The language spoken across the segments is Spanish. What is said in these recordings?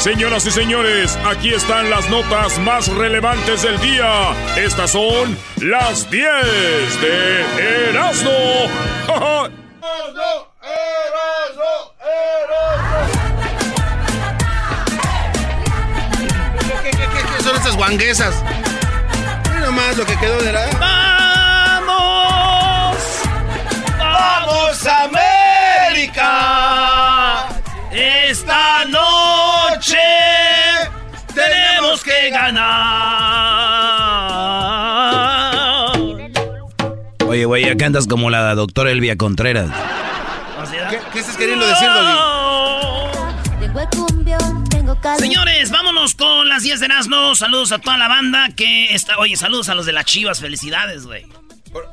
Señoras y señores, aquí están las notas más relevantes del día. Estas son las 10 de Erasmo. ¿Qué, qué, qué, qué son estas guanguesas? Mira nomás lo que quedó de la... ¡Vamos! ¡Vamos, América! Esta tenemos que ganar. Oye, güey, acá andas como la doctora Elvia Contreras. ¿Qué, qué estás queriendo decir, Doggy? Señores, vámonos con las 10 de Erasmo. Saludos a toda la banda que está. Oye, saludos a los de las chivas. Felicidades, güey.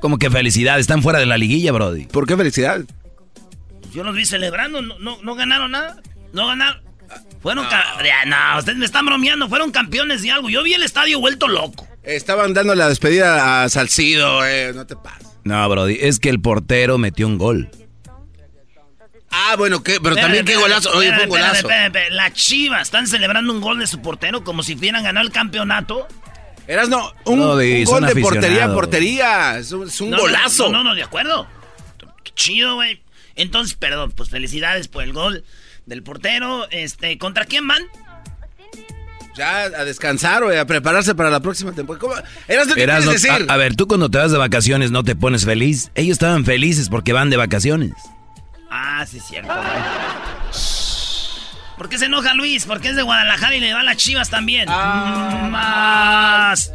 Como que felicidad, están fuera de la liguilla, Brody. ¿Por qué felicidad? Yo los vi celebrando. No, no, no ganaron nada. No ganaron. Fueron. Ya, No, ustedes me están bromeando. Fueron campeones de algo. Yo vi el estadio vuelto loco. Estaban dando la despedida a Salcido, eh, no te pases. No, Brody, es que el portero metió un gol. Ah, bueno, ¿qué? pero también qué golazo. Oye, fue un golazo. Las chivas están celebrando un gol de su portero como si hubieran ganado el campeonato. Eras no, un, Brody, un son gol de portería a portería. Es un, es un No, no, golazo. No, no, no, de acuerdo. Qué chido, güey. Entonces, perdón, pues felicidades por el gol del portero. Este, ¿contra quién van? Ya a descansar o a prepararse para la próxima temporada. ¿Cómo? Eras que Erasmo, quieres decir. a, a ver, tú cuando te vas de vacaciones no te pones feliz. Ellos estaban felices porque van de vacaciones. Ah, sí, es cierto, güey. ¿Por qué se enoja Luis? Porque es de Guadalajara y le va a las chivas también. Ah. Más.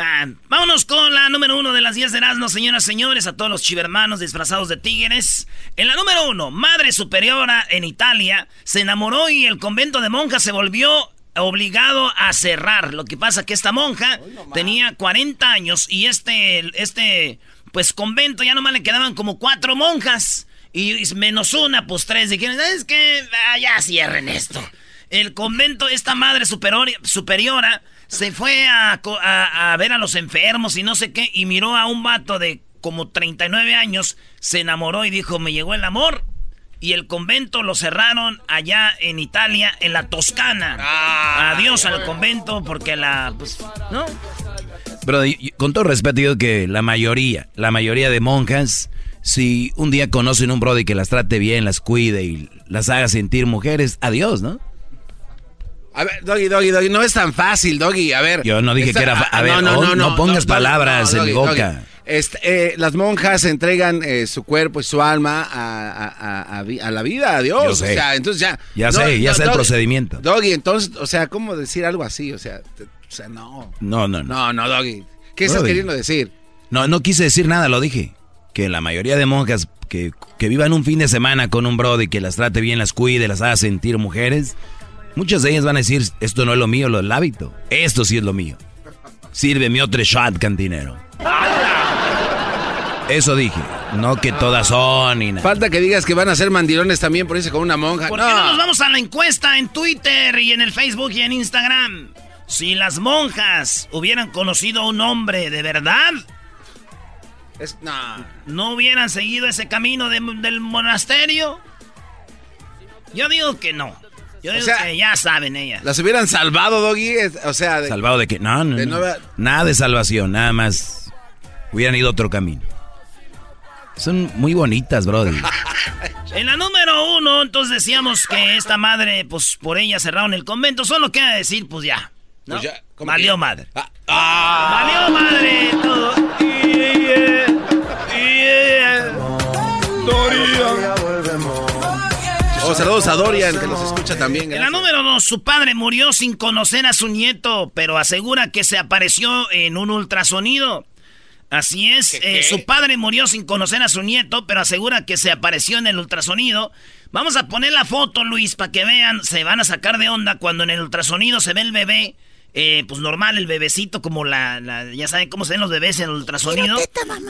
Ah, vámonos con la número uno de las 10 de Erasmo, señoras y señores, a todos los chivermanos disfrazados de tigres. En la número uno, Madre Superiora en Italia se enamoró y el convento de monjas se volvió obligado a cerrar. Lo que pasa que esta monja tenía 40 años y este, este, pues convento ya nomás le quedaban como cuatro monjas. Y menos una, pues tres. Dijeron, es que ah, ya cierren esto. El convento, esta madre superior- superiora, se fue a, co- a- a ver a los enfermos y no sé qué, y miró a un vato de como 39 años, se enamoró y dijo, me llegó el amor. Y el convento lo cerraron allá en Italia, en la Toscana. Adiós al convento porque la... Pues, ¿no? Pero con todo respeto, digo que la mayoría, la mayoría de monjas, si un día conocen un brody que las trate bien, las cuide y las haga sentir mujeres, adiós, ¿no? A ver, Doggy, Doggy, Doggy, no es tan fácil, Doggy. A ver. Yo no dije que era fa- a ver, oh, no pongas palabras en mi boca. Este, eh, las monjas entregan eh, su cuerpo y su alma a, la vida, a Dios. Yo sé. O sea, entonces ya. Ya sé, ya sé el procedimiento. Doggy, entonces, o sea, ¿cómo decir algo así? O sea, te- o sea, no. No, no, no. No, no, Doggy. ¿Qué estás queriendo decir? No, no quise decir nada, lo dije. Que la mayoría de monjas que, que vivan un fin de semana con un brody que las trate bien, las cuide, las haga sentir mujeres, muchas de ellas van a decir, esto no es lo mío, lo del hábito. Esto sí es lo mío. Sírveme otro shot, cantinero. Eso dije. No que todas son y nada. Falta que digas que van a ser mandilones también por irse con una monja. ¿Por qué no nos vamos a la encuesta en Twitter y en el Facebook y en Instagram? Si las monjas hubieran conocido a un hombre de verdad, no. no hubieran seguido ese camino del monasterio. Yo digo que no. Yo digo que ya saben ellas. ¿Las hubieran salvado, Doggy? O sea, ¿Salvado de qué? No, no, Nada de salvación, nada más. Hubieran ido otro camino. Son muy bonitas, brother. en la número uno, entonces decíamos que esta madre, pues por ella cerraron el convento. Solo queda decir, pues ya. ¿no? Pues Valió madre. Ah, ah. Valió madre todo. Saludos a Dorian, que nos escucha también. En la número dos, su padre murió sin conocer a su nieto, pero asegura que se apareció en un ultrasonido. Así es, eh, su padre murió sin conocer a su nieto, pero asegura que se apareció en el ultrasonido. Vamos a poner la foto, Luis, para que vean, se van a sacar de onda cuando en el ultrasonido se ve el bebé. Eh, pues normal, el bebecito, como la, Ya saben cómo se ven los bebés en el ultrasonido.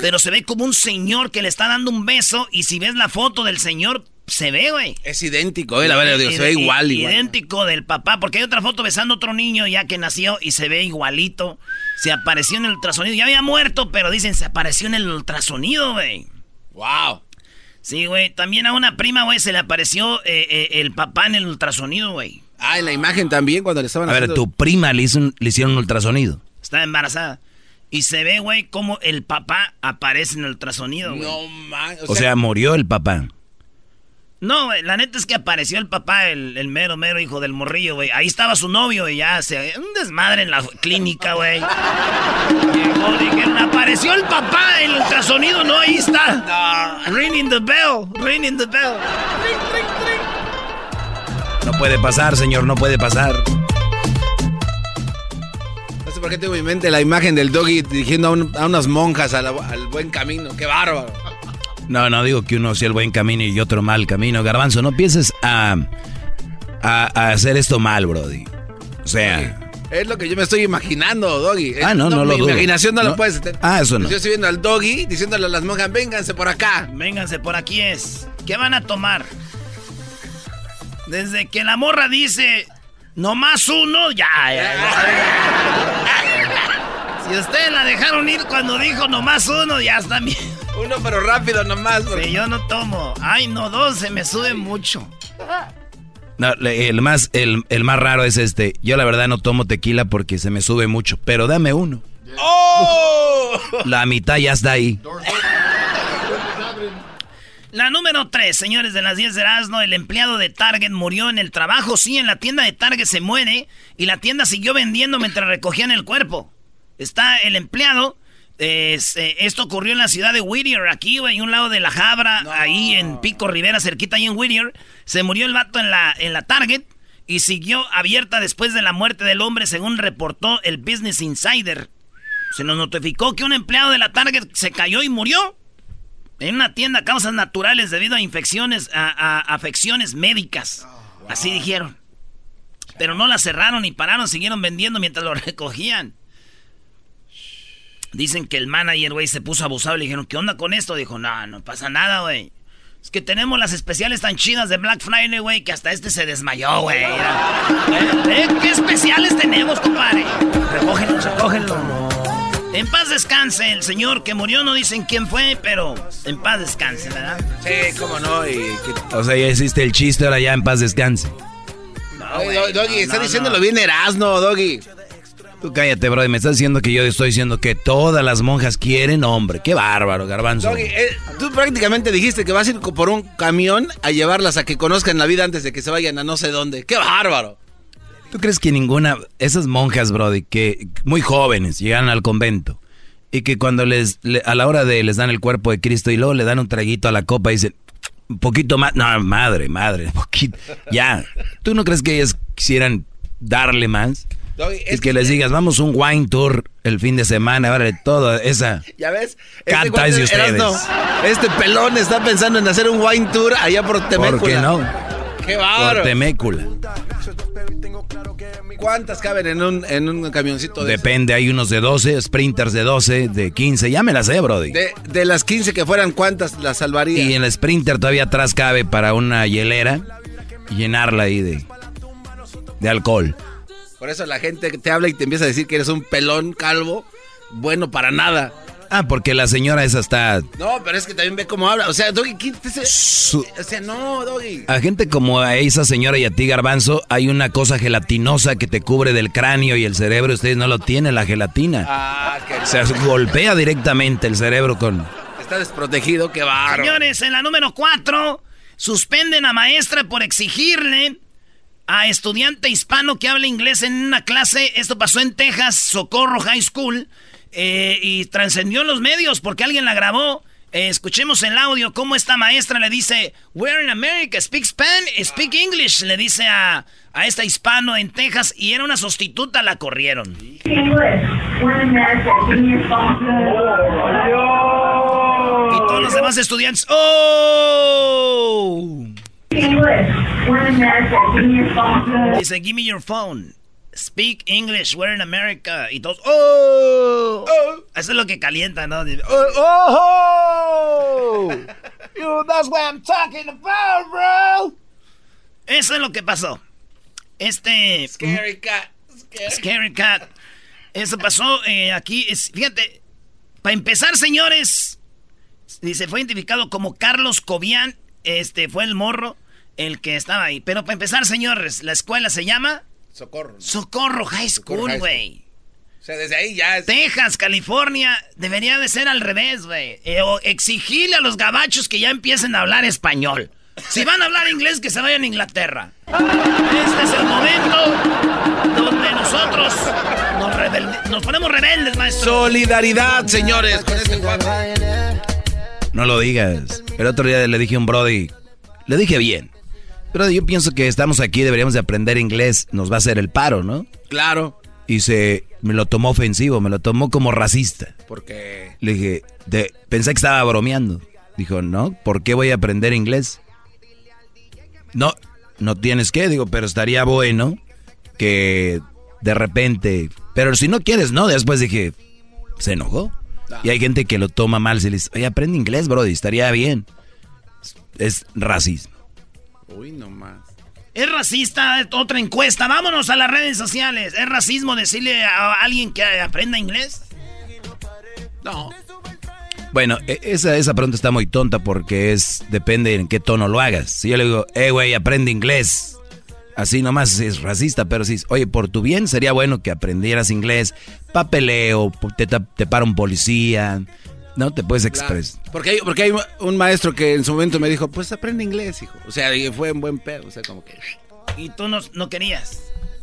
Pero se ve como un señor que le está dando un beso. Y si ves la foto del señor, se ve, güey. Es idéntico, eh, la verdad, se ve igual, igual. Idéntico del papá, porque hay otra foto besando a otro niño ya que nació y se ve igualito. Se apareció en el ultrasonido. Ya había muerto, pero dicen, se apareció en el ultrasonido, güey. Wow. Sí, güey. También a una prima, güey, se le apareció eh, eh, el papá en el ultrasonido, güey. Ah, en la imagen también, cuando le estaban a haciendo... A ver, tu prima le, le hicieron un ultrasonido. Estaba embarazada. Y se ve, güey, cómo el papá aparece en el ultrasonido, güey. No, man. o sea, murió el papá. No, la neta es que apareció el papá, el, mero, mero hijo del morrillo, güey. Ahí estaba su novio y ya se... Un desmadre en la clínica, güey. dijeron, apareció el papá el ultrasonido, no, ahí está. No. Ringing the bell, ringing the bell. No puede pasar, señor, no puede pasar. No sé por qué tengo en mi mente la imagen del doggy dirigiendo a, unas monjas al buen camino. ¡Qué bárbaro! No, no digo que uno sea el buen camino y otro mal camino. Garbanzo, no pienses a, a, hacer esto mal, Brody. O sea... Es lo que yo me estoy imaginando, Doggy. Ah, no, no, lo Mi imaginación no, lo puedes Ah, eso no. Yo estoy viendo al Doggy diciéndole a las monjas, vénganse por acá. Vénganse por aquí es. ¿Qué van a tomar? Desde que la morra dice, no más uno, ya, ya, ya. si ustedes la dejaron ir cuando dijo no más uno, ya está bien. Uno, pero rápido nomás. Sí, yo no tomo. Ay, no, dos, se me sube mucho. No, el más, el, más raro es este. Yo la verdad no tomo tequila porque se me sube mucho. Pero dame uno. ¡Oh! La mitad ya está ahí. La número 3, señores de las 10 de Erasmo, el empleado de Target murió en el trabajo. Sí, en la tienda de Target se muere y la tienda siguió vendiendo mientras recogían el cuerpo. Está el empleado este, esto ocurrió en la ciudad de Whittier, aquí, güey, un lado de la Jabra, ahí en Pico Rivera, cerquita ahí en Whittier. Se murió el vato en la, en la Target y siguió abierta después de la muerte del hombre, según reportó el Business Insider. Se nos notificó que un empleado de la Target se cayó y murió en una tienda a causas naturales debido a infecciones, a, afecciones médicas. Así dijeron. Pero no la cerraron y pararon, siguieron vendiendo mientras lo recogían. Dicen que el manager, güey, se puso abusado. Le dijeron, ¿qué onda con esto? Dijo, no, no pasa nada, güey. Es que tenemos las especiales tan chidas de Black Friday, güey, que hasta este se desmayó, güey. ¿Eh? ¿Eh? ¿Qué especiales tenemos, compadre? Recógenlo, recógenlo. En paz descanse, el señor que murió, no dicen quién fue, pero en paz descanse, ¿verdad? Sí, cómo no. O sea, ya hiciste el chiste, ahora ya en paz descanse. No, Doggy, está diciéndolo bien Erasno, Doggy. Tú cállate, bro. Me estás diciendo que yo estoy diciendo que todas las monjas quieren hombre. Qué bárbaro, garbanzo. Eh, tú prácticamente dijiste que vas a ir por un camión a llevarlas a que conozcan la vida antes de que se vayan a no sé dónde. ¡Qué bárbaro! ¿Tú crees que ninguna... Esas monjas, brody, que muy jóvenes llegan al convento y que cuando les... a la hora de les dan el cuerpo de Cristo y luego le dan un traguito a la copa y dicen... Un poquito más... No, madre, madre. Poquito, ya. ¿Tú no crees que ellas quisieran darle más? Es, que, les digas, vamos un wine tour el fin de semana, vale, toda esa. Ya ves, este, de ustedes. este pelón está pensando en hacer un wine tour allá por Temécula. ¿Por qué no? Qué bárbaro. Por Temécula. ¿Cuántas caben en un, en un camioncito de Depende, hay unos de 12, sprinters de 12, de 15, ya me las sé, brody. De, de las 15 que fueran, ¿cuántas las salvaría? Y en el sprinter todavía atrás cabe para una hielera llenarla ahí de, de alcohol. Por eso la gente te habla y te empieza a decir que eres un pelón calvo, bueno para nada. Ah, porque la señora esa está... No, pero es que también ve cómo habla. O sea, Doggy, quítese. Su- O sea, no, Doggy. A gente como a esa señora y a ti, Garbanzo, hay una cosa gelatinosa que te cubre del cráneo y el cerebro. Ustedes no lo tienen, la gelatina. Ah, que O sea, golpea directamente el cerebro con... está desprotegido, qué barro. Señores, en la número 4, suspenden a maestra por exigirle a estudiante hispano que habla inglés en una clase. Esto pasó en Texas, Socorro High School, eh, y trascendió en los medios porque alguien la grabó. Eh, escuchemos el audio, cómo esta maestra le dice, We're in America, speak Spanish, speak English, le dice a, a esta hispano en Texas, y era una sustituta, la corrieron. Y todos los demás estudiantes, ¡Oh! Dice, give me your phone. Speak English, we're in America. Y todos, ¡Oh! Eso es lo que calienta, ¿no? Dice, "Oh, oh, oh. You, that's what I'm talking about, bro. Eso es lo que pasó. Este... Scary cat. Scary Cat. Eso pasó eh, aquí. Es, fíjate, para empezar, señores, dice, fue identificado como Carlos Cobian. Este fue el morro el que estaba ahí. Pero para empezar, señores, la escuela se llama Socorro. ¿no? Socorro High School, güey. O sea, desde ahí ya es. Texas, California, debería de ser al revés, güey. Eh, o exigirle a los gabachos que ya empiecen a hablar español. Si van a hablar inglés, que se vayan a Inglaterra. Este es el momento donde nosotros nos, rebelde- nos ponemos rebeldes, maestro. Solidaridad, señores, con este cuadro. No lo digas. El otro día le dije a un Brody, le dije bien. Pero yo pienso que estamos aquí, deberíamos de aprender inglés. Nos va a hacer el paro, ¿no? Claro, Y se me lo tomó ofensivo, me lo tomó como racista. porque. Le dije, de- pensé que estaba bromeando. Dijo, no, ¿por qué voy a aprender inglés? No, no tienes que, digo, pero estaría bueno que de repente, pero si no quieres, no, después dije, se enojó. Y hay gente que lo toma mal, se le dice, oye, aprende inglés, Brody, estaría bien. Es racismo. Uy, no más. Es racista, otra encuesta. Vámonos a las redes sociales. ¿Es racismo decirle a alguien que aprenda inglés? No. Bueno, e- esa, esa pregunta está muy tonta porque es, depende en qué tono lo hagas. Si yo le digo, eh, güey, aprende inglés. Así nomás es racista, pero si, oye, por tu bien sería bueno que aprendieras inglés, papeleo, te, te para un policía, no te puedes Claro. expresar. Porque hay, porque hay un maestro que en su momento me dijo, pues aprende inglés, hijo. O sea, fue un buen pedo. O sea, como que. Y tú no, no querías.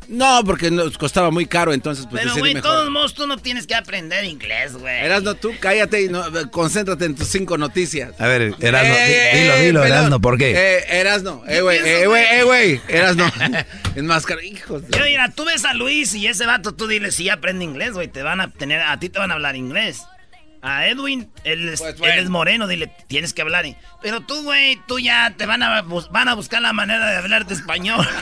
No, porque nos costaba muy caro, entonces pues Pero, güey, de todos modos, tú no tienes que aprender inglés, güey. Erasno, tú cállate y no, concéntrate en tus cinco noticias. A ver, Erasno, di- Eh, dilo, dilo, pelón. Erasno, ¿por qué? Eh, Erasno, eh, güey, eh, güey, eh, güey, Erasno. Enmascara, hijos. de- Yo, mira, tú ves a Luis y ese vato, tú dile si ya aprende inglés, güey. Te van a tener, a ti te van a hablar inglés. A Edwin, él es, Pues, bueno. él es moreno, dile, tienes que hablar. Pero tú, güey, tú ya te van a, van a buscar la manera de hablarte español.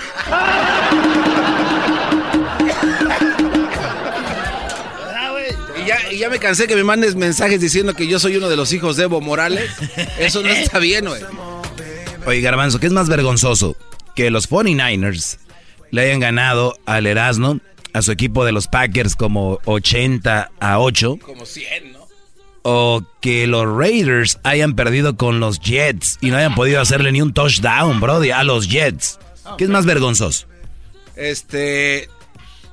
Y ya, y ya me cansé que me mandes mensajes diciendo que yo soy uno de los hijos de Evo Morales. Eso no está bien, güey. Oye, Garbanzo, ¿qué es más vergonzoso? Que los 49ers le hayan ganado al Erasno, a su equipo de los Packers como 80 a 8. Como 100, ¿no? O que los Raiders hayan perdido con los Jets y no hayan podido hacerle ni un touchdown, Brody, a los Jets. ¿Qué es más vergonzoso? Este.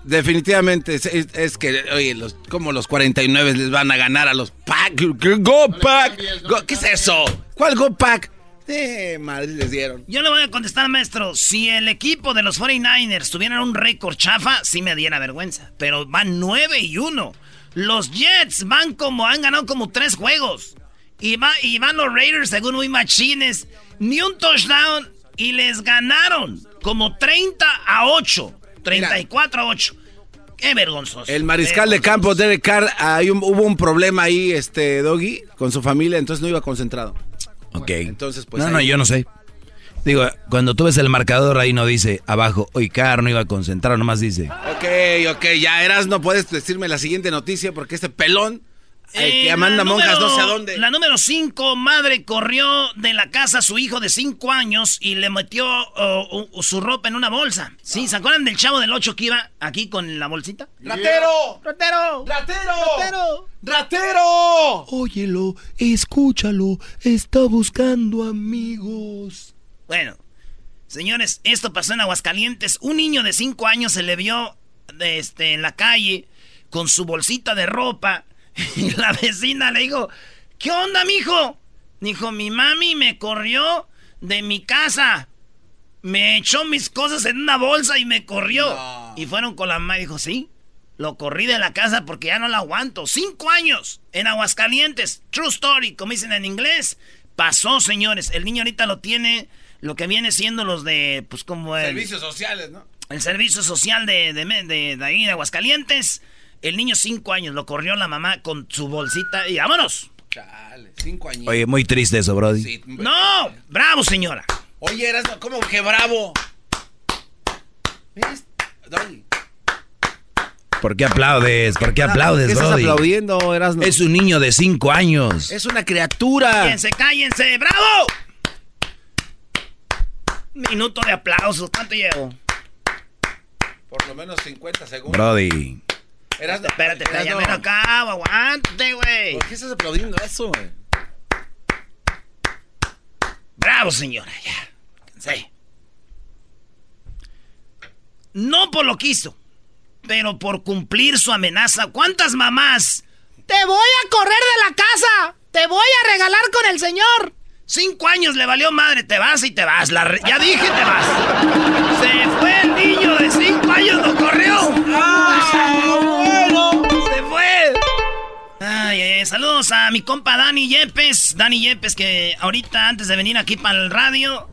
Definitivamente es, es- es que, oye, los, como los 49 les van a ganar a los Pack. Go Pack. Go- ¿Qué es eso? ¿Cuál Go Pack? Eh, madre les dieron. Yo le voy a contestar, maestro. Si el equipo de los 49ers tuviera un récord chafa, sí me diera vergüenza. Pero van 9 y 1. Los Jets van como, han ganado como tres juegos. Y, va, y van los Raiders, según muy machines. Ni un touchdown. Y les ganaron como 30 a 8. 34 a 8. Qué vergonzoso. El mariscal de campo, Derek Carr, hay un- hubo un problema ahí, este, Doggy, con su familia, entonces no iba concentrado. Ok. entonces, pues, No, ahí- no, yo no sé. Digo, cuando tú ves el marcador ahí no dice abajo, hoy Car no iba a concentrar, nomás dice. Ok, ok, ya eras, no puedes decirme la siguiente noticia porque este pelón El Eh, que manda la monjas número- no sé a dónde. La número 5, madre corrió de la casa a su hijo de 5 años y le metió oh, oh, su ropa en una bolsa. Sí, ¿se acuerdan del chavo del 8 que iba aquí con la bolsita? ¡Ratero! ¡Ratero! ¡Ratero! ¡Ratero! ¡Ratero! Óyelo, escúchalo, está buscando amigos. Bueno, señores, esto pasó en Aguascalientes. Un niño de 5 años se le vio este, en la calle con su bolsita de ropa. Y la vecina le dijo, ¿qué onda, mijo? Dijo, mi mami me corrió de mi casa. Me echó mis cosas en una bolsa y me corrió. Y fueron con la mamá y dijo, sí, lo corrí de la casa porque ya no la aguanto. Cinco años en Aguascalientes. True story, como dicen en inglés. Pasó, señores. El niño ahorita lo tiene lo que viene siendo los de, pues como el... Servicios sociales, ¿no? El servicio social de, de, de, de ahí de Aguascalientes. El niño cinco años lo corrió la mamá con su bolsita y vámonos. Chale, cinco años. Oye, muy triste eso, Brody. Sí. No, bravo señora. Oye, eras como que bravo. ¿Ves? ¿Por qué aplaudes? ¿Por qué aplaudes, ¿Qué estás Brody? aplaudiendo, Erasno? Es un niño de 5 años. Es una criatura. Cállense, cállense, bravo. Minuto de aplausos, ¿cuánto llevo? Por lo menos 50 segundos. Brody. Erasno, Espérate, espérate, ya me lo acabo, aguante, güey. ¿Por qué estás aplaudiendo eso, güey? Bravo, señora, ya. Sí. No por lo que hizo, pero por cumplir su amenaza. ¿Cuántas mamás? Te voy a correr de la casa. Te voy a regalar con el señor. Cinco años le valió madre. Te vas y te vas. La re- ya dije, te vas. Se fue el niño de cinco años, lo corrió. bueno! Se fue. Ay, ay, saludos a mi compa Dani Yepes. Dani Yepes, que ahorita antes de venir aquí para el radio,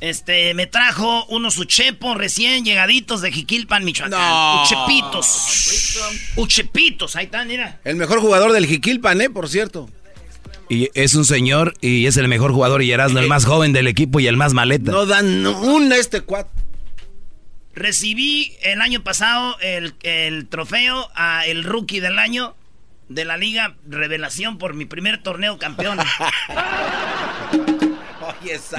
este, me trajo unos uchepos recién llegaditos de Jiquilpan, Michoacán. No. Uchepitos. Uchepitos, ahí están, mira. El mejor jugador del Jiquilpan, ¿eh? Por cierto. Y es un señor y es el mejor jugador y Erasmo, el más joven del equipo y el más maleta. No dan una este cuat. Recibí el año pasado el, el trofeo a el rookie del año de la Liga Revelación por mi primer torneo campeón.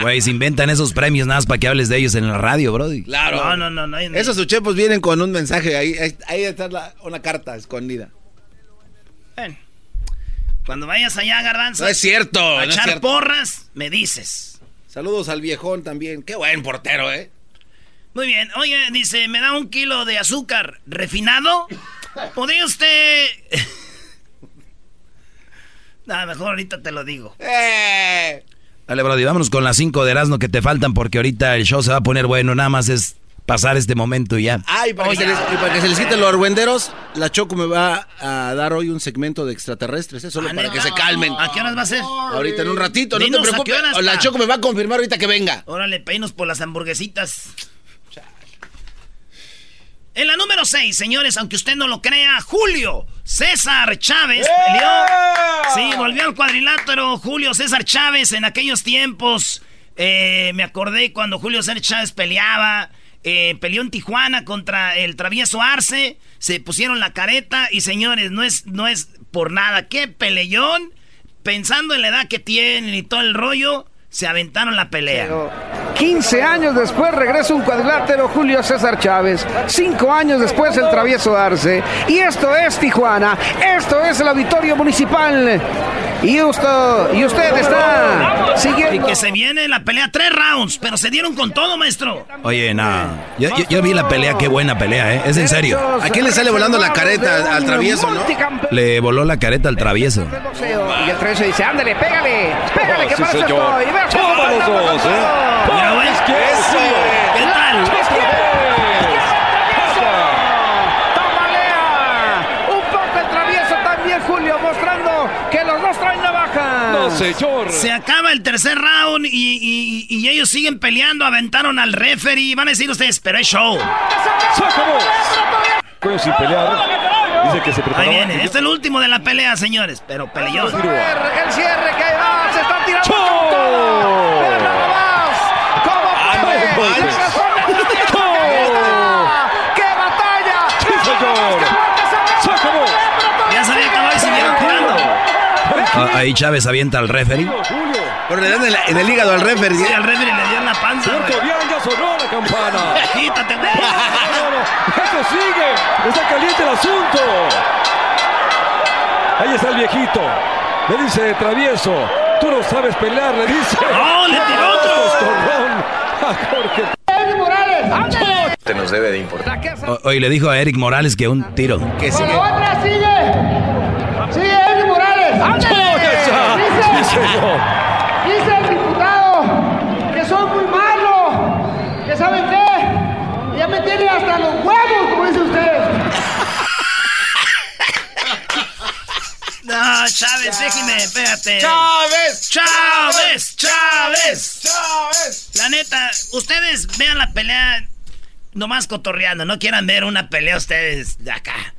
Güey, se inventan esos premios nada más para que hables de ellos en la radio, Brody. Claro. No, no, no, no. Esos uchepos vienen con un mensaje. Ahí, ahí, ahí está la- una carta escondida. Bueno, cuando vayas allá, Garbanzo, No es cierto. a no echar cierto. porras, me dices. Saludos al viejón también. Qué buen portero, ¿eh? Muy bien. Oye, dice, ¿me da un kilo de azúcar refinado? ¿Podría usted...? Nada, mejor ahorita te lo digo. ¡Eh! Dale, Brody, vámonos con las 5 de Erasmo que te faltan porque ahorita el show se va a poner bueno. Nada más es pasar este momento y ya. Ah, y para, que se les, para que se les quiten los argüenderos, la Choco me va a dar hoy un segmento de extraterrestres, ¿eh? Solo Ah, para que se calmen. ¿A qué horas va a ser? Ahorita en un ratito, no te ¿a qué preocupes. horas La? Choco me va a confirmar ahorita que venga. Órale, peinos por las hamburguesitas. En la número 6, señores, aunque usted no lo crea, Julio César Chávez peleó. Sí, volvió al cuadrilátero Julio César Chávez en aquellos tiempos. eh, me acordé cuando Julio César Chávez peleaba. Eh, peleó en Tijuana contra el travieso Arce. Se pusieron la careta y señores, no es, no es por nada. ¡Qué peleón! Pensando en la edad que tienen y todo el rollo, se aventaron la pelea. 15 años después regresa un cuadrilátero Julio César Chávez. 5 años después el travieso Arce. Y esto es Tijuana. Esto es el auditorio municipal. Y usted, y usted está Y siguiendo. que se viene la pelea tres rounds, pero se dieron con todo, maestro. Oye, no. Yo, yo- yo vi la pelea, qué buena pelea, ¿eh? Es en serio. ¿A quién le sale volando la careta al travieso, no? Le voló la careta al travieso. Y el travieso dice, ándale, pégale, pégale, que. Y los dos, ¿eh? Mira, güey. ¿Qué tal? ¡Tamalea! Un poco el travieso también, Julio, mostrando que los dos traen navajas. No, señor. Se acaba el tercer round y, y- y ellos siguen peleando, aventaron al referee. Van a decir ustedes, pero es show. Se acabó. Cuello sin pelear. Dice que se Ahí viene, este es el último de la pelea, señores, pero peleó. El cierre, el cierre que va, se están tirando. Ah, ahí Chávez avienta al referee. Pero le dan en, la- en el hígado al referee. Sí, al referee le dio en la panza. Cierto, bien, ya sonó la campana. Quítate, güey. Esto sigue. Está caliente el asunto. Ahí está el viejito. Le dice travieso. Tú no sabes pelear, le dice. ¡No, le tiró otro! Coscorrón a Jorge. Te nos debe de importar. Hoy le dijo a Eric Morales que un tiro. Que sigue. otra sigue. Sigue Eddie Morales. Dice el diputado que soy muy malo. Que saben qué. Ya me tiene hasta los huevos, como dice usted. No, Chávez, déjeme, espérate. ¡Chávez! ¡Chávez! ¡Chávez! ¡Chávez! La neta, ustedes vean la pelea nomás cotorreando, no quieran ver una pelea ustedes de acá.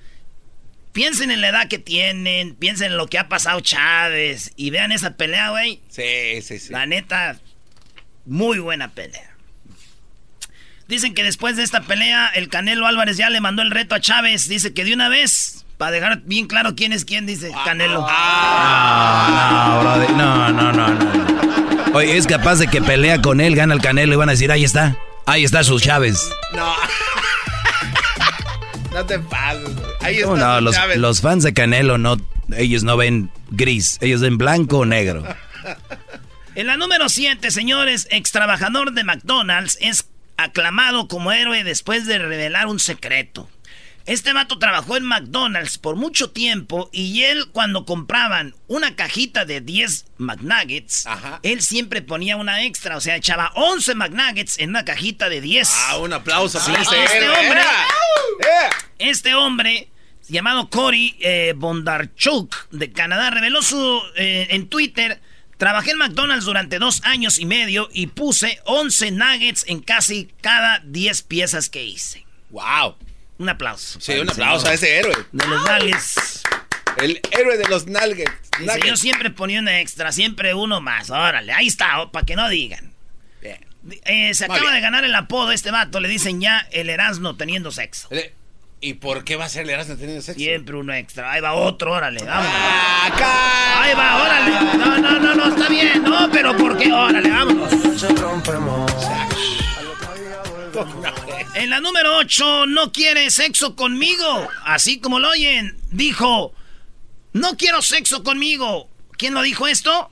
Piensen en la edad que tienen, piensen en lo que ha pasado Chávez y vean esa pelea, güey. Sí, sí, sí. La neta, muy buena pelea. Dicen que después de esta pelea, el Canelo Álvarez ya le mandó el reto a Chávez. Dice que de una vez, para dejar bien claro quién es quién, dice Canelo. No, brody, no, no, no, no. Oye, es capaz de que pelea con él, gana el Canelo y van a decir, ahí está. Ahí está su Chávez. No. no te pases. güey. Ahí está No, los fans de Canelo no, ellos no ven gris, ellos ven blanco o negro. En la número 7, señores, ex trabajador de McDonald's es aclamado como héroe después de revelar un secreto. Este vato trabajó en McDonald's por mucho tiempo y él cuando compraban una cajita de 10 McNuggets, Ajá. él siempre ponía una extra, o sea, echaba 11 McNuggets en una cajita de 10. Ah, un aplauso Sí, para este hombre- ¡Eh! Este hombre, llamado Cory eh, Bondarchuk, de Canadá, reveló su eh, en Twitter. Trabajé en McDonald's durante dos años y medio y puse 11 nuggets en casi cada 10 piezas que hice. ¡Wow! Un aplauso. Sí, un aplauso a ese héroe. De los nuggets. El héroe de los nuggets. Dice, yo siempre ponía una extra, siempre uno más. Órale, ahí está, para que no digan. Bien. Eh, se Muy acaba bien. de ganar el apodo este vato. Le dicen ya el Erasmo teniendo sexo. ¿Y por qué va a ser el Erasmo teniendo sexo? Siempre uno extra. Ahí va otro, órale, vámonos. ¡Acá! Ahí va, órale. No, no, no, no, está bien. No, pero ¿por qué? Órale, vámonos. En la número 8, no quiere sexo conmigo. Así como lo oyen, dijo, no quiero sexo conmigo. ¿Quién lo dijo esto?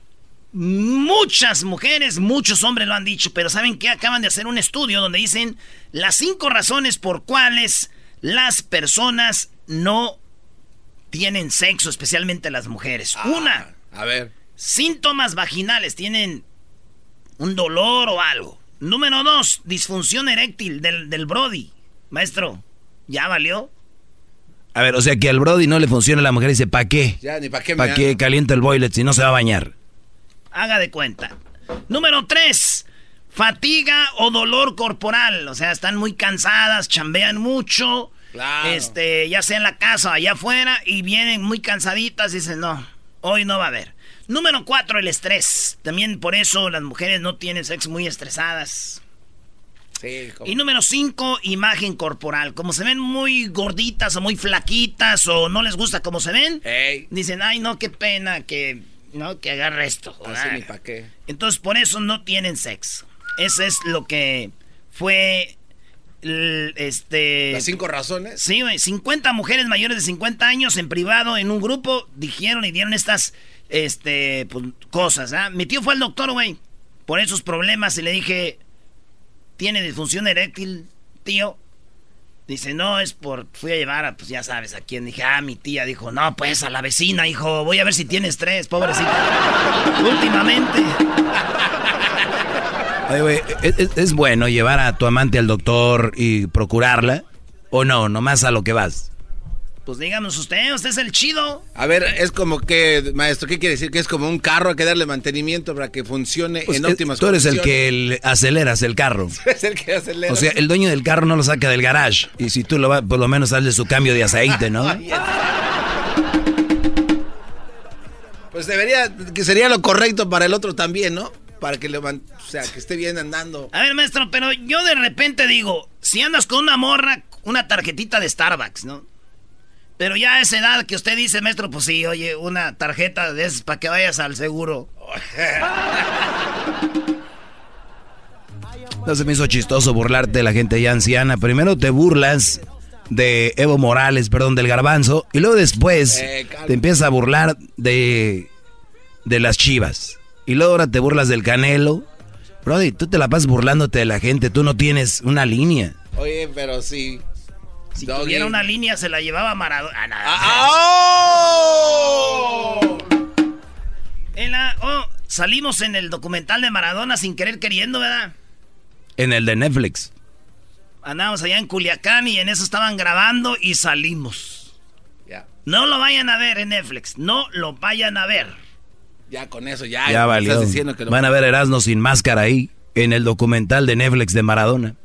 Muchas mujeres, muchos hombres lo han dicho, pero ¿saben qué? Acaban de hacer un estudio donde dicen las cinco razones por cuales las personas no tienen sexo, especialmente las mujeres. Una, A ver. síntomas vaginales, tienen un dolor o algo. Número dos, disfunción eréctil del, del Brody. Maestro, ¿ya valió? A ver, o sea que al Brody no le funciona la mujer y dice, ¿para qué? Ya, ni para qué me ¿Para qué calienta el boiler si no se va a bañar? Haga de cuenta. Número tres, fatiga o dolor corporal. O sea, están muy cansadas, chambean mucho. Claro. Este, ya sea en la casa o allá afuera, y vienen muy cansaditas y dicen, no, hoy no va a haber. Número cuatro, el estrés. También por eso las mujeres no tienen sexo muy estresadas. Sí, como- Y número 5, imagen corporal. Como se ven muy gorditas o muy flaquitas o no les gusta como se ven, Ey. dicen, ay, no, qué pena que, no, que agarre esto. Así Ah. ni para qué. Entonces, por eso no tienen sexo. Ese es lo que fue, este... Las cinco razones. Sí, güey, 50 mujeres mayores de 50 años en privado en un grupo dijeron y dieron estas este pues, cosas, ¿ah? Mi tío fue al doctor, güey, por esos problemas y le dije, ¿tiene disfunción eréctil, tío? Dice, no, es por... Fui a llevar a, pues ya sabes, a quién. Dije, ah, mi tía. Dijo, no, pues a la vecina, hijo. Voy a ver si tiene estrés, pobrecita. Últimamente. Oye, güey, ¿es, es- es bueno llevar a tu amante al doctor y procurarla? ¿O no? Nomás a lo que vas. Pues díganos usted, usted es el chido. A ver, es como que, maestro, ¿qué quiere decir? Que es como un carro, hay que darle mantenimiento para que funcione Pues, en eh, óptimas tú eres el que le aceleras el carro. es el que acelera. O sea, el dueño del carro no lo saca del garage. Y si tú lo vas, por lo menos hazle su cambio de aceite, ¿no? Pues debería, que sería lo correcto para el otro también, ¿no? Para que le o sea, que esté bien andando. A ver, maestro, pero yo de repente digo, si andas con una morra, una tarjetita de Starbucks, ¿no? Pero ya a esa edad que usted dice, maestro, pues sí, oye, una tarjeta de esas para que vayas al seguro. No se me hizo chistoso burlarte de la gente ya anciana. Primero te burlas de Evo Morales, perdón, del garbanzo, y luego después Eh, te empiezas a burlar de, de las chivas. Y luego ahora te burlas del canelo. Brody, tú te la pasas burlándote de la gente, tú no tienes una línea. Oye, pero sí. Si Doggy. tuviera una línea, se la llevaba Maradona. ¡Oh! En la- oh, salimos en el documental de Maradona sin querer queriendo, ¿verdad? En el de Netflix. Andábamos allá en Culiacán y en eso estaban grabando y salimos. Ya, No lo vayan a ver en Netflix, no lo vayan a ver. ya con eso, ya. Ya valió. Estás diciendo que lo- Van a ver Erasmo sin máscara ahí, en el documental de Netflix de Maradona.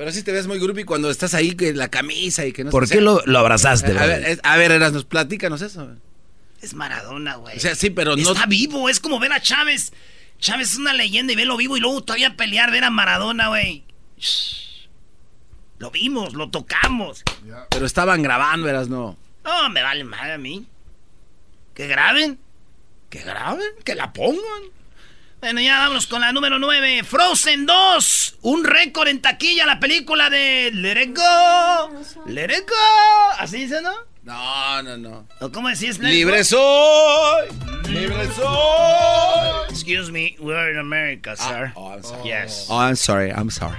Pero sí te ves muy groupie cuando estás ahí con la camisa y que no ¿Por sé- qué o sea, lo, lo abrazaste, A ver, es- a ver, Erasmus, platícanos eso. Es Maradona, güey. O sea, sí, pero no. Está vivo, es como ver a Chávez. Chávez es una leyenda y verlo vivo y luego todavía pelear, ver a Maradona, güey. Lo vimos, lo tocamos. Pero estaban grabando, Erasno. No, me vale madre a mí. Que graben. Que graben, que la pongan. Bueno, ya vámonos con la número 9. Frozen 2. Un récord en taquilla la película de Let It Go. Let It Go. ¿Así dice, no? No, no, no. ¿O cómo decís? Let Libre soy. Libre soy. Excuse me, we're in America, sir. oh, I'm sorry. Yes. Oh, I'm sorry, I'm sorry.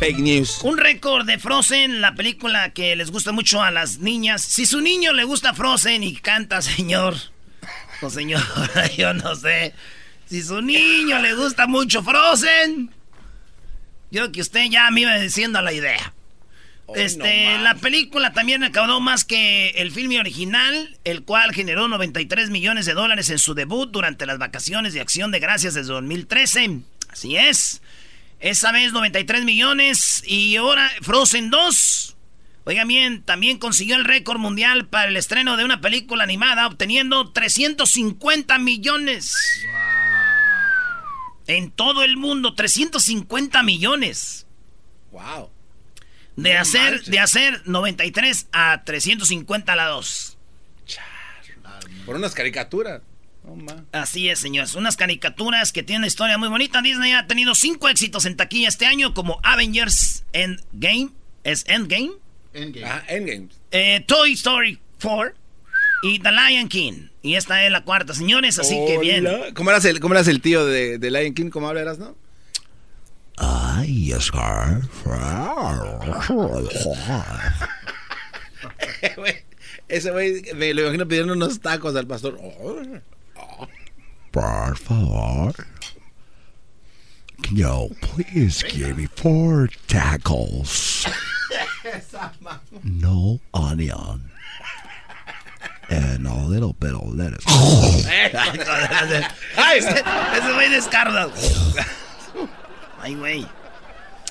Fake news. Un récord de Frozen, la película que les gusta mucho a las niñas. Si su niño le gusta Frozen y canta, señor. O señora, yo no sé. Si su niño le gusta mucho Frozen. Yo creo que usted ya me iba diciendo la idea. Este, la película también recaudó más que el filme original, el cual generó 93 millones de dólares en su debut durante las vacaciones de acción de gracias desde 2013. Así es. Esa vez 93 millones y ahora Frozen 2. Oigan bien, también consiguió el récord mundial para el estreno de una película animada, obteniendo 350 millones. En todo el mundo, 350 millones. Wow. De No hacer, manches. de hacer 93 a 350 a la 2. Por unas caricaturas. Así es, señores. Unas caricaturas que tienen una historia muy bonita. Disney ha tenido cinco éxitos en taquilla este año, como Avengers Endgame. ¿Es Endgame? Ah, Endgame. Eh, Toy Story 4 y The Lion King. Y esta es la cuarta, señores, así que bien. ¿Cómo eras el, cómo eras el tío de, de Lion King? ¿Cómo hablas, no? Ay, Oscar. Ese güey, me lo imagino pidiendo unos tacos al pastor. Por favor. Can you please give me four tacos? No onion. And a little bit of lettuce. Ay, ese, ese güey descarga. Ay, güey.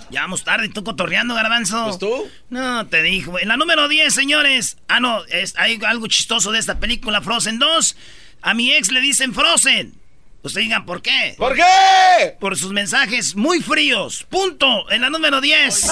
Ya vamos tarde, ¿y tú cotorreando, garbanzo? ¿Pues tú? No, te dijo. En la número 10, señores. Ah, no, es, hay algo chistoso de esta película, Frozen 2. A mi ex le dicen Frozen. Ustedes digan, ¿por qué? ¿Por qué? Por sus mensajes muy fríos. Punto. En la número 10.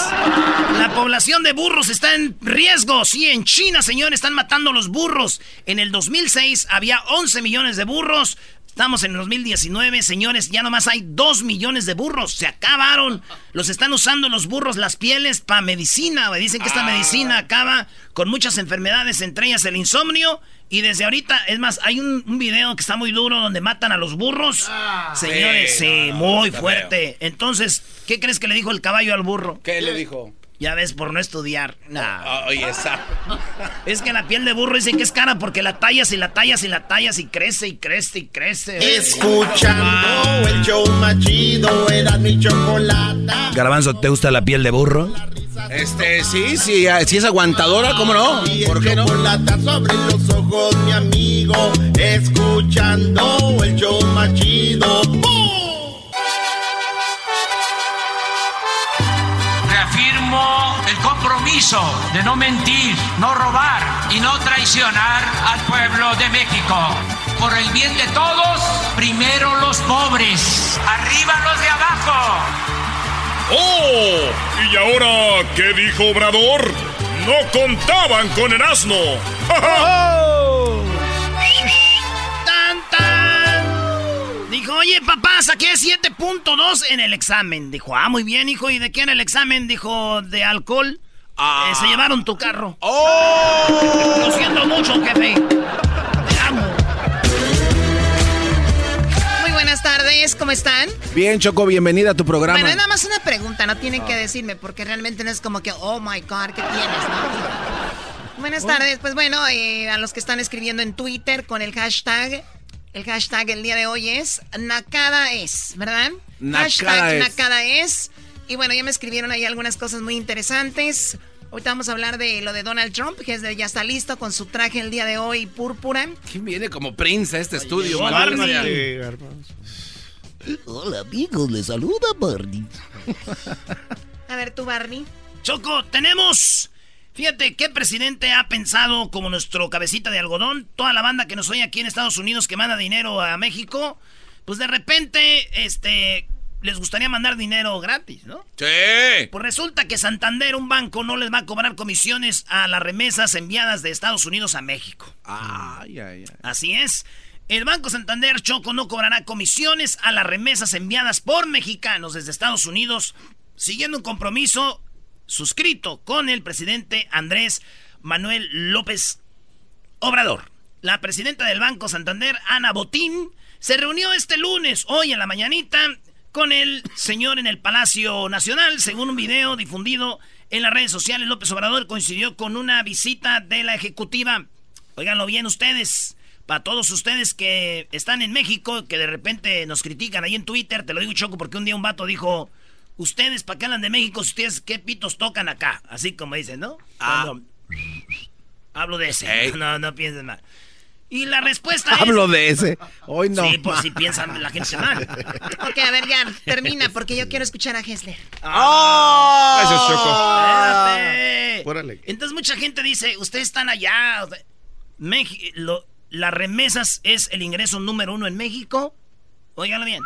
La población de burros está en riesgo. Sí, en China, señores, están matando los burros. En el 2006 había 11 millones de burros. Estamos en el 2019, señores, ya nomás hay 2 millones de burros. Se acabaron. Los están usando los burros, las pieles, para medicina. Dicen que esta medicina acaba con muchas enfermedades, entre ellas el insomnio. Y desde ahorita, es más, hay un, un video que está muy duro donde matan a los burros. Señores, sí, sí, no, no, muy fuerte. Entonces, ¿qué crees que le dijo el caballo al burro? ¿Qué le dijo? Ya ves, por no estudiar. Nah. Ah, Oye, esa. Es que la piel de burro dicen que es cara porque la tallas y la tallas y la tallas y crece y crece y crece. Escuchando el show más chido, era mi chocolate. Garbanzo, ¿te gusta la piel de burro? Este, sí, sí, ah, si es aguantadora, ¿cómo no? ¿Por qué no? Sobre los ojos, mi amigo. Escuchando el show más chido. ¡Bum! Compromiso de no mentir, no robar y no traicionar al pueblo de México. Por el bien de todos, primero los pobres, arriba los de abajo. ¡Oh! ¿Y ahora qué dijo Obrador? no contaban con Erasmo. ¡Tan, tan! Dijo, oye, papá, saqué 7.2 en el examen. Dijo, ah, muy bien, hijo. ¿Y de qué en el examen? Dijo, de alcohol. Ah. Eh, se llevaron tu carro. ¡Oh! Lo siento mucho, jefe. Te amo. Muy buenas tardes, ¿cómo están? Bien, Choco, bienvenida a tu programa. Bueno, nada más una pregunta, no tienen que decirme, porque realmente no es como que, oh my god, ¿qué tienes? no? Buenas tardes, pues bueno, eh, a los que están escribiendo en Twitter con el hashtag, el hashtag el día de hoy es Nakada es, ¿verdad? Nakada hashtag es. Nakada es. Y bueno, ya me escribieron ahí algunas cosas muy interesantes. Ahorita vamos a hablar de lo de Donald Trump, que es de- ya está listo con su traje el día de hoy púrpura. ¿Quién viene como Prince a este estudio? Barney. Hola amigos, les saluda Barney. A ver, tú, Barney. Choco, tenemos. Fíjate qué presidente ha pensado como nuestro cabecita de algodón, toda la banda que nos oye aquí en Estados Unidos que manda dinero a México, pues de repente, este, les gustaría mandar dinero gratis, ¿no? Sí. Pues resulta que Santander, un banco, no les va a cobrar comisiones a las remesas enviadas de Estados Unidos a México. Ay, ay, ay. Así es. El Banco Santander Choco no cobrará comisiones a las remesas enviadas por mexicanos desde Estados Unidos, siguiendo un compromiso suscrito con el presidente Andrés Manuel López Obrador. La presidenta del Banco Santander, Ana Botín, se reunió este lunes, hoy en la mañanita, con el señor en el Palacio Nacional. Según un video difundido en las redes sociales, López Obrador coincidió con una visita de la ejecutiva. Óiganlo bien ustedes. Para todos ustedes que están en México, que de repente nos critican ahí en Twitter, te lo digo choco porque un día un vato dijo, ustedes para qué hablan de México, ustedes qué pitos tocan acá, así como dicen, ¿no? Ah. Cuando- hablo de ese, no, no piensen mal. Y la respuesta es... Hablo de ese. Hoy no. Sí, por si piensan la gente mal. Ok, a ver, ya, termina, porque yo quiero escuchar a Hessler. ¡Oh! Gracias, Choco. Espérate. Entonces mucha gente dice, ustedes están allá. lo- las remesas es el ingreso número uno en México. Óiganlo bien.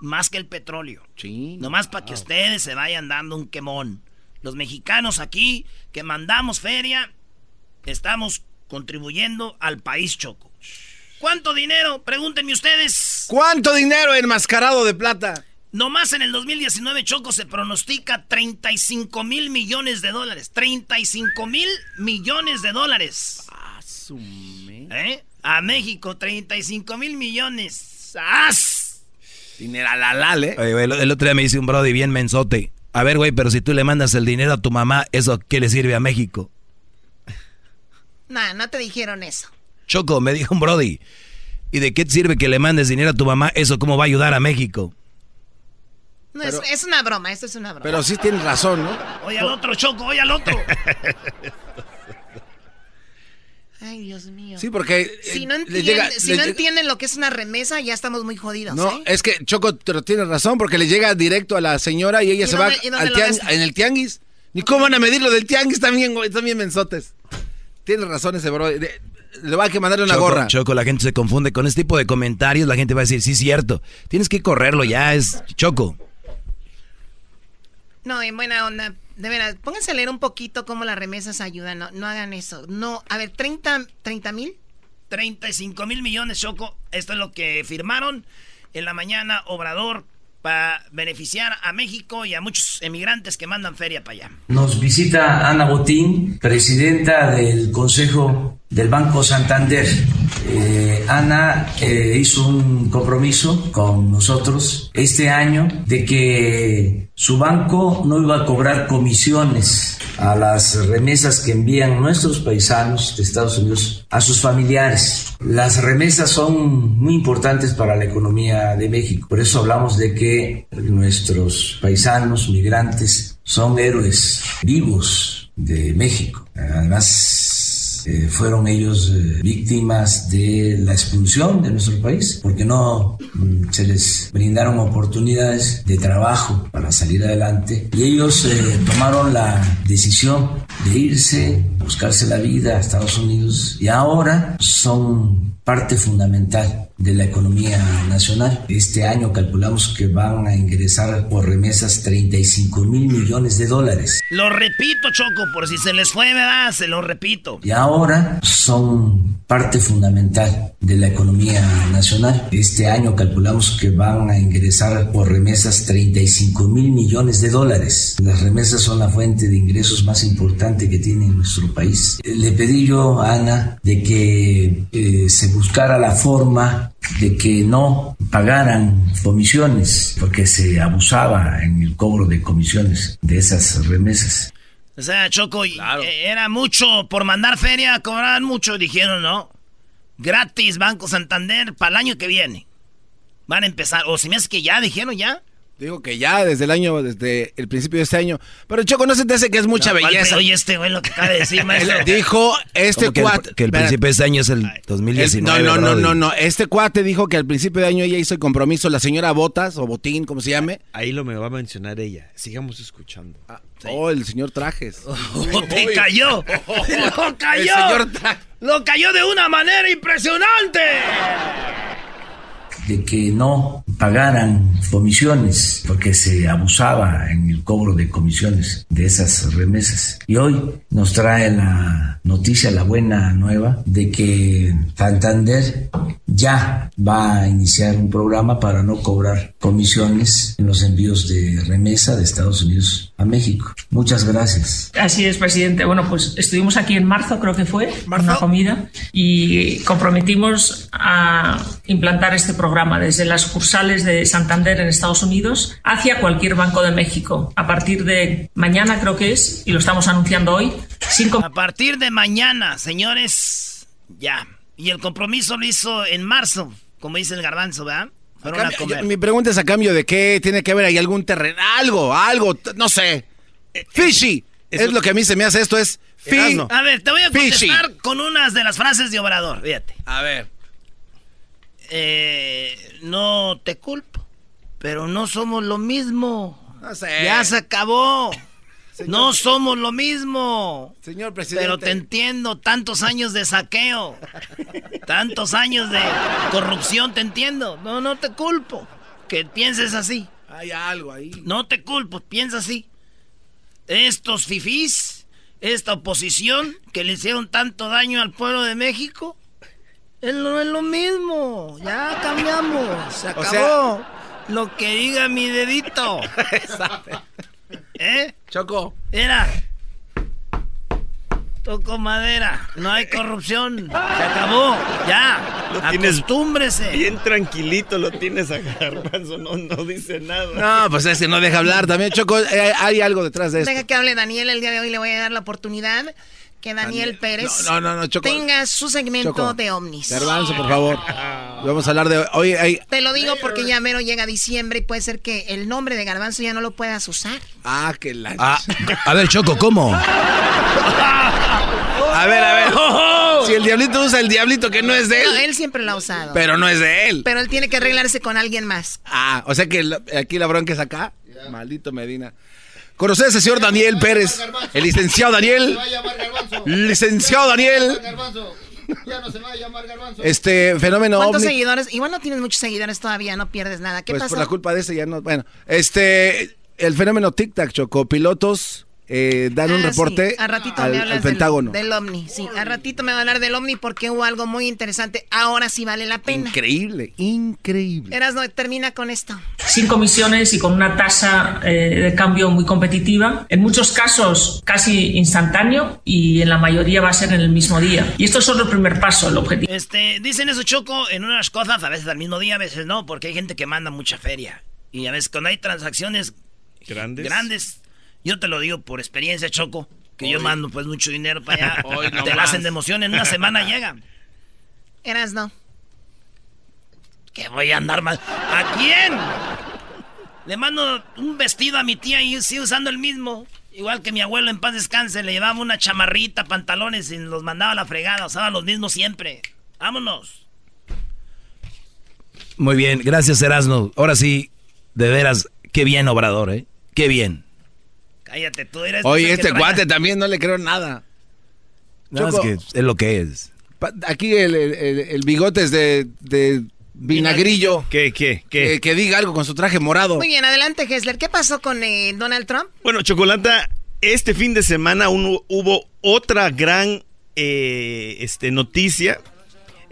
Más que el petróleo. Sí. Nomás para que ustedes se vayan dando un quemón. Los mexicanos aquí que mandamos feria, estamos contribuyendo al país choco. ¿Cuánto dinero? Pregúntenme ustedes. ¿Cuánto dinero enmascarado de plata? Nomás en el 2019, Choco, se pronostica 35 mil millones de dólares. 35 mil millones de dólares. ¿Eh? A México, 35 mil millones. ¡As! Dinero alalal, ¿eh? Oye, güey, el, el otro día me dice un brody bien mensote. A ver, güey, pero si tú le mandas el dinero a tu mamá, ¿eso qué le sirve a México? Nah, no te dijeron eso. Choco, me dijo un brody. ¿Y de qué te sirve que le mandes dinero a tu mamá? ¿Eso cómo va a ayudar a México? No, es, es una broma, esto es una broma. Pero sí tienes razón, ¿no? Oye al otro, Choco, oye al otro. Ay, Dios mío. Sí, porque. Si eh, no, le entienden, llega- si no entienden lo que es una remesa, ya estamos muy jodidos, No, ¿eh? es que Choco, pero tienes razón, porque le llega directo a la señora y ella ¿Y se dónde- va al en el tianguis. Ni cómo van a medir lo del tianguis también, güey, también mensotes. Tienes razón ese bro. Le, le va a que mandarle una Choco, gorra. Choco, la gente se confunde con este tipo de comentarios. La gente va a decir, sí, cierto. Tienes que correrlo ya, es Choco. No, en buena onda. De veras, pónganse a leer un poquito cómo las remesas ayudan. No, no hagan eso. No, a ver, 30 mil. 35 mil millones, Choco. Esto es lo que firmaron en la mañana Obrador para beneficiar a México y a muchos emigrantes que mandan feria para allá. Nos visita Ana Botín, presidenta del Consejo del Banco Santander. Eh, Ana hizo un compromiso con nosotros este año de que su banco no iba a cobrar comisiones a las remesas que envían nuestros paisanos de Estados Unidos a sus familiares. Las remesas son muy importantes para la economía de México. Por eso hablamos de que nuestros paisanos migrantes son héroes vivos de México. Además, eh, fueron ellos eh, víctimas de la expulsión de nuestro país porque no mm, se les brindaron oportunidades de trabajo para salir adelante. Y ellos eh, tomaron la decisión de irse, buscarse la vida a Estados Unidos y ahora son parte fundamental de la economía nacional. Este año calculamos que van a ingresar por remesas 35 mil millones de dólares. Lo repito, Choco, por si se les fue, ¿verdad? Se lo repito. Y ahora son parte fundamental de la economía nacional. Este año calculamos que van a ingresar por remesas 35 mil millones de dólares. Las remesas son la fuente de ingresos más importante que tiene nuestro país. Le pedí yo a Ana de que eh, se buscara la forma de que no pagaran comisiones, porque se abusaba en el cobro de comisiones de esas remesas. O sea, Choco, eh, era mucho por mandar feria, cobraban mucho, dijeron, ¿no? Gratis, Banco Santander, para el año que viene. Van a empezar, o si me hace que ya, dijeron ya. Digo que ya desde el año, desde el principio de este año. Pero Choco, no se te hace que es mucha belleza. Oye, este güey lo que acaba de decir, maestro. dijo este que cuate. El, que el principio de este año es el 2019. no, no, no, no, no. Este cuate dijo que al principio de año ella hizo el compromiso, la señora Botas o Botín, como se llame. Ahí lo me va a mencionar ella. Sigamos escuchando. Ah, Oh, el señor Trajes. Oh, te cayó. lo cayó. El señor Lo cayó de una manera impresionante de que no pagaran comisiones, porque se abusaba en el cobro de comisiones de esas remesas. Y hoy nos trae la noticia, la buena nueva, de que Santander ya va a iniciar un programa para no cobrar comisiones en los envíos de remesa de Estados Unidos a México. Muchas gracias. Así es, presidente. Bueno, pues estuvimos aquí en marzo, creo que fue, una comida, y comprometimos a implantar este programa desde las sucursales de Santander en Estados Unidos hacia cualquier banco de México. A partir de mañana creo que es, y lo estamos anunciando hoy. A partir de mañana, señores, ya. Y el compromiso lo hizo en marzo, como dice el garbanzo, ¿verdad? mi pregunta es a cambio de qué tiene que ver ahí algún terreno, algo, algo, no sé. Fishy. Es lo que a mí se me hace esto, es fishy. A ver, te voy a contestar con unas de las frases de Obrador, fíjate. A ver eh, no te culpo, pero no somos lo mismo. Ya se acabó. No somos lo mismo. Señor presidente. Pero te entiendo, tantos años de saqueo, tantos años de corrupción, te entiendo. No, no te culpo. Que pienses así. Hay algo ahí. No te culpo, piensa así. Estos fifís, esta oposición que le hicieron tanto daño al pueblo de México, no es lo mismo. Ya cambiamos. Se acabó. lo que diga mi dedito. ¿Eh? Choco. Era. Toco madera. No hay corrupción. Se acabó. Ya. Lo Acostúmbrese. Bien tranquilito lo tienes a Garbanzo. No, no dice nada. No, pues ese no deja hablar. También, Choco, eh, hay algo detrás de esto. Deja que hable Daniel. El día de hoy le voy a dar la oportunidad que Daniel, Pérez tenga su segmento de ovnis. Garbanzo, por favor. Vamos a hablar de hoy. Te lo digo porque ya mero llega diciembre y puede ser que el nombre de Garbanzo ya no lo puedas usar. Ah, que la. Ah, a ver, Choco, ¿cómo? a ver, a ver. Si el diablito usa el diablito que no es de él. No, él siempre lo ha usado. Pero no es de él. Pero él tiene que arreglarse con alguien más. Ah, o sea que aquí la bronca es acá. Maldito Medina. Conocer ese señor Daniel Pérez, el licenciado Daniel. Licenciado Daniel. Ya no se va a llamar Garbanzo. Este fenómeno. ¿Cuántos seguidores? Igual no tienes muchos seguidores todavía, no pierdes nada. ¿Qué pues pasa? por la culpa de ese ya no. Bueno, este. El fenómeno tic-tac, Choco. Pilotos eh, dan un ah, reporte a ratito al, me hablas Pentágono. Del, OVNI, sí. A ratito me va a hablar del OVNI porque hubo algo muy interesante. Ahora sí vale la pena. Increíble, increíble. Eras no, termina con esto. Sin comisiones y con una tasa eh, de cambio muy competitiva. En muchos casos casi instantáneo y en la mayoría va a ser en el mismo día. Y esto es solo el primer paso, el objetivo. Este, dicen eso, Choco, en unas cosas, a veces al mismo día, a veces no, porque hay gente que manda mucha feria. Y a veces cuando hay transacciones grandes, grandes yo te lo digo por experiencia, Choco, que yo mando pues mucho dinero para allá. te la hacen de emoción, en una semana llegan. Eras no. Que voy a andar mal. ¿A quién? Le mando un vestido a mi tía y sigo usando el mismo. Igual que mi abuelo en paz descanse, le llevaba una chamarrita, pantalones y los mandaba a la fregada. Usaba los mismos siempre. Vámonos. Muy bien, gracias Erasno. Ahora sí, de veras, qué bien Obrador, ¿eh? Qué bien. Cállate, tú eres. Oye, este guate también no le creo nada. No, es que es lo que es. Aquí el, el, bigote es de, vinagrillo. ¿Qué, qué, qué? Que, que diga algo con su traje morado. Muy bien, adelante, Hessler. ¿Qué pasó con eh, Donald Trump? Bueno, Chocolata, este fin de semana uno- hubo otra gran eh, este, noticia.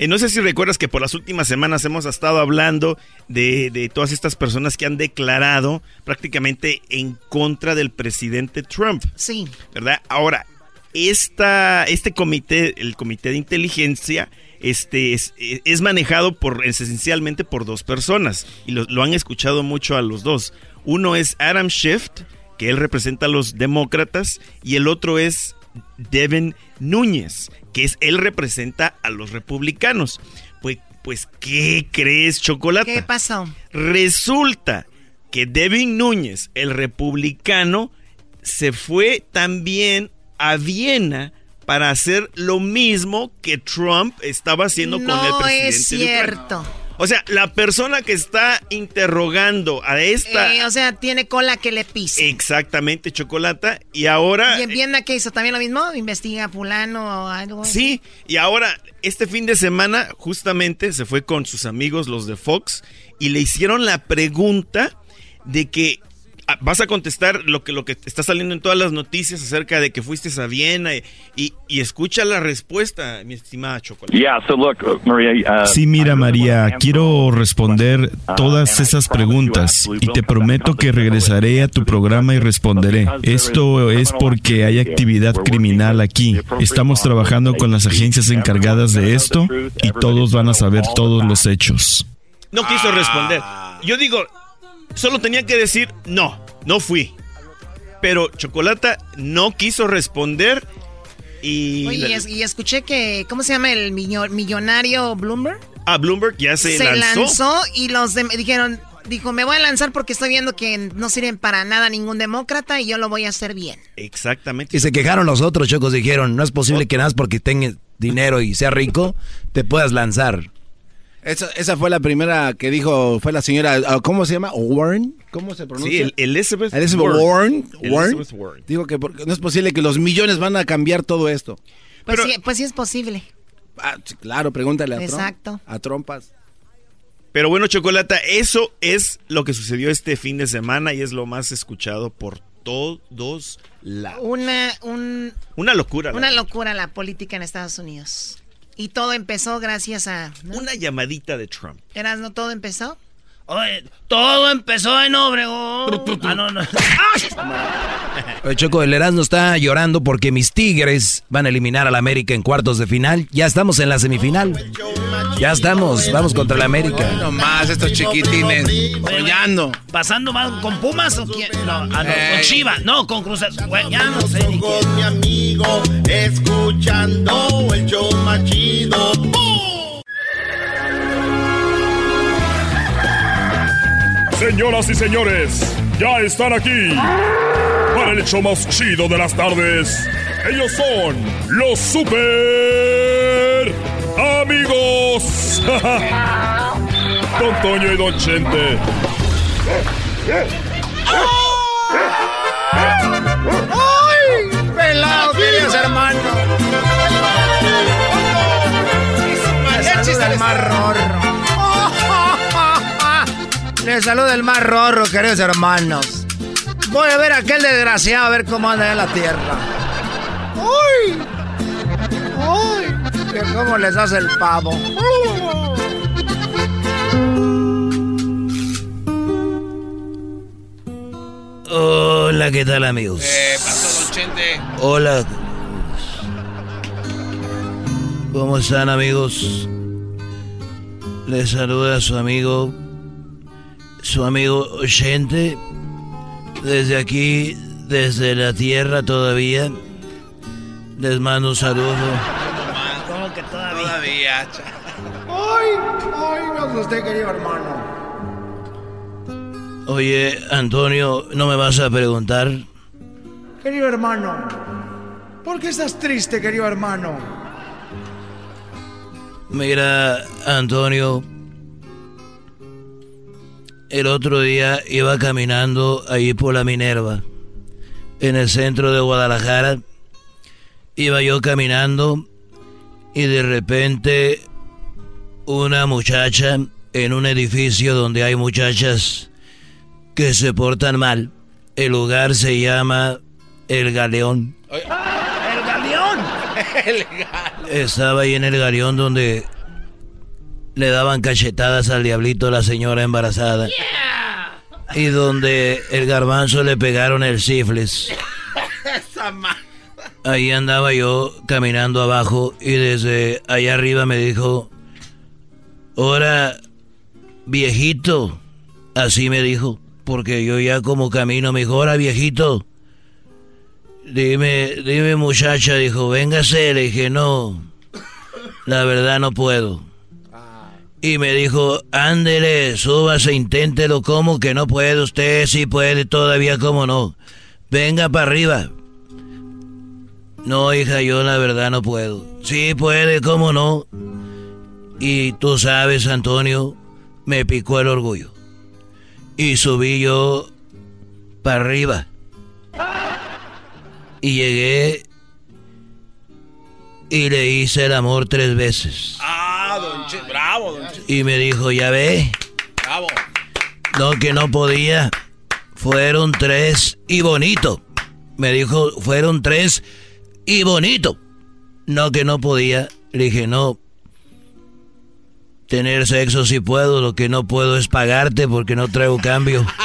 Eh, no sé si recuerdas que por las últimas semanas hemos estado hablando de, de todas estas personas que han declarado prácticamente en contra del presidente Trump. Sí. ¿Verdad? Ahora, esta, este comité, el comité de inteligencia, este, es, es manejado por, es esencialmente por dos personas. Y lo, lo han escuchado mucho a los dos. Uno es Adam Schiff, que él representa a los demócratas, y el otro es Devin Núñez, que es él representa a los republicanos. Pues, pues ¿qué crees, Chocolate? ¿Qué pasó? Resulta que Devin Núñez, el republicano, se fue también a Viena para hacer lo mismo que Trump estaba haciendo con el No presidente es de Ucrania. cierto. O sea, la persona que está interrogando a esta... Eh, o sea, tiene cola que le pise. Exactamente, Chocolata. Y ahora... ¿Y en Viena qué hizo? ¿También lo mismo? ¿Investiga a fulano o algo? Sí, y ahora este fin de semana justamente se fue con sus amigos los de Fox y le hicieron la pregunta de que vas a contestar lo que lo que está saliendo en todas las noticias acerca de que fuiste a Viena y, y- y escucha la respuesta, mi estimada Chocolate. Uh, uh, Sí, mira María, quiero responder todas esas preguntas y te prometo que regresaré a tu programa y responderé. Esto es porque hay actividad criminal aquí. Estamos trabajando con las agencias encargadas de esto y todos van a saber todos los hechos. No quiso responder. Yo digo, solo tenía que decir no, no fui. Pero Chocolata no quiso responder y Oye, y es- y escuché que, ¿cómo se llama el millo- millonario Bloomberg? a Bloomberg ya se, Se lanzó. lanzó y los dem- dijeron, dijo, me voy a lanzar porque estoy viendo que no sirven para nada ningún demócrata y yo lo voy a hacer bien. Exactamente. Y se quejaron los otros, chocos, dijeron, no es posible que nada más porque tengas dinero y sea rico, te puedas lanzar. Esa, esa fue la primera que dijo, fue la señora, ah, ¿cómo se llama? Warren, ¿cómo se pronuncia? Sí, el- Elizabeth, Elizabeth Warren. Warren. Elizabeth Warren. Que no es posible que los millones van a cambiar todo esto. Pues, sí, pues sí es posible. Ah, sí, claro, pregúntale a Trump. Exacto. A trompas. Pero bueno, Chocolata, eso es lo que sucedió este fin de semana y es lo más escuchado por todos lados. Una, un, Una locura. una locura la política en Estados Unidos. Y todo empezó gracias a... ¿no? Una llamadita de Trump. ¿Eras no todo empezó? Oye, todo empezó en Obregón. Ah, no, no. Oye, Choco, el Erasmo está llorando porque mis Tigres van a eliminar al América en cuartos de final. Ya estamos en la semifinal. Ya estamos, vamos contra el América. No más, estos chiquitines. Soñando. ¿Pasando mal con Pumas o quién? No, ah, no, con Ey. Chivas. No, con Cruz Ya no sé ni quién. Con mi amigo, escuchando Señoras y señores, ya están aquí para el hecho más chido de las tardes. Ellos son los super amigos. Don Toño y Don Chente. ¡Ay! ¡Pelado, queridos hermanos! Le saluda el más rorro. Le saluda el más rorro, queridos hermanos. Voy a ver a aquel desgraciado a ver cómo anda en la tierra. ¡Uy! ¡Uy! Que ¿Cómo les hace el pavo? Hola, ¿qué tal, amigos? Eh, pasó, Don Chente. Hola. ¿Cómo están, amigos? Les saluda su amigo, su amigo oyente, desde aquí, desde la tierra todavía. Les mando un saludo. ¿Cómo que todavía? Todavía. ¡Ay! ¡Ay! No usted, querido hermano. Oye, Antonio, ¿no me vas a preguntar? Querido hermano. ¿Por qué estás triste, querido hermano? Mira, Antonio, el otro día iba caminando ahí por la Minerva, en el centro de Guadalajara. Iba yo caminando y de repente una muchacha en un edificio donde hay muchachas que se portan mal. El lugar se llama El Galeón. ¡El Galeón! El Galeón. Estaba ahí en el Galeón donde le daban cachetadas al diablito la señora embarazada. Y donde el garbanzo le pegaron el sífilis. Ahí andaba yo caminando abajo y desde allá arriba me dijo, ahora viejito, así me dijo, porque yo ya como camino, me dijo, ahora viejito, dime, dime muchacha, dijo, véngase, le dije, no, la verdad no puedo. Y me dijo, ándele, súbase, inténtelo, como que no puede usted? Sí puede todavía, como no? Venga para arriba. No, hija, yo la verdad no puedo. Sí puede, cómo no. Y tú sabes, Antonio, me picó el orgullo. Y subí yo para arriba. Y llegué y le hice el amor tres veces. Ah, don Che, bravo, don Che. Y me dijo, ya ve. Bravo. No, que no podía. Fueron tres y bonito. Me dijo, fueron tres y bonito. No, que no podía. Le dije, no. Tener sexo si puedo, lo que no puedo es pagarte porque no traigo cambio.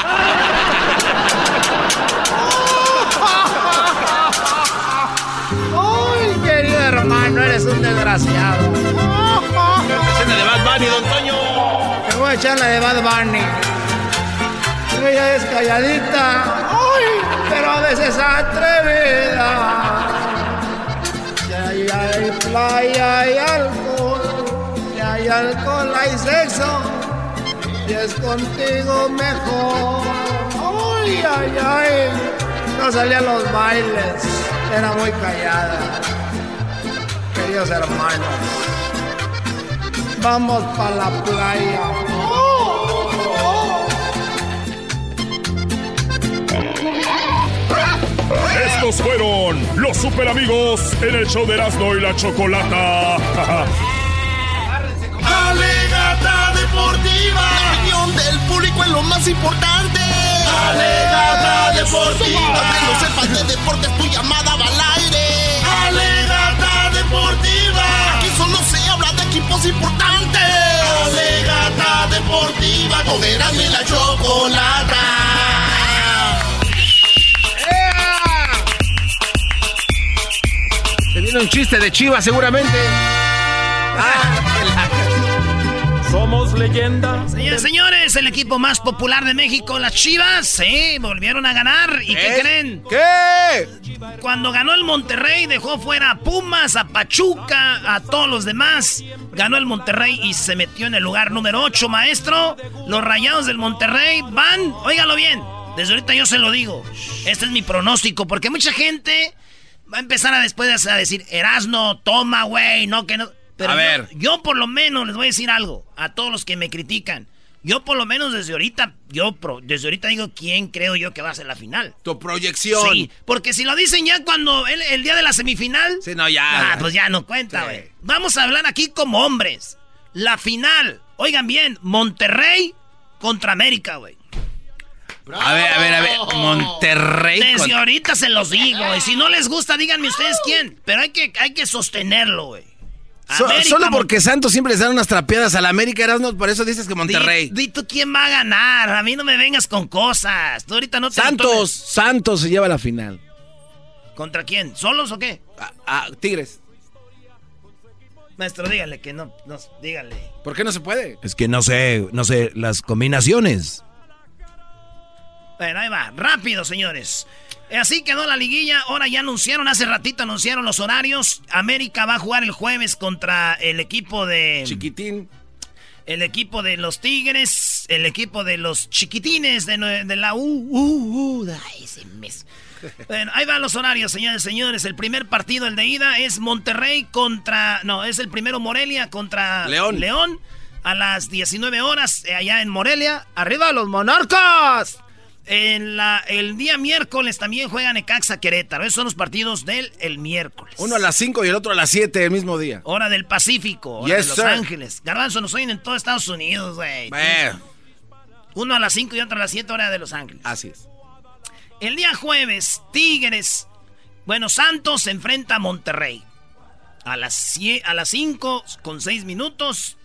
Ay, querido hermano, eres un desgraciado. La de Bad Bunny. Ella es calladita, ay, pero a veces atrevida. Si hay, hay playa, hay alcohol. Si hay alcohol, hay sexo. Si es contigo mejor. Ay, ay, ay. No salía a los bailes. Era muy callada. Queridos hermanos. Vamos para la playa. Estos fueron los super amigos en el show de Erasmo y la Chocolata. Alegata deportiva. La opinión del público es lo más importante. Alegata deportiva. Que no sepas de deportes, tu llamada va al aire. Alegata deportiva. Equipos importantes. Alegata deportiva. Con y la Chocolata. Se viene un chiste de Chivas seguramente. Somos leyenda. Señores, señores, el equipo más popular de México, las Chivas, sí, volvieron a ganar. ¿Y qué ¿Eh? creen? ¿Qué? Cuando ganó el Monterrey, dejó fuera a Pumas, a Pachuca, a todos los demás. Ganó el Monterrey y se metió en el lugar número 8, maestro. Los rayados del Monterrey van, óigalo bien, desde ahorita yo se lo digo. Este es mi pronóstico, porque mucha gente va a empezar a después a decir, Erasno, toma, güey, no que no. Pero A yo- ver. yo por lo menos les voy a decir algo a todos los que me critican. Yo por lo menos desde ahorita, yo pro- desde ahorita digo quién creo yo que va a ser la final. Tu proyección. Sí, porque si lo dicen ya cuando el, el día de la semifinal, Sí, no, ya. ah, pues ya no cuenta, Sí. güey. Vamos a hablar aquí como hombres. La final, oigan bien, Monterrey contra América, güey. A ver, a ver, a ver. Monterrey. Desde ahorita se los digo, y si no les gusta, díganme ustedes quién. Pero hay que, hay que sostenerlo, güey. So- América, solo porque Santos siempre les dan unas trapeadas a la América, Erasmo, por eso dices que Monterrey. Di, di tú quién va a ganar. A mí no me vengas con cosas. Tú ahorita no te Santos. Santos se lleva la final. ¿Contra quién? ¿Solos o qué? Ah, Tigres. Maestro, dígale que no, no, dígale. ¿Por qué no se puede? Es que no sé, no sé, las combinaciones. Bueno, ahí va, rápido, señores. Así quedó la liguilla. Ahora ya anunciaron, hace ratito anunciaron los horarios. América va a jugar el jueves contra el equipo de. Chiquitín. El equipo de los Tigres. El equipo de los chiquitines de, de la U. U, U. Ay, ese mes. Bueno, ahí van los horarios, señores, señores. El primer partido, el de ida, es Monterrey contra. No, es el primero Morelia contra León. León. A las 19 horas, eh, allá en Morelia. ¡Arriba los monarcas! En la, el día miércoles también juega Necaxa Querétaro. Esos son los partidos del el miércoles. Uno a las 5 y el otro a las 7 el mismo día. Hora del Pacífico, hora de Los Ángeles. Garbanzo, nos oyen en todo Estados Unidos, güey. Uno a las 5 y otro a las 7, hora de Los Ángeles. Así es. El día jueves, Tigres. Bueno, Santos se enfrenta a Monterrey. A las, a las 5 con 6 minutos.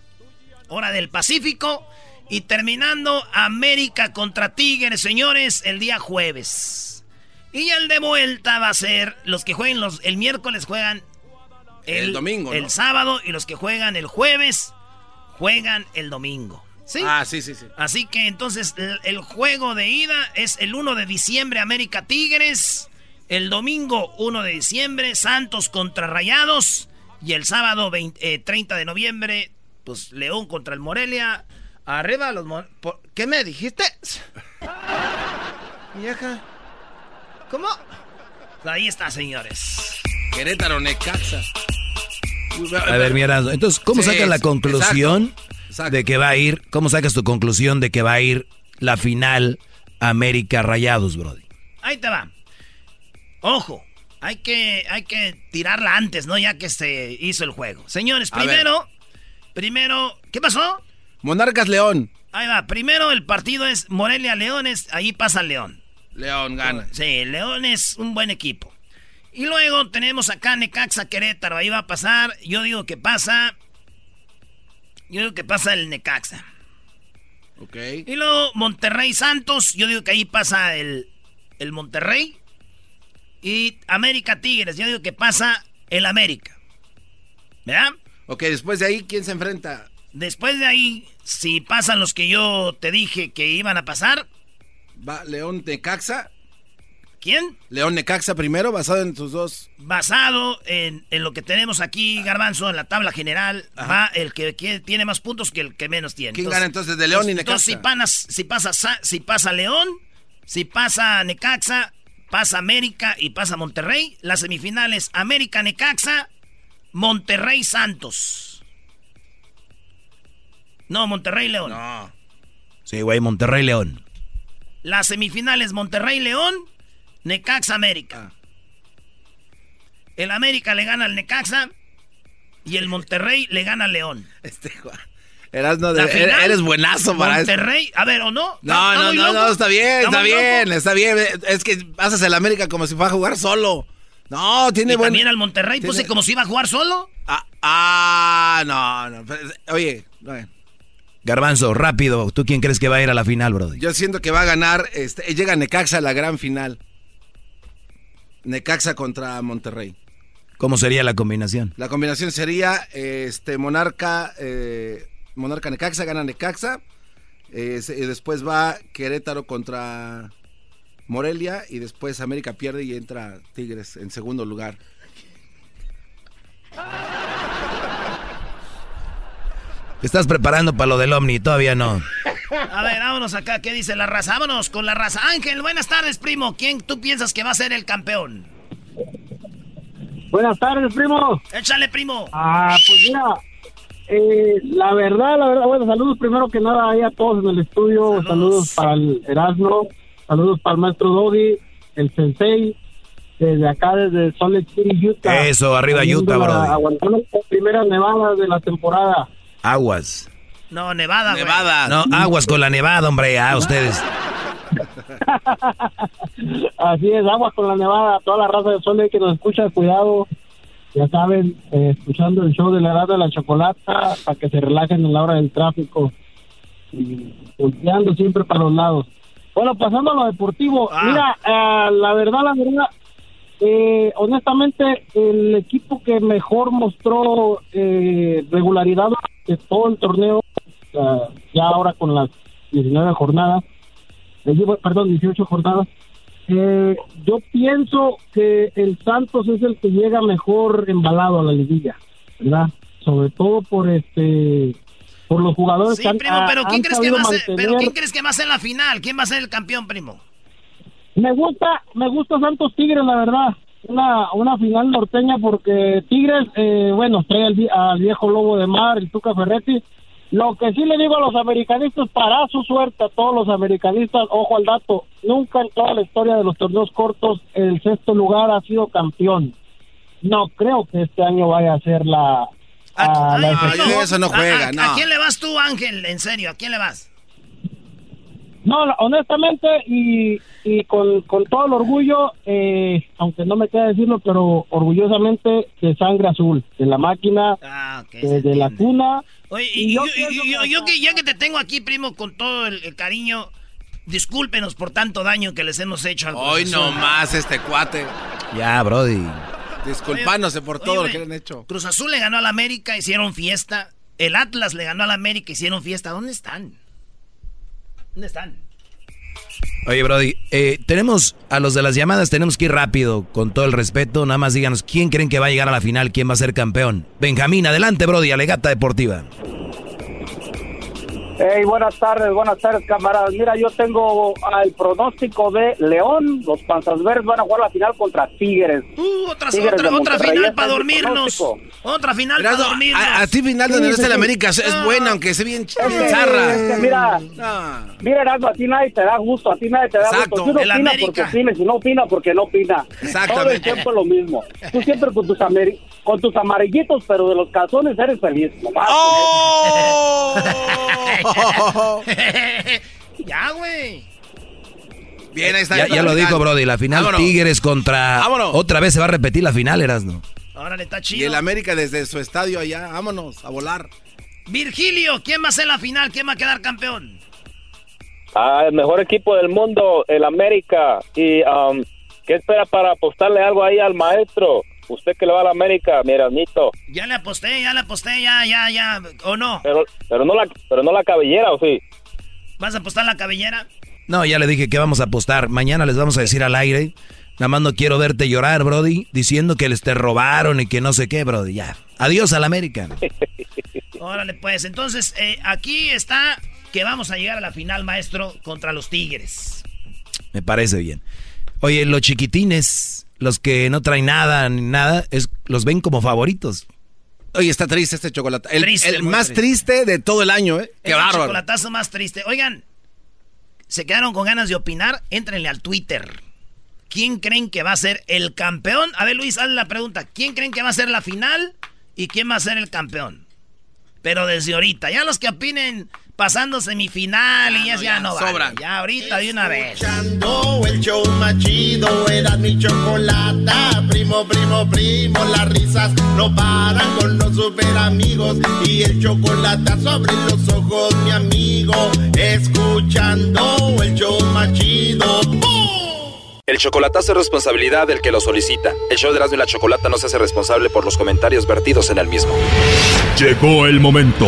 Hora del Pacífico. Y terminando América contra Tigres, señores, el día jueves. Y el de vuelta va a ser los que jueguen los, el miércoles juegan el, domingo. El sábado y los que juegan el jueves juegan el domingo. ¿Sí? Ah, sí, sí, sí. Así que entonces el, juego de ida es el 1 de diciembre América Tigres. El domingo 1 de diciembre Santos contra Rayados. Y el sábado 30 eh, de noviembre, pues León contra el Morelia. Arriba los... ¿Qué me dijiste? Vieja. ¿Cómo? Ahí está, señores. Querétaro, Necaxa. A ver, mira, entonces, ¿cómo sacas la conclusión de que va a ir, cómo sacas tu conclusión de que va a ir la final América Rayados, Brody? Ahí te va. Ojo, hay que, hay que tirarla antes, ¿no? Ya que se hizo el juego. Señores, primero, primero, ¿qué pasó? Monarcas León. Ahí va, primero el partido es Morelia Leones, ahí pasa León. León gana. Sí, León es un buen equipo. Y luego tenemos acá Necaxa Querétaro, ahí va a pasar, yo digo que pasa, yo digo que pasa el Necaxa. Ok. Y luego Monterrey Santos, yo digo que ahí pasa el, el Monterrey. Y América Tigres, yo digo que pasa el América. ¿Verdad? Ok, después de ahí, ¿quién se enfrenta? Después de ahí, si pasan los que yo te dije que iban a pasar. Va León Necaxa. ¿Quién? León Necaxa primero, basado en tus dos. Basado en, lo que tenemos aquí, Garbanzo, en la tabla general, va el que, tiene más puntos que el que menos tiene. ¿Quién gana entonces de León y Necaxa? Entonces, si, panas, si, pasa, si pasa León, si pasa Necaxa, pasa América y pasa Monterrey. Las semifinales América-Necaxa, Monterrey-Santos. No, Monterrey León. No. Sí, güey, Monterrey León. Las semifinales Monterrey León, Necaxa América. El América le gana al Necaxa y el Monterrey le gana al León. Este Eras no de, eres buenazo para Monterrey, a ver, ¿o no? No, no, no, no, está bien, está bien, está bien. Es que haces el América como si fuera a jugar solo. No, tiene ¿Y también al Monterrey puse como si iba a jugar solo? Ah, ah no, no. Oye, Garbanzo, rápido, ¿tú quién crees que va a ir a la final, Brody? Yo siento que va a ganar, este, llega Necaxa a la gran final. Necaxa contra Monterrey. ¿Cómo sería la combinación? La combinación sería este Monarca, eh, Monarca Necaxa, gana Necaxa. y después va Querétaro contra Morelia y después América pierde y entra Tigres en segundo lugar. Estás preparando para lo del Omni, todavía no. A ver, vámonos acá, ¿qué dice la raza? Vámonos con la raza. Ángel, buenas tardes, primo. ¿Quién tú piensas que va a ser el campeón? Buenas tardes, primo. Échale, primo. Ah, pues mira, eh, la verdad, la verdad, bueno, saludos primero que nada ahí a todos en el estudio, saludos, para el Erasmo, saludos para el maestro Dodi, el Sensei, desde acá, desde Salt Lake City, Utah. Eso, arriba Utah, bro. Aguantando las primeras nevadas de la temporada. Aguas. No, Nevada, Nevada. No, aguas con la nevada, hombre, a ustedes. Así es, aguas con la nevada. Toda la raza de Sol que nos escucha, cuidado. Ya saben, eh, escuchando el show de la edad de la chocolata para que se relajen en la hora del tráfico. Y volteando siempre para los lados. Bueno, pasando a lo deportivo. Ah. Mira, eh, la verdad, la verdad, eh, honestamente, el equipo que mejor mostró eh, regularidad de todo el torneo, ya ahora con las 19 jornadas, perdón, 18 jornadas, eh, yo pienso que el Santos es el que llega mejor embalado a la liguilla, ¿verdad? Sobre todo por este por los jugadores sí, primo, pero ¿quién crees que va a ser, pero quién crees que va a ser la final? ¿Quién va a ser el campeón, primo? Me gusta, me gusta Santos Tigres, la verdad. Una, una final norteña porque Tigres, eh, bueno, trae al, viejo lobo de mar, el Tuca Ferretti, Lo que sí le digo a los americanistas, para su suerte a todos los americanistas, ojo al dato, nunca en toda la historia de los torneos cortos el sexto lugar ha sido campeón. No creo que este año vaya a ser la... a la excepción. eso no juega, ¿A, a- no. ¿A quién le vas tú, Ángel? En serio, ¿a quién le vas? No, honestamente y, y con, con todo el orgullo, eh, aunque no me queda decirlo, pero orgullosamente de sangre azul, de la máquina, de, de la cuna. Oye, y, yo, y- y- yo que ya que te tengo aquí, primo, con todo el, el cariño, discúlpenos por tanto daño que les hemos hecho al Hoy no más este cuate. Ya, Brody. Disculpándose por todo Oye, lo que le han hecho. Cruz Azul le ganó al América, hicieron fiesta. El Atlas le ganó al América, hicieron fiesta. ¿Dónde están? ¿Dónde están? Oye, Brody, eh, tenemos a los de las llamadas, tenemos que ir rápido, con todo el respeto. Nada más díganos quién creen que va a llegar a la final, quién va a ser campeón. Benjamín, adelante, Brody, alegata deportiva. Hey, buenas tardes, buenas tardes, camaradas. Mira, yo tengo el pronóstico de León. Los Panzas Verdes van a jugar la final contra Tigres. Uh, otra, Tigres otra, final para dormirnos. pronóstico. Otra final para dormirnos. a, a ti final donde no Sí, sí, América es, es buena, aunque sea bien, Es bien que- zarra. es que mira, mira, Erasmo, a ti nadie te da gusto, a ti nadie te da Exacto. gusto. Si uno El opina América. porque opina, y si no opina porque no opina. Exactamente. Todo el tiempo es lo mismo. Tú siempre con tus, ameri- con tus amarillitos, pero de los calzones eres feliz. nomás. ya, güey. Bien, ahí está. Ya, ya lo dijo, Brody, la final Vámonos. Tigres contra... Vámonos. Otra vez se va a repetir la final, Erasno. Órale, está Y chido. el América desde su estadio allá, vámonos a volar. Virgilio, ¿quién va a ser la final? ¿Quién va a quedar campeón? Ah, el mejor equipo del mundo, el América. ¿Y um, qué espera para apostarle algo ahí al maestro? Usted que le va a la América, mi Erasmito. Ya le aposté, ya le aposté, ya, ya, ya. ¿O no? Pero, pero, no la, pero no la cabellera, ¿o sí? ¿Vas a apostar la cabellera? No, ya le dije que vamos a apostar. Mañana les vamos a decir al aire. Nada más no quiero verte llorar, Brody, diciendo que les te robaron y que no sé qué, Brody. Ya. Adiós al América. Órale, pues. Entonces, eh, aquí está que vamos a llegar a la final, maestro, contra los Tigres. Me parece bien. Oye, los chiquitines, los que no traen nada ni nada, es, los ven como favoritos. Oye, está triste este chocolate. El, Triste, el muy más triste. triste de todo el año, ¿eh? Qué Es el bárbaro. chocolatazo más triste. Oigan, se quedaron con ganas de opinar. Éntrenle al Twitter. ¿Quién creen que va a ser el campeón? A ver, Luis, haz la pregunta. ¿Quién creen que va a ser la final y quién va a ser el campeón? Pero desde ahorita, ya los que opinen pasando semifinal y ya, ya no, vale. sobran. Ya ahorita de una vez. Escuchando el show más chido era mi chocolata. Primo, primo, primo, las risas no paran con los super amigos. Y el chocolate sobre los ojos, mi amigo. Escuchando el show más chido. El chocolatazo es responsabilidad del que lo solicita. El show de Erasmo y la Chocolata no se hace responsable por los comentarios vertidos en el mismo. Llegó el momento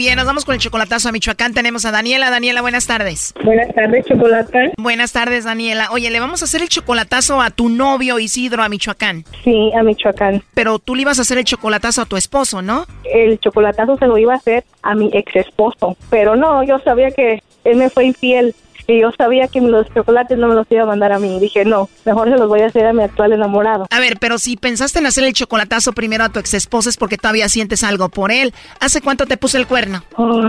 Bien, nos vamos con el chocolatazo a Michoacán. Tenemos a Daniela. Daniela, buenas tardes. Buenas tardes, Chocolata. Buenas tardes, Daniela. Oye, le vamos a hacer el chocolatazo a tu novio Isidro a Michoacán. Sí, a Michoacán. Pero tú le ibas a hacer el chocolatazo a tu esposo, ¿no? El chocolatazo se lo iba a hacer a mi ex esposo, pero no, yo sabía que él me fue infiel y yo sabía que los chocolates no me los iba a mandar a mí. Dije, no, mejor se los voy a hacer a mi actual enamorado. A ver, pero si pensaste en hacer el chocolatazo primero a tu ex esposo es porque todavía sientes algo por él. ¿Hace cuánto te puso el cuerno? Oh,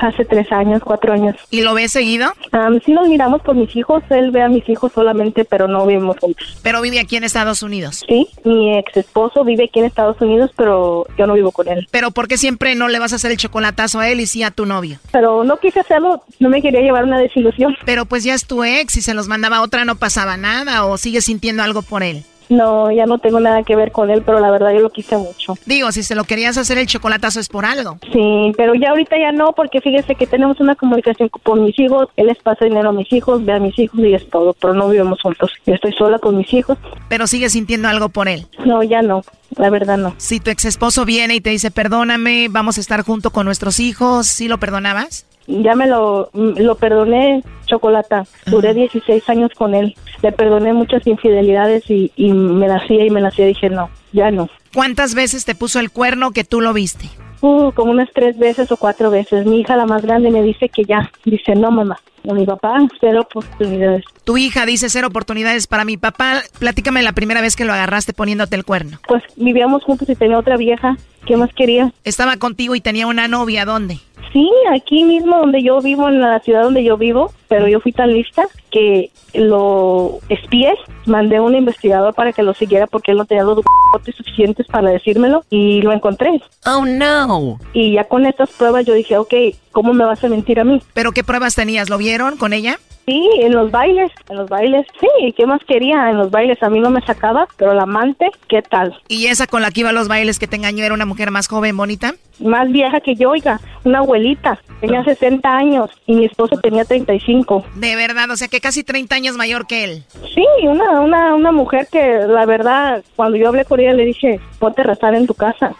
hace tres años, cuatro años. ¿Y lo ves seguido? Am, sí nos miramos por mis hijos, él ve a mis hijos solamente, pero no vivimos juntos. Pero vive aquí en Estados Unidos. Sí, mi ex esposo vive aquí en Estados Unidos, pero yo no vivo con él. Pero ¿por qué siempre no le vas a hacer el chocolatazo a él y sí a tu novio? Pero no quise hacerlo, no me quería llevar una desilusión. Pero pues ya es tu ex y se los mandaba a otra no pasaba nada o sigues sintiendo algo por él. No, ya no tengo nada que ver con él, pero la verdad yo lo quise mucho. Digo, si se lo querías hacer el chocolatazo es por algo. Sí, pero ya ahorita ya no, porque fíjese que tenemos una comunicación con mis hijos, él les pasa dinero a mis hijos, ve a mis hijos y es todo, pero no vivimos juntos. Yo estoy sola con mis hijos. Pero sigues sintiendo algo por él. No, ya no, la verdad no. Si tu ex esposo viene y te dice, perdóname, vamos a estar junto con nuestros hijos, ¿sí lo perdonabas? Ya me lo, lo perdoné, Chocolata. Duré 16 años con él. Le perdoné muchas infidelidades y, y me la hacía y me la hacía. Dije, no, ya no. ¿Cuántas veces te puso el cuerno que tú lo viste? Uh, como unas tres veces o cuatro veces. Mi hija, la más grande, me dice que ya. Dice, no, mamá. No, mi papá, cero oportunidades. Tu hija dice cero oportunidades para mi papá. Platícame la primera vez que lo agarraste poniéndote el cuerno. Pues vivíamos juntos y tenía otra vieja. ¿Qué más quería? Estaba contigo y tenía una novia. ¿Dónde? Sí, aquí mismo donde yo vivo, en la ciudad donde yo vivo, pero yo fui tan lista que lo espié, mandé a un investigador para que lo siguiera porque él no tenía los documentos suficientes para decírmelo y lo encontré. Oh, no. Y ya con estas pruebas yo dije, ok, ¿cómo me vas a mentir a mí? ¿Pero qué pruebas tenías? ¿Lo vieron con ella? Sí, en los bailes, en los bailes, sí, ¿qué más quería? En los bailes a mí no me sacaba, pero la amante, ¿qué tal? ¿Y esa con la que iba a los bailes que te engañó era una mujer más joven, bonita? Más vieja que yo, oiga, una abuelita, tenía 60 años y mi esposo tenía 35. De verdad, o sea que casi 30 años mayor que él. Sí, una, una, una mujer que la verdad, cuando yo hablé con ella le dije, ponte a rezar en tu casa.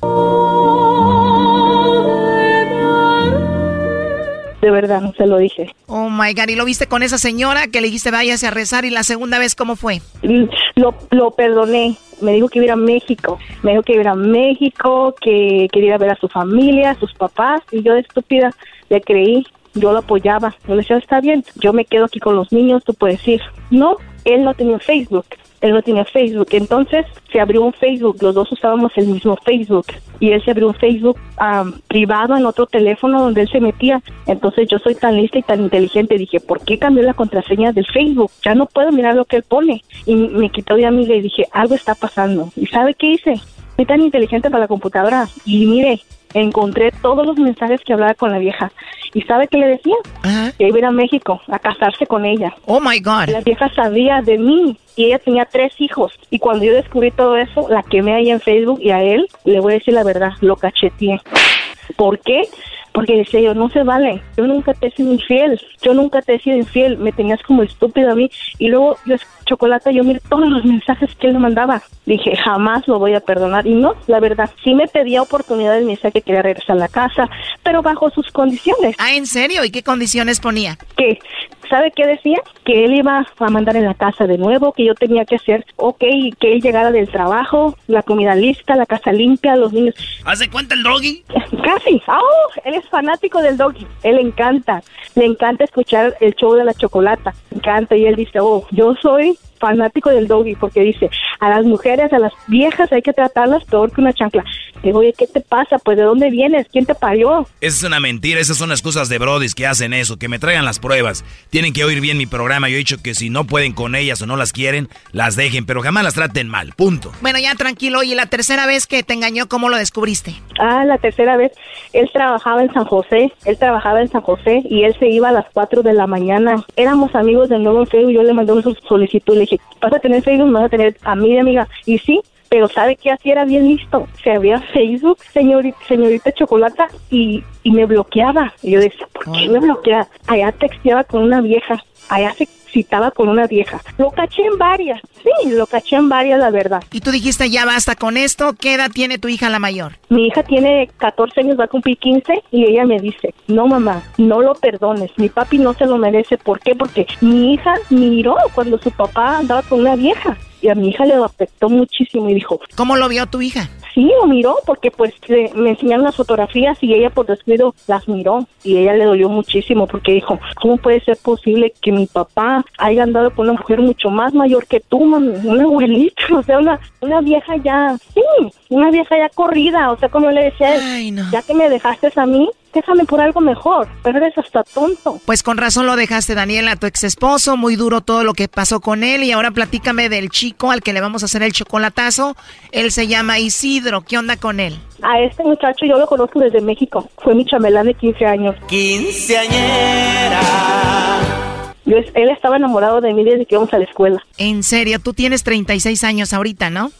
De verdad, se lo dije. Oh my God, ¿y lo viste con esa señora que le dijiste váyase a rezar? ¿Y la segunda vez cómo fue? Lo, lo perdoné. Me dijo que iba a México. Me dijo que iba a México, que quería ver a su familia, a sus papás. Y yo de estúpida le creí. Yo lo apoyaba. Yo le decía, está bien, yo me quedo aquí con los niños, tú puedes ir. No, él no tenía Facebook él no tenía Facebook. Entonces se abrió un Facebook, los dos usábamos el mismo Facebook y él se abrió un Facebook privado en otro teléfono donde él se metía. Entonces yo soy tan lista y tan inteligente, dije, ¿por qué cambió la contraseña del Facebook? Ya no puedo mirar lo que él pone. Y me quitó de amiga y dije, algo está pasando. ¿Y sabe qué hice? Soy tan inteligente para la computadora y mire, encontré todos los mensajes que hablaba con la vieja. ¿Y sabe qué le decía? Que iba a ir a México a casarse con ella. Oh my God. La vieja sabía de mí y ella tenía tres hijos. Y cuando yo descubrí todo eso, la quemé ahí en Facebook y a él, le voy a decir la verdad, lo cacheteé. ¿Por qué? Porque decía yo, no se vale, yo nunca te he sido infiel, yo nunca te he sido infiel, me tenías como estúpido a mí. Y luego yo, Chocolate, yo miré todos los mensajes que él me mandaba. Dije, jamás lo voy a perdonar. Y no, la verdad, sí me pedía oportunidades, me decía que quería regresar a la casa, pero bajo sus condiciones. Ah, ¿en serio? ¿Y qué condiciones ponía? Que, ¿sabe qué decía? Que él iba a mandar en la casa de nuevo, que yo tenía que hacer, ok, que él llegara del trabajo, la comida lista, la casa limpia, los niños. ¿Hace cuenta el doggy? Casi. Oh, él es fanático del doggy. Él le encanta. Le encanta escuchar el show de la chocolata. Le encanta. Y él dice, oh, yo soy fanático del doggy porque dice, a las mujeres, a las viejas hay que tratarlas peor que una chancla. Digo, oye, ¿qué te pasa? Pues ¿de dónde vienes? ¿Quién te parió? Esa es una mentira, esas son excusas de brodis que hacen eso, que me traigan las pruebas. Tienen que oír bien mi programa, yo he dicho que si no pueden con ellas o no las quieren, las dejen, pero jamás las traten mal, punto. Bueno, ya tranquilo, y la tercera vez que te engañó, ¿cómo lo descubriste? Ah, la tercera vez, él trabajaba en San José, él trabajaba en San José y él se iba a las 4 de la mañana. Éramos amigos de nuevo en Facebook, yo le mandé una solicitud, le dije, vas a tener Facebook, vas a tener a mi amiga. Y sí, pero ¿sabe qué así era bien listo? Se abría Facebook, señorita, señorita Chocolata, y, y me bloqueaba. Y yo decía, ¿por qué me bloquea? Allá texteaba con una vieja, allá se citaba con una vieja. Lo caché en varias, sí, lo caché en varias, la verdad. Y tú dijiste, ya basta con esto, ¿qué edad tiene tu hija la mayor? Mi hija tiene 14 años, va a cumplir 15, y ella me dice, no mamá, no lo perdones, mi papi no se lo merece. ¿Por qué? Porque mi hija miró cuando su papá andaba con una vieja y a mi hija le afectó muchísimo y dijo, ¿cómo lo vio tu hija? Sí, lo miró porque pues me enseñaron las fotografías y ella por descuido las miró y ella le dolió muchísimo porque dijo, ¿cómo puede ser posible que mi papá haya andado con una mujer mucho más mayor que tú, una abuelita, o sea, una, una vieja ya, sí, una vieja ya corrida, o sea, como le decía, ya que me dejaste a mí, déjame por algo mejor, pero eres hasta tonto. Pues con razón lo dejaste, Daniela, tu ex esposo, muy duro todo lo que pasó con él y ahora platícame del chico al que le vamos a hacer el chocolatazo. Él se llama Isidro, ¿qué onda con él? A este muchacho yo lo conozco desde México, fue mi chamelán de 15 años. Quinceañera. Yo, él estaba enamorado de mí desde que íbamos a la escuela. En serio, tú tienes 36 años ahorita, ¿no?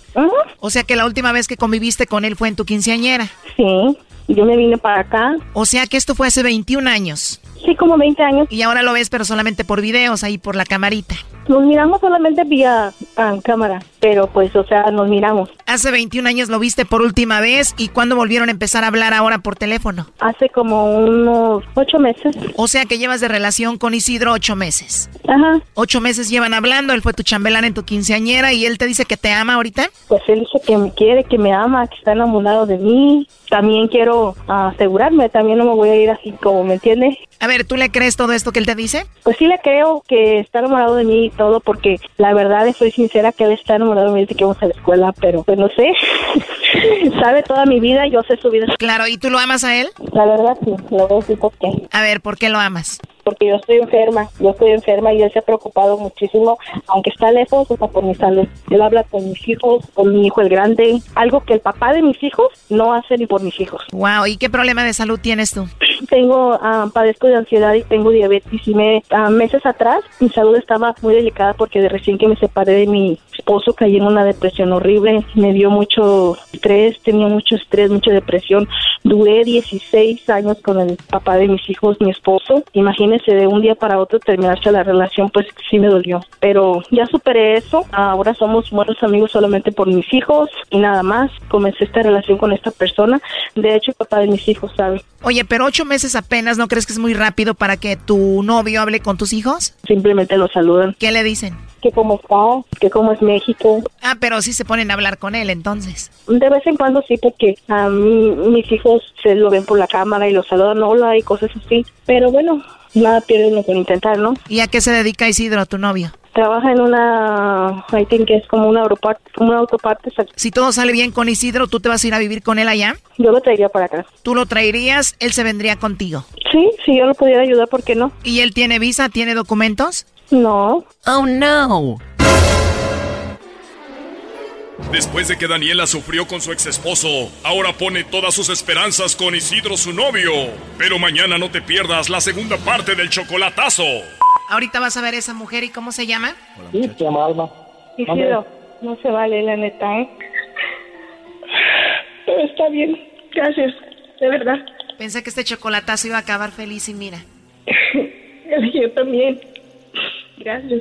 O sea que la última vez que conviviste con él fue en tu quinceañera. Sí yo me vine para acá. O sea que esto fue hace 21 años. Sí, como 20 años. Y ahora lo ves, pero solamente por videos, ahí por la camarita. Nos miramos solamente vía ah, cámara, pero pues, o sea, nos miramos. Hace 21 años lo viste por última vez y ¿cuándo volvieron a empezar a hablar ahora por teléfono? Hace como unos ocho meses. O sea que llevas de relación con Isidro ocho meses. Ajá. Ocho meses llevan hablando, él fue tu chambelán en tu quinceañera y él te dice que te ama ahorita. Pues él dice que me quiere, que me ama, que está enamorado de mí. También quiero asegurarme, también no me voy a ir así como, ¿me entiendes? A ver, ¿tú le crees todo esto que él te dice? Pues sí le creo que está enamorado de mí y todo, porque la verdad, soy sincera, que él está enamorado de mí desde que vamos a la escuela, pero pues no sé. Sabe toda mi vida, yo sé su vida. Claro, ¿y tú lo amas a él? La verdad sí, lo veo sí porque... A ver, ¿por qué lo amas? Porque yo estoy enferma, yo estoy enferma y él se ha preocupado muchísimo, aunque está lejos, o sea, por mi salud. Él habla con mis hijos, con mi hijo el grande, algo que el papá de mis hijos no hace ni por mis hijos. Wow, ¿y qué problema de salud tienes tú? Tengo, ah, padezco de ansiedad y tengo diabetes y me, ah, meses atrás mi salud estaba muy delicada porque de recién que me separé de mi esposo caí en una depresión horrible, me dio mucho estrés, tenía mucho estrés, mucha depresión. Duré 16 años con el papá de mis hijos, mi esposo. Imagínese de un día para otro terminarse la relación, pues sí me dolió. Pero ya superé eso, ahora somos buenos amigos solamente por mis hijos y nada más. Comencé esta relación con esta persona. De hecho, el papá de mis hijos sabe. Oye, pero ocho meses apenas, ¿no crees que es muy rápido para que tu novio hable con tus hijos? Simplemente lo saludan. ¿Qué le dicen? Que cómo está, que cómo es México. Ah, pero sí se ponen a hablar con él entonces. De vez en cuando sí, porque a mí, mis hijos se lo ven por la cámara y lo saludan, hola y cosas así. Pero bueno, nada pierden lo que intentar, ¿no? ¿Y a qué se dedica Isidro, tu novio? Trabaja en una, I think que es como una autoparte, como una autoparte. Si todo sale bien con Isidro, ¿tú te vas a ir a vivir con él allá? Yo lo traería para acá. ¿Tú lo traerías? ¿Él se vendría contigo? Sí, si yo lo pudiera ayudar, ¿por qué no? ¿Y él tiene visa? ¿Tiene documentos? No. Oh, no. Después de que Daniela sufrió con su ex esposo, ahora pone todas sus esperanzas con Isidro, su novio. Pero mañana no te pierdas la segunda parte del chocolatazo. Ahorita vas a ver a esa mujer y cómo se llama. Sí, se llama Alma. Isidro, no se vale, la neta, ¿eh? Pero está bien, gracias, de verdad. Pensé que este chocolatazo iba a acabar feliz y mira. Yo también. Gracias.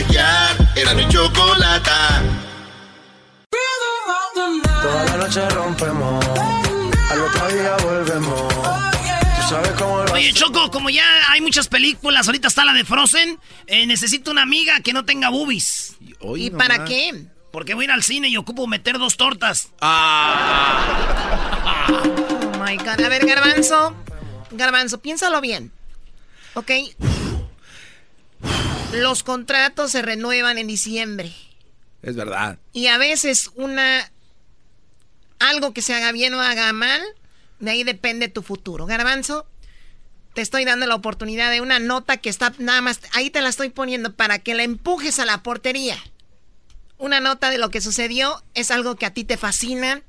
carcajear. Era mi chocolata. Toda la noche rompemos, al otro día volvemos. Tú sabes cómo lo Oye, Choco, como ya hay muchas películas, ahorita está la de Frozen, eh, necesito una amiga que no tenga boobies. ¿Y para qué? Porque voy a ir al cine y ocupo meter dos tortas. Ah. Oh my god. A ver, Garbanzo. Garbanzo, piénsalo bien. ¿Ok? Los contratos se renuevan en diciembre. Es verdad. Y a veces una. Algo que se haga bien o haga mal, de ahí depende tu futuro. Garbanzo, te estoy dando la oportunidad de una nota que está nada más. Ahí te la estoy poniendo para que la empujes a la portería. Una nota de lo que sucedió es algo que a ti te fascina.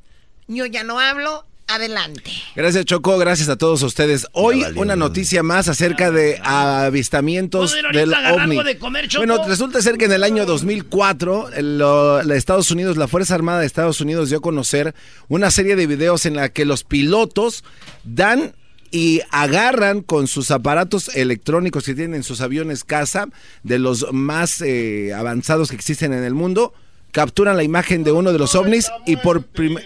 Yo ya no hablo. Adelante. Gracias Choco, gracias a todos ustedes. Hoy una noticia más acerca de avistamientos ¿Puedo ir ahorita del ovni. algo de comer, Choco? Bueno, resulta ser que en el año 2004 el- lo- la Estados Unidos, la Fuerza Armada de Estados Unidos dio a conocer una serie de videos en la que los pilotos dan y agarran con sus aparatos electrónicos que tienen en sus aviones casa, de los más eh, avanzados que existen en el mundo, capturan la imagen de uno de los ovnis y por primera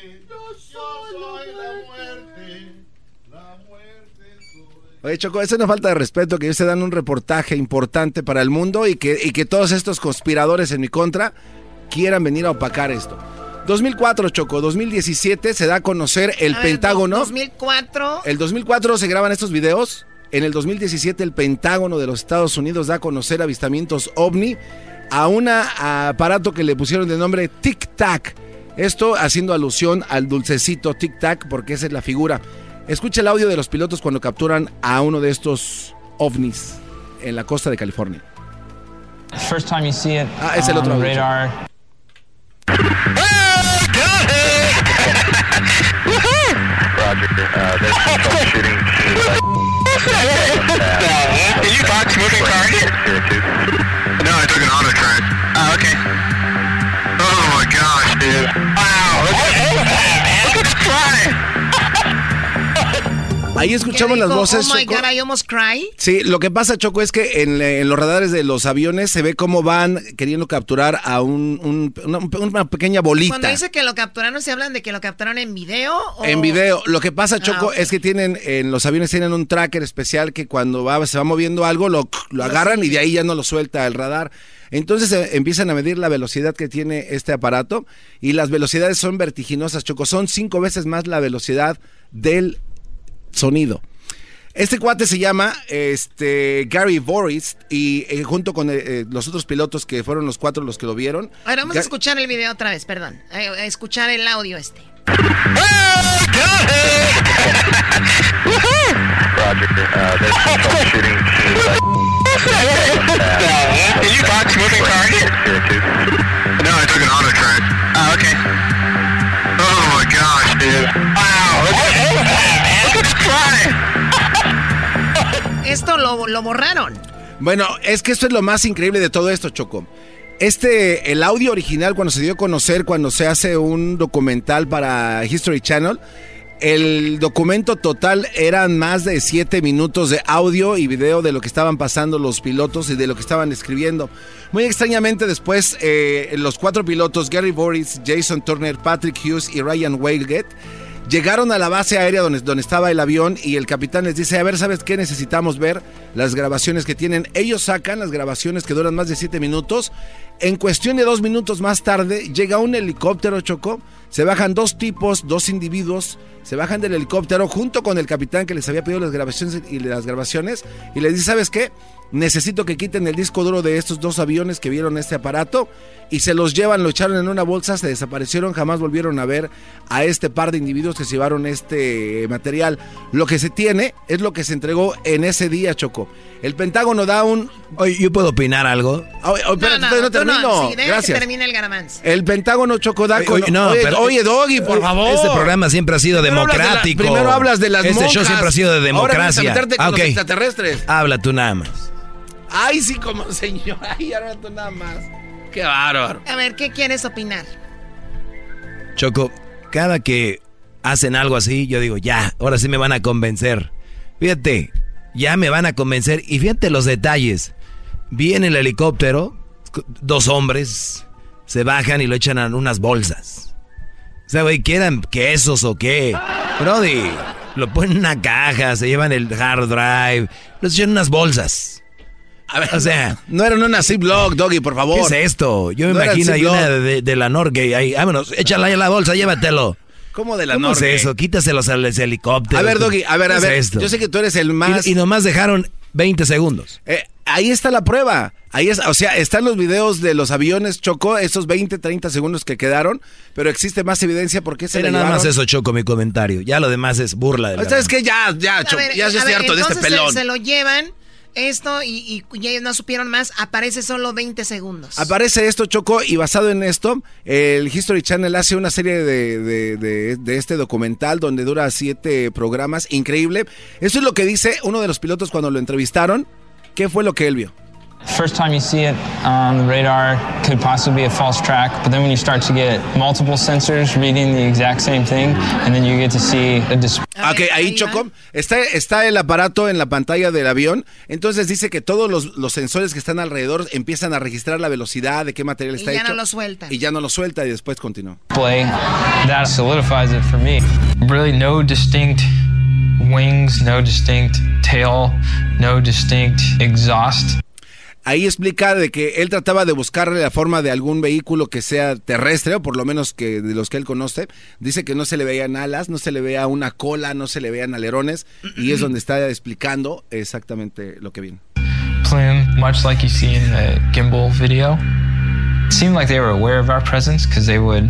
Oye, Choco, eso no falta de respeto, que ellos se dan un reportaje importante para el mundo y que, y que todos estos conspiradores en mi contra quieran venir a opacar esto. 2004, Choco, 2017 se da a conocer el A ver, Pentágono. 2004. El 2004 se graban estos videos. En el 2017 el Pentágono de los Estados Unidos da a conocer avistamientos ovni a un aparato que le pusieron de nombre Tic Tac. Esto haciendo alusión al dulcecito Tic Tac porque esa es la figura. Escucha el audio de los pilotos cuando capturan a uno de estos ovnis en la costa de California. First time you see it Ah, es el otro radar. No, I took an auto track. Oh, okay. Oh my gosh, dude. Ahí escuchamos ¿Qué las voces. Oh my Choco. God, I almost cry. Sí, lo que pasa, Choco, es que en, en los radares de los aviones se ve cómo van queriendo capturar a un, un- una, una pequeña bolita. Cuando dice que lo capturaron, ¿se hablan de que lo capturaron en video? O... En video. Lo que pasa, Choco, Ah, ok. es que tienen, en los aviones tienen un tracker especial que cuando va, se va moviendo algo, lo, lo agarran y de ahí ya no lo suelta el radar. Entonces eh, empiezan a medir la velocidad que tiene este aparato y las velocidades son vertiginosas, Choco. Son cinco veces más la velocidad del sonido. Este cuate se llama este, Gary Boris y eh, junto con eh, eh, los otros pilotos que fueron los cuatro los que lo vieron. Ahora vamos a escuchar el video otra vez, perdón. A, a escuchar el audio este. Oh, okay. Oh my gosh, dude. Wow, Esto lo, lo borraron. Bueno, es que esto es lo más increíble de todo esto, Choco. Este, el audio original, cuando se dio a conocer, cuando se hace un documental para History Channel, el documento total eran más de 7 minutos de audio y video de lo que estaban pasando los pilotos y de lo que estaban escribiendo. Muy extrañamente después, eh, los cuatro pilotos, Gary Boris, Jason Turner, Patrick Hughes y Ryan Whalgate, Llegaron a la base aérea donde, donde estaba el avión y el capitán les dice, a ver, ¿sabes qué? Necesitamos ver las grabaciones que tienen. Ellos sacan las grabaciones que duran más de 7 minutos. En cuestión de dos minutos más tarde, llega un helicóptero, Chocó. Se bajan dos tipos, dos individuos, se bajan del helicóptero junto con el capitán que les había pedido las grabaciones y las grabaciones y les dice, ¿sabes qué? Necesito que quiten el disco duro de estos dos aviones que vieron este aparato y se los llevan, lo echaron en una bolsa, se desaparecieron, jamás volvieron a ver a este par de individuos que se llevaron este material. Lo que se tiene es lo que se entregó en ese día, Choco. El Pentágono da un... Oye, ¿yo puedo opinar algo? Oye, oye, espérate, todavía no termino. Sí, deja Gracias. que termine el garbanzo. El Pentágono Choco da Oye, con... oye, no, oye, pero- oye, Doggy, por favor. Este programa siempre ha sido Primero hablas de la- democrático. primero hablas de las Este show monjas. siempre ha sido de Ahora vienes a democracia. meterte con Ah, los extraterrestres. Habla tú nada más. Ay, sí, como señor. Ay, ahora tú nada más. Qué bárbaro. A ver, ¿qué quieres opinar? Choco, cada que hacen algo así, yo digo, ya, ahora sí me van a convencer. Fíjate, ya me van a convencer. Y fíjate los detalles. Viene el helicóptero, dos hombres, se bajan y lo echan en unas bolsas. O sea, güey, ¿qué eran quesos o qué? Brody, lo ponen en una caja, se llevan el hard drive, los echan en unas bolsas. A ver, O sea, no eran una Ziploc, Doggy, por favor. ¿Qué es esto? Yo me No imagino hay una de, de la Norgay ahí. Vámonos, échala ahí a la bolsa, llévatelo. ¿Cómo de la ¿Cómo Norgay? es eso? Quítaselos al helicóptero. A ver, Doggy, a ver, ¿Qué a es ver. esto? Yo sé que tú eres el más. Y, y nomás dejaron 20 segundos. Eh, ahí está la prueba. Ahí es, o sea, están los videos de los aviones Choco, esos 20, 30 segundos que quedaron, pero existe más evidencia porque se Era nada más eso, Choco, mi comentario. Ya lo demás es burla de la ¿Sabes qué? Ya, ya, Choco, ya ver, harto de este pelón. Se, lo llevan esto y, y, ellos no supieron más. Aparece solo 20 segundos. Aparece esto, Choco, y basado en esto, el History Channel hace una serie de- de- de este documental donde dura siete programas, increíble. Eso es lo que dice uno de los pilotos cuando lo entrevistaron. ¿Qué fue lo que él vio? First time you see it on the radar could possibly be a false track, but then when you start to get multiple sensors reading the exact same thing, and then you get to see a display. Ok, ahí Choco, está, está el aparato en la pantalla del avión, entonces dice que todos los, los sensores que están alrededor empiezan a registrar la velocidad, de qué material Y está ya hecho. no lo sueltan. Y ya no lo suelta y después continúa. That solidifies it for me. Really, no distinct wings, no distinct tail, no distinct exhaust. Ahí explica de que él trataba de buscarle la forma de algún vehículo que sea terrestre, o por lo menos que de los que él conoce. Dice que no se le veían alas, no se le veía una cola, no se le veían alerones, y es donde está explicando exactamente lo que viene. Plume, much like you see in the gimbal video. It seemed like they were aware of our presence because they would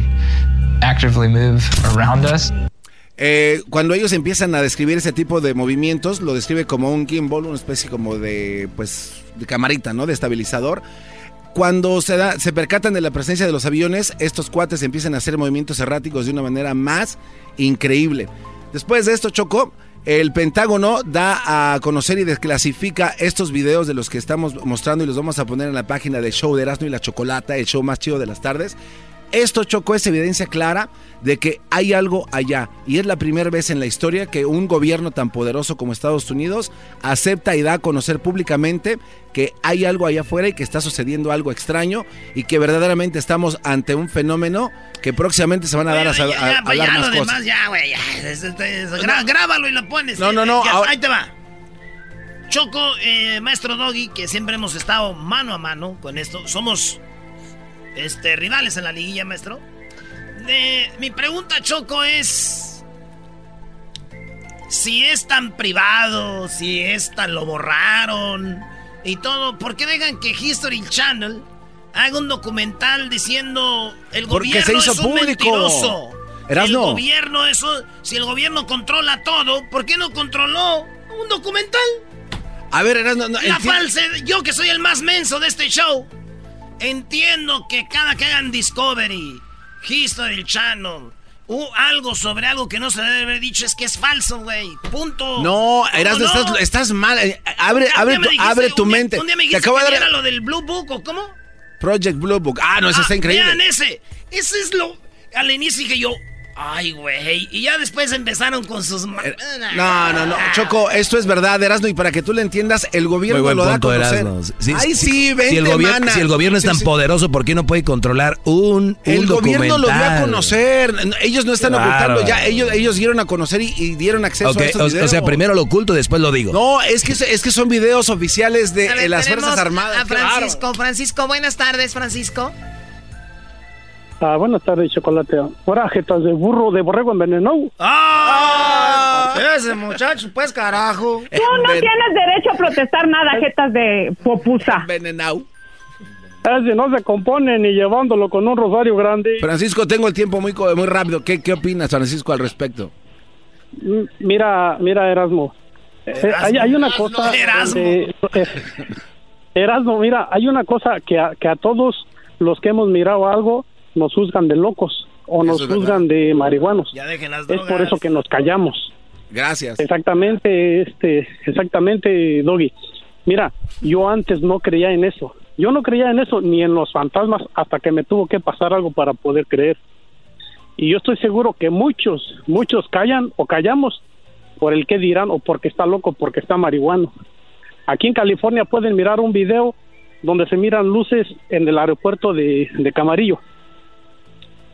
actively move around us. Eh, cuando ellos empiezan a describir ese tipo de movimientos, lo describe como un gimbal, una especie como de, pues, de camarita, ¿no? De estabilizador. cuando se, da, se percatan de la presencia de los aviones, estos cuates empiezan a hacer movimientos erráticos de una manera más increíble. Después de esto, Choco, el Pentágono da a conocer y desclasifica estos videos de los que estamos mostrando y los vamos a poner en la página del show de Erasmo y la Chocolata, el show más chido de las tardes. Esto, Choco, es evidencia clara de que hay algo allá. Y es la primera vez en la historia que un gobierno tan poderoso como Estados Unidos acepta y da a conocer públicamente que hay algo allá afuera y que está sucediendo algo extraño y que verdaderamente estamos ante un fenómeno que próximamente se van a dar a, Ya, a- ya, a ya, hablar ya, más lo cosas. demás, ya, ya. Grábalo y lo pones. No, no, Eh, no, ahora- Ahí te va. Choco, eh, maestro Doggy, que siempre hemos estado mano a mano con esto. Somos este, rivales en la liguilla, maestro. Eh, mi pregunta, Choco, es... Si es tan privado, si es tan lo borraron y todo, ¿por qué dejan que History Channel haga un documental diciendo el Porque gobierno se hizo es un público. mentiroso? Erasno. El gobierno, eso, si el gobierno controla todo, ¿por qué no controló un documental? A ver, Erasmo, no, La falsa, yo que soy el más menso de este show, entiendo que cada que hagan Discovery, History Channel, u algo sobre algo que no se debe haber dicho es que es falso, güey. Punto. No, Erasmo, no? estás, estás mal. Eh, Abre, abre, dijiste- abre tu un día- mente. Un día me Te dijiste acabo de que dar era lo del Blue Book, ¿o cómo? Project Blue Book. Ah, no, eso está increíble. Vean ese. Ese es lo... Al inicio dije yo, ay, güey. Y ya después empezaron con sus... Eh, No, no, no. Choco, esto es verdad, Erasmo, y para que tú lo entiendas, el gobierno Muy buen lo da a conocer. Erasmo. Sí, Ay, sí, sí, vente, si el, gobierno, mana. si el gobierno es tan sí. poderoso, ¿por qué no puede controlar un, un El gobierno lo dio a conocer. Ellos no están ocultando ya. Ellos, ellos dieron a conocer y, y dieron acceso a estos o, videos. o sea, primero lo oculto, después lo digo. No, es que, es que son videos oficiales de ver, las Fuerzas Armadas. A. Francisco. Francisco, buenas tardes, Francisco. Ah, buenas tardes, chocolate. Ahora, jetas de burro, de borrego envenenado. ¡Ah! Ese muchacho, pues carajo. Tú no tienes derecho a protestar nada, jetas de popusa. Envenenado. Ese no se compone ni llevándolo con un rosario grande. Francisco, tengo el tiempo muy, co- muy rápido. ¿Qué, ¿Qué opinas, Francisco, al respecto? Mira, mira, Erasmo. Eh, hay, hay una cosa. Erasmo. donde- eh, Erasmo, mira, hay una cosa que a, que a todos los que hemos mirado algo nos juzgan de locos o nos juzgan de marihuanos. Ya dejen las Es por eso que nos callamos. Gracias. Exactamente, este, exactamente, Doggy. Mira, yo antes no creía en eso. Yo no creía en eso ni en los fantasmas hasta que me tuvo que pasar algo para poder creer. Y yo estoy seguro que muchos, muchos callan o callamos por el que dirán o porque está loco, porque está marihuano. Aquí en California pueden mirar un video donde se miran luces en el aeropuerto de, de Camarillo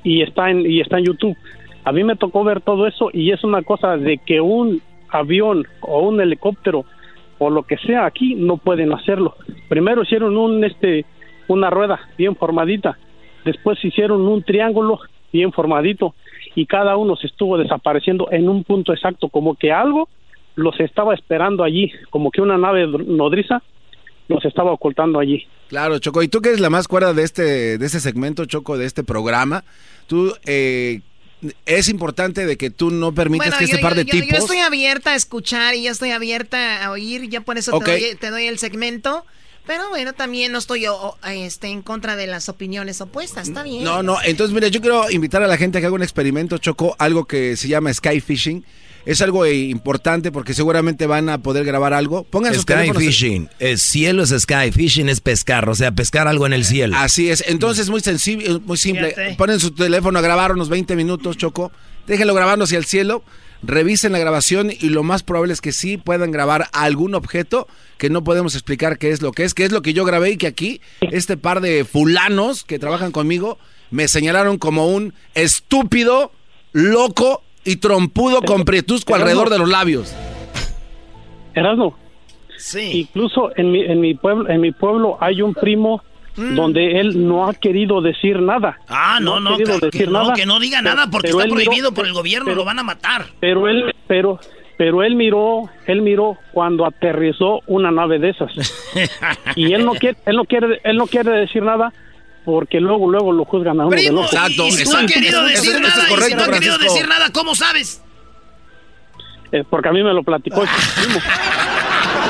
y está en y está en YouTube. A mí me tocó ver todo eso y es una cosa de que un avión o un helicóptero o lo que sea aquí no pueden hacerlo. Primero hicieron un este una rueda bien formadita, después hicieron un triángulo bien formadito y cada uno se estuvo desapareciendo en un punto exacto, como que algo los estaba esperando allí, como que una nave nodriza los estaba ocultando allí. Claro, Choco. Y tú que eres la más cuerda de este, de este segmento, Choco, de este programa, tú eh, es importante de que tú no permitas Bueno, que este yo, par de yo- tipos. yo estoy abierta a escuchar y yo estoy abierta a oír, ya por eso te, doy, te doy el segmento. Pero bueno, también no estoy o, este, en contra de las opiniones opuestas, está bien. No, no, entonces mira, yo quiero invitar a la gente a que haga un experimento, Choco, algo que se llama sky fishing. Es algo eh, importante porque seguramente van a poder grabar algo. Pongan sus Sky fishing. Es cielo es sky. Fishing es pescar. O sea, pescar algo en el cielo. Así es, entonces muy sensible, muy simple. Fíjate. Ponen su teléfono a grabar unos 20 minutos, Choco. Déjenlo grabando hacia el cielo. Revisen la grabación y lo más probable es que sí puedan grabar algún objeto que no podemos explicar qué es lo que es, que es lo que yo grabé y que aquí este par de fulanos que trabajan conmigo me señalaron como un estúpido, loco y trompudo con prietusco alrededor de los labios. Erasmo. Incluso en mi, en mi pueblo, en mi pueblo hay un primo donde él no ha querido decir nada. Ah, no, no, querido que, decir que no, que no diga pero- nada porque está miró- prohibido por el gobierno, pero- lo van a matar. Pero él, pero, pero él miró, él miró cuando aterrizó una nave de esas. y él no quiere, él no quiere, él no quiere decir nada porque luego, luego lo juzgan a uno de Primo, loco. y, y si no ha querido decir nada, y si no ha querido decir nada, ¿cómo sabes? Eh, porque a mí me lo platicó. este primo.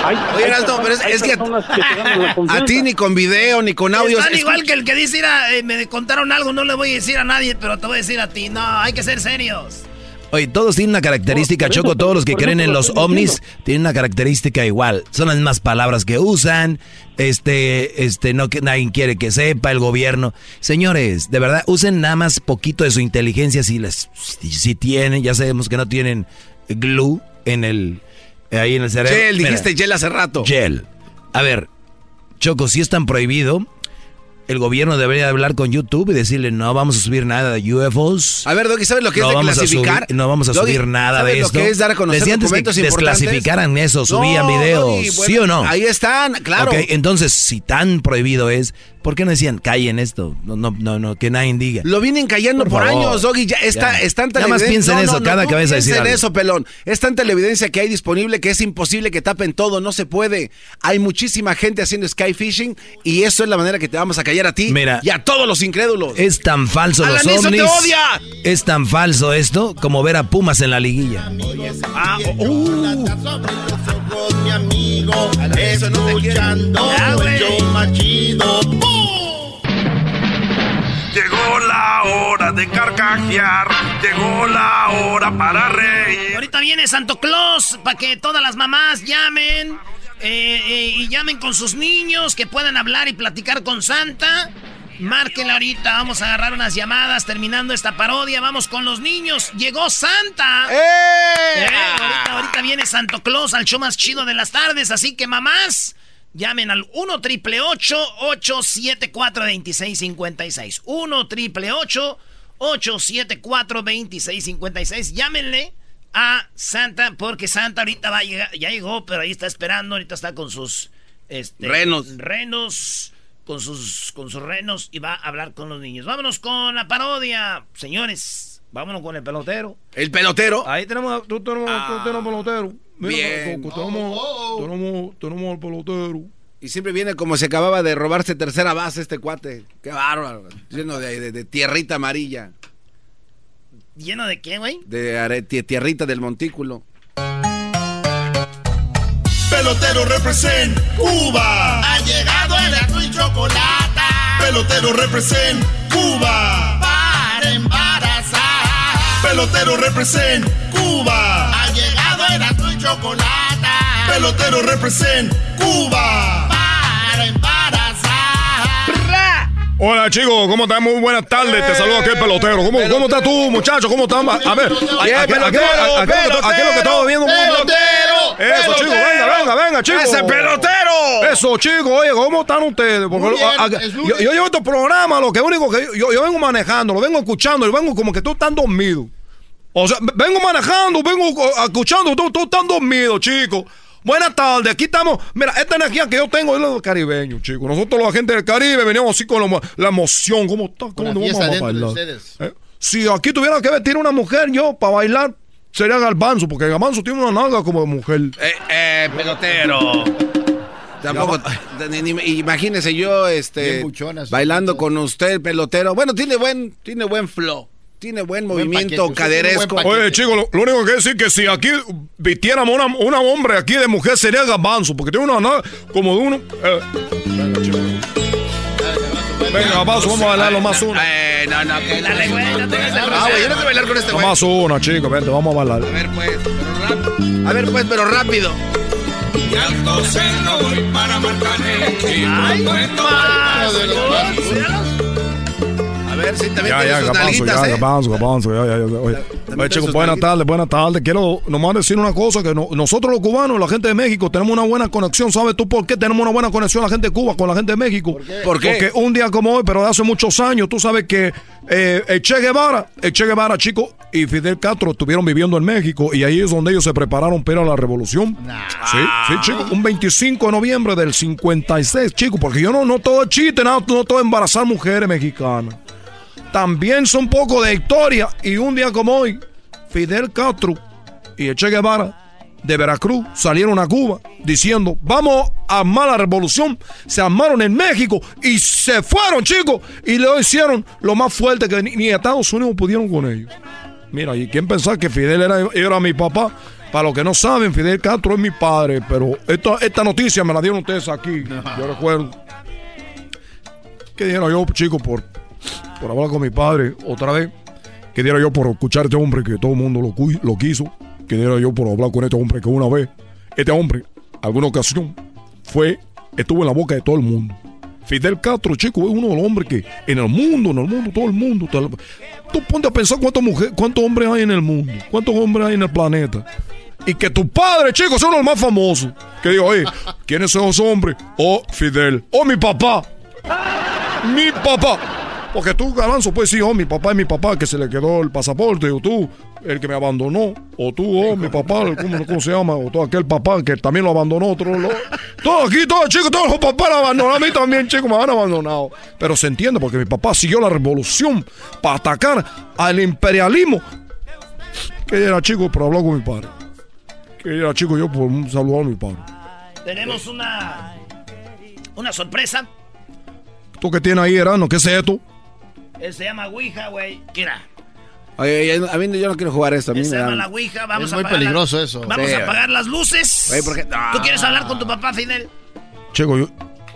Hay, Oye, hay Erasmo, pero es, es que que a, ti ni con video ni con audio. Están es- igual que el que dice, "Mira, eh, me contaron algo, no le voy a decir a nadie, pero te voy a decir a ti. No, hay que ser serios. Oye, todos tienen una característica, eso Choco, todos los que creen en lo los ovnis diciendo. tienen una característica igual. Son las mismas palabras que usan, este, este, no que nadie quiere que sepa, el gobierno. Señores, de verdad, usen nada más poquito de su inteligencia si les, si, si tienen, ya sabemos que no tienen glue en el, ahí en el cerebro. Gel, Mira, dijiste gel hace rato. Gel. A ver, Choco, si es tan prohibido, el gobierno debería hablar con YouTube y decirle, no vamos a subir nada de UFOs. A ver, Doggy, ¿sabes lo que no es subir- no vamos a Doggy, subir nada ¿sabes de lo esto. que es dar a conocer antes que desclasificaran eso, subían No, videos, Doggy, ¿sí o no? Ahí están, claro. Ok, entonces, si tan prohibido es, ¿por qué no decían, callen esto? No, no, no, no, que nadie diga. Lo vienen callando por, años, Doggy. Ya está, Ya. es tanta Nada más evidencia- piensa en No, eso no, cada no, que vayas a decir piensa en algo. eso, pelón. Es tanta la evidencia que hay disponible que es imposible que tapen todo. No se puede. Hay muchísima gente haciendo sky fishing y eso es la manera que te vamos a callar a ti Mira. y a todos los incrédulos. Es tan falso los ovnis. te odia. Es tan falso esto como ver a Pumas en la liguilla. Ah, oh, Con mi amigo, escuchando Llegó la hora de carcajear, llegó la hora para reír. Ahorita viene Santo Claus para que todas las mamás llamen eh, eh, y llamen con sus niños, que puedan hablar y platicar con Santa. Márquenla ahorita, vamos a agarrar unas llamadas terminando esta parodia. Vamos con los niños. Llegó Santa. Eh, ahorita, ahorita viene Santo Claus al show más chido de las tardes, así que mamás. Llamen al 1 triple 874 2656. 1 triple 874 2656. Llámenle a Santa porque Santa ahorita va a llegar, ya llegó, pero ahí está esperando, ahorita está con sus este, Renos. renos, con sus con sus renos y va a hablar con los niños. Vámonos con la parodia, señores. Vámonos con el pelotero. El pelotero. Ahí tenemos, tú tenemos, Ah. pelotero. Bien. Choco, tenemos, tenemos, tenemos al pelotero. Y siempre viene como se acababa de robarse tercera base este cuate. Qué bárbaro. Lleno de, de- de tierrita amarilla. ¿Lleno de qué, güey? De are- tierrita del montículo. Pelotero represent Cuba. Ha llegado el azul y chocolate. Pelotero represent Cuba. Para embarazar. Pelotero represent Cuba. Ha llegado el azul y chocolate. Pelotero represent Cuba. Para embarazar. Hola chicos, ¿cómo están? Muy buenas tardes, te saludo aquí el pelotero. ¿Cómo, ¿cómo estás tú, muchacho? ¿Cómo estás? A ver, ¿a- Bien, a- a- a- pelotero, a- a- a- a- a- qué es lo que estaba viendo? pelotero, Eso, chicos, venga, venga, venga, chicos. ¡Ese pelotero! Eso, chicos, oye, ¿cómo están ustedes? Porque Muy bien, a- a- es yo, yo llevo estos programas, lo que único que yo, yo vengo manejando, lo vengo escuchando, y vengo como que tú estás dormido. O sea, vengo manejando, vengo escuchando, tú, tú estás dormido, chicos. Buenas tardes, aquí estamos. Mira, esta energía que yo tengo es la del caribeño, chicos. Nosotros, la gente del Caribe, veníamos así con la, emo- la emoción. ¿Cómo está? ¿Cómo nos vamos a bailar? Eh, Si aquí tuviera que vestir una mujer yo para bailar, sería Garbanzo, porque Garbanzo tiene una nalga como de mujer. Eh, eh, pelotero. Tampoco, ni- ni- imagínese yo, este, Bien buchonas. bailando con usted, el pelotero. Bueno, tiene buen, tiene buen flow, tiene buen movimiento paquete, tiene caderesco. buen Oye, chicos, lo, lo único que quiero decir que si aquí vistiéramos una, una hombre aquí de mujer sería Garbanzo, porque tiene una nalga como de uno. eh. Venga, chicos. Venga, Garbanzo, vamos a bailar lo más una. Eh, no, no, que no tengas el Ah, güey, yo no quiero bailar con este Lo güey. más una, chicos, vente, vamos a bailar. A ver, pues, pero rápido. A ver, pues, pero rápido. Y alto seno voy para Marcaneque. A ver, sí, también Ya, ya, sus Garbanzo, nalguitas, ya, ¿eh? Garbanzo, Garbanzo, ya, ya, ya. Oye, oye, chicos, nalguitas. tardes, buenas tardes. Quiero nomás decir una cosa, que no- nosotros los cubanos, la gente de México, tenemos una buena conexión. ¿Sabes tú por qué tenemos una buena conexión la gente de Cuba con la gente de México? ¿Por qué? Porque un día como hoy, pero de hace muchos años, tú sabes que eh, el Che Guevara, el Che Guevara, chico, y Fidel Castro estuvieron viviendo en México y ahí es donde ellos se prepararon para la revolución. Sí, sí, chicos, un 25 de noviembre del 56, chicos, porque yo no, no todo es chiste, nada, no todo es embarazar mujeres mexicanas también son poco de historia. Y un día como hoy, Fidel Castro y Che Guevara de Veracruz salieron a Cuba diciendo, vamos a armar la revolución. Se armaron en México y se fueron, chicos. Y lo hicieron lo más fuerte que ni, ni Estados Unidos pudieron con ellos. Mira, ¿y quién pensaba que Fidel era, era mi papá? Para los que no saben, Fidel Castro es mi padre, pero esta, esta noticia me la dieron ustedes aquí. Yo recuerdo. ¿Qué diera yo, chico, por, por hablar con mi padre otra vez? ¿Qué diera yo por escuchar a este hombre que todo el mundo lo, quiso? ¿Qué diera yo por hablar con este hombre que una vez, este hombre, alguna ocasión, fue, estuvo en la boca de todo el mundo? Fidel Castro, chico, es uno de los hombres que en el mundo, en el mundo, todo el mundo. Tú ponte a pensar cuántas mujeres, cuántos hombres hay en el mundo, cuántos hombres hay en el planeta. Y que tu padre, chico, sea uno de los más famosos. Que digo, oye, ¿quiénes son esos hombres? Oh, Fidel. Oh, mi papá. Mi papá. Porque tú, Galanzo, pues sí, oh, mi papá es mi papá, que se le quedó el pasaporte, o tú, el que me abandonó, o tú, oh, mi papá, ¿cómo, cómo se llama? O tú, aquel papá que también lo abandonó, otro, lo- todo aquí, todo, chicos, todos los papás lo abandonaron, a mí también, chicos, me han abandonado. Pero se entiende porque mi papá siguió la revolución para atacar al imperialismo. Que era chico, pero habló con mi padre. Que era chico, yo por un saludo a mi padre. Tenemos una. Una sorpresa. ¿Tú qué tienes ahí, Erano? ¿Qué es esto? Él se llama Ouija, güey. Mira. Oye, oye, a mí yo no quiero jugar esto. A mí se llama la Ouija. Vamos Es a muy la- peligroso eso. Vamos Sí, a apagar las luces. ¿Tú quieres hablar con tu papá, Fidel? Chico, yo-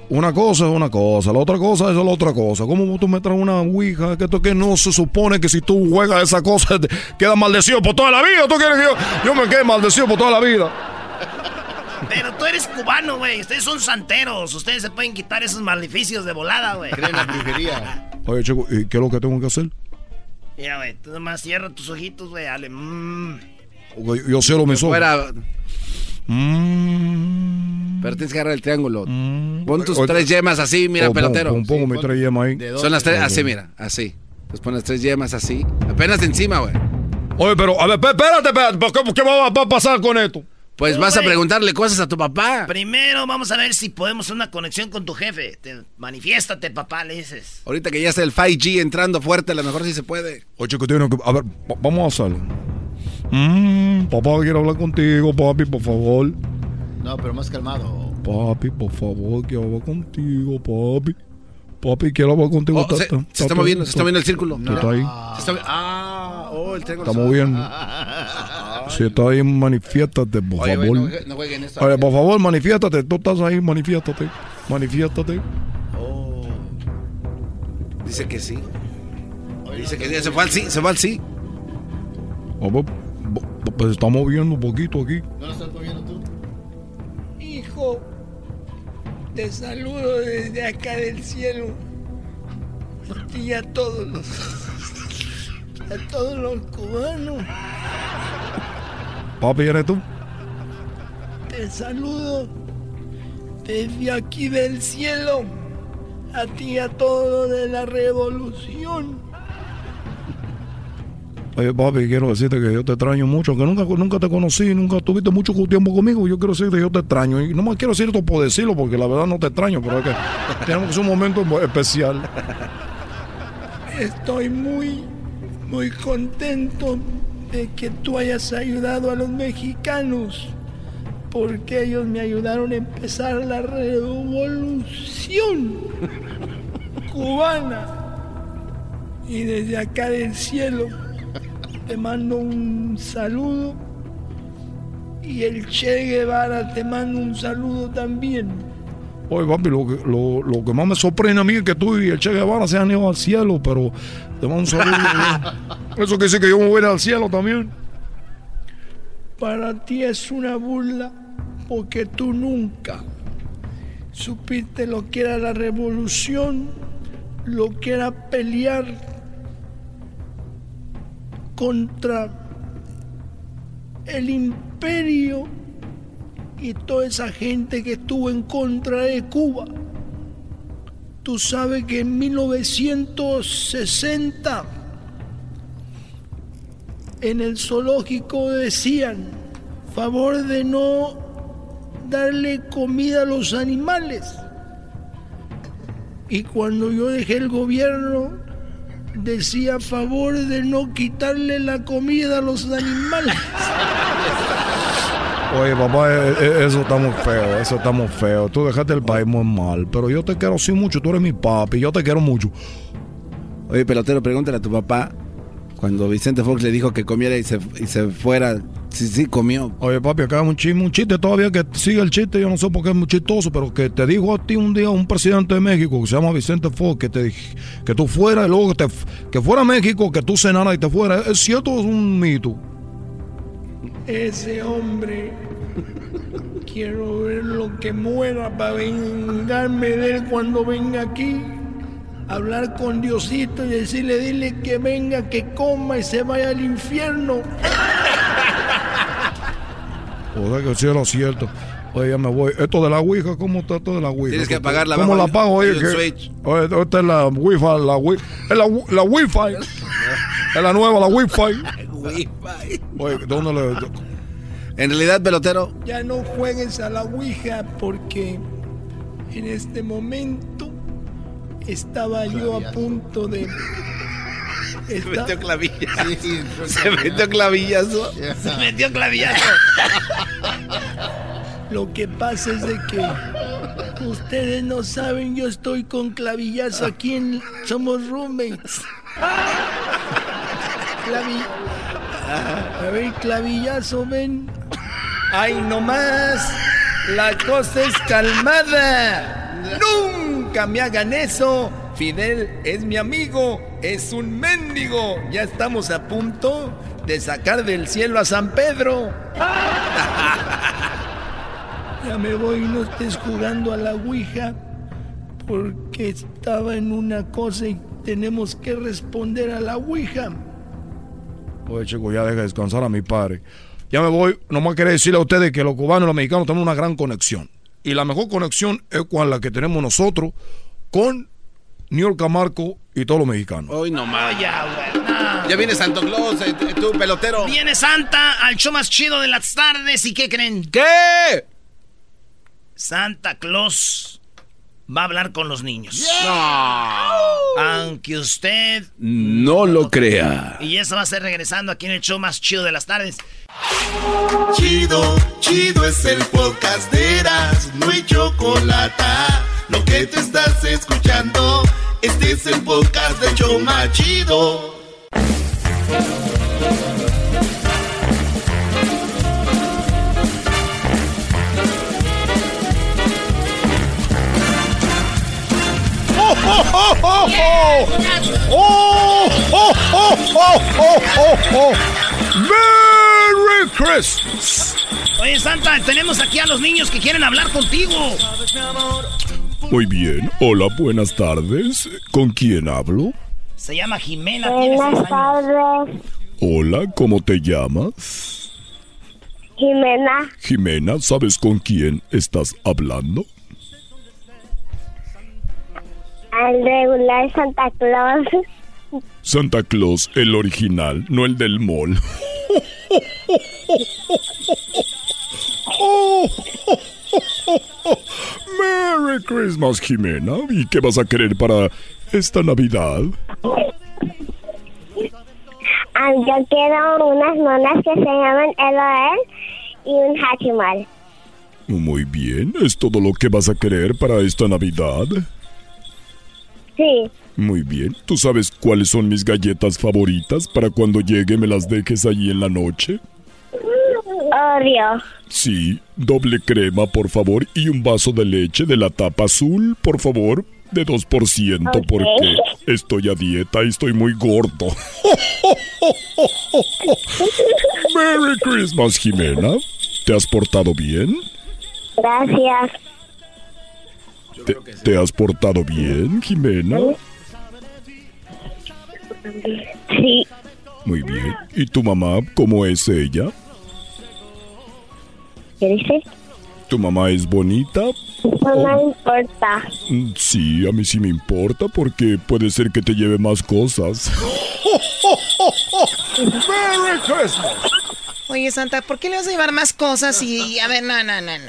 una cosa es una cosa, la otra cosa es la otra cosa. ¿Cómo tú me traes una ouija? Que esto que no se supone que si tú juegas esa cosa te quedas maldecido por toda la vida. ¿Tú quieres que yo, yo me quede maldecido por toda la vida? Pero tú eres cubano, güey. Ustedes son santeros. Ustedes se pueden quitar esos maleficios de volada, güey. Creen la brujería. Oye, chico, ¿y qué es lo que tengo que hacer? Mira, güey. Tú nomás cierra tus ojitos, güey. Dale. mm. Ok, Yo cierro mis ojos. Fuera. Mm. Pero tienes que agarrar el triángulo. Pon tus Oye, tres yemas así, mira, oh, pon- pelotero. pon- pongo mis tres yemas ahí. Son las tres, así, mira, así. Pues pones tres yemas así. Apenas encima, güey. Oye, pero, a ver, espé- espérate, espérate. ¿por ¿Qué, qué va, va a pasar con esto? Pues vas a preguntarle cosas a tu papá. Primero vamos a ver si podemos hacer una conexión con tu jefe. Te, manifiéstate, papá, le dices. Ahorita que ya está el 5G entrando fuerte, a lo mejor sí se puede. Oye, chico, tiene que. A ver, va- vamos a hacerlo. Mm, papá, quiero hablar contigo, papi, por favor. No, pero más calmado. Papi, por favor, quiero hablar contigo, papi. Papi, quiero hablar contigo. Oh, se, se está moviendo, se está moviendo el círculo. ¿Tú estás ahí? Se está- ah, oh, el triángulo. Está moviendo. Si estás ahí, manifiéstate, por Oye, favor. no no jueguen esto. Oye, por favor, manifiéstate. Tú estás ahí, manifiéstate. Manifiéstate. Dice que sí. Dice que sí. Se fue al sí, se fue al sí. A ver, bo- pues se está moviendo un poquito aquí. ¿No lo estás moviendo tú? Hijo, te saludo desde acá del cielo. Y a todos los. A todos los cubanos. Papi, ¿eres tú? Te saludo desde aquí del cielo. A ti a todos de la revolución. Oye, papi, quiero decirte que yo te extraño mucho, que nunca, nunca te conocí, nunca tuviste mucho tiempo conmigo. Yo quiero decirte que yo te extraño. Y no más quiero decir esto por decirlo, porque la verdad no te extraño, pero es que tenemos un momento especial. Estoy muy, muy contento de que tú hayas ayudado a los mexicanos, porque ellos me ayudaron a empezar la revolución cubana. Y desde acá del cielo te mando un saludo y el Che Guevara te manda un saludo también. Oye, papi, lo que, lo, lo que más me sorprende a mí es que tú y el Che Guevara se han ido al cielo, pero mando un saludo. Eso que dice que yo me voy a ir al cielo también. Para ti es una burla porque tú nunca supiste lo que era la revolución, lo que era pelear contra el imperio y toda esa gente que estuvo en contra de Cuba. Tú sabes que en 1960 en el zoológico decían, favor de no darle comida a los animales. Y cuando yo dejé el gobierno, decía favor de no quitarle la comida a los animales. Oye, papá, eh, eh, eso está muy feo, eso está muy feo. Tú dejaste el país muy mal, pero yo te quiero así mucho, tú eres mi papi, yo te quiero mucho. Oye, pelotero, pregúntale a tu papá Cuando Vicente Fox le dijo que comiera y se, y se fuera, sí, sí comió. Oye, papi, acá un chisme, un chiste todavía que sigue el chiste, yo no sé por qué es muy chistoso, pero que te dijo a ti un día un presidente de México que se llama Vicente Fox, que te que tú fueras y luego que, te, que fuera a México, que tú cenaras y te fueras. ¿Es cierto o es un mito? Ese hombre, quiero ver lo que muera para vengarme de él cuando venga aquí. Hablar con Diosito y decirle, dile que venga, que coma y se vaya al infierno. O sea que sí era cierto. Oye, ya me voy. Esto de la Ouija, ¿cómo está esto de la Ouija? Tienes que apagarla ¿Cómo abajo, la apago? Oye, que, oye, esta es la Wi-Fi, la Wi es la, la Wi-Fi. es la nueva, la Wi-Fi. Oye, ¿dónde le...? En realidad, pelotero, Ya no juegues a la Ouija porque en este momento estaba yo a punto de... se metió clavillazo. se metió clavillazo. Se metió clavillazo. Lo que pasa es de que ustedes no saben, yo estoy con clavillazo aquí en somos roommates. Clavi- A ver, clavillazo, ven. Ay, no más. La cosa es calmada. Nunca me hagan eso. Fidel es mi amigo, es un mendigo. Ya estamos a punto de sacar del cielo a San Pedro. Ya me voy, no estés jugando a la Ouija, porque estaba en una cosa y tenemos que responder a la Ouija. Oye, chico, ya deja descansar a mi padre. Ya me voy. Nomás quería decirle a ustedes que los cubanos y los mexicanos tenemos una gran conexión. Y la mejor conexión es con la que tenemos nosotros con New York Marco y todos los mexicanos. Hoy nomás. Ya, güey. no. Ya viene Santo Claus, eh, tú, pelotero. Viene Santa al show más chido de las tardes. ¿Y qué creen? ¿Qué? Santa Claus va a hablar con los niños. No. Aunque usted. No lo crea. Y eso va a ser regresando aquí en el show más chido de las tardes. Chido, chido es el podcast de Eras, no hay chocolate. Lo que te estás escuchando, este es el podcast de Choma Chido. ¡Merry Christmas! Oye, Santa, tenemos aquí a los niños que quieren hablar contigo. Muy bien. Hola, buenas tardes. ¿Con quién hablo? Se llama Jimena, Buenas tardes, Hola, ¿cómo te llamas? Jimena. Jimena, ¿sabes con quién estás hablando? Al regular Santa Claus. Santa Claus, el original, no el del mall. Merry Christmas, Jimena. ¿Y qué vas a querer para esta Navidad? Ah, yo quiero unas monas que se llaman LOL y un Hachimal. Muy bien, ¿es todo lo que vas a querer para esta Navidad? Sí, Muy bien, ¿tú sabes cuáles son mis galletas favoritas para cuando llegue me las dejes allí en la noche? Oreo. Sí, doble crema, por favor, y un vaso de leche de la tapa azul, por favor, de 2%, Ok. porque estoy a dieta y estoy muy gordo. Merry Christmas, Jimena. ¿Te has portado bien? Gracias. ¿Te, te has portado bien, Jimena? Sí, Muy bien. ¿Y tu mamá, cómo es ella? ¿qué dice? ¿Tu mamá es bonita? No me importa. Mm, Sí, a mí sí me importa porque puede ser que te lleve más cosas. ¡Merry Christmas! Oye, Santa, ¿por qué le vas a llevar más cosas y... A ver, no, no, no, no.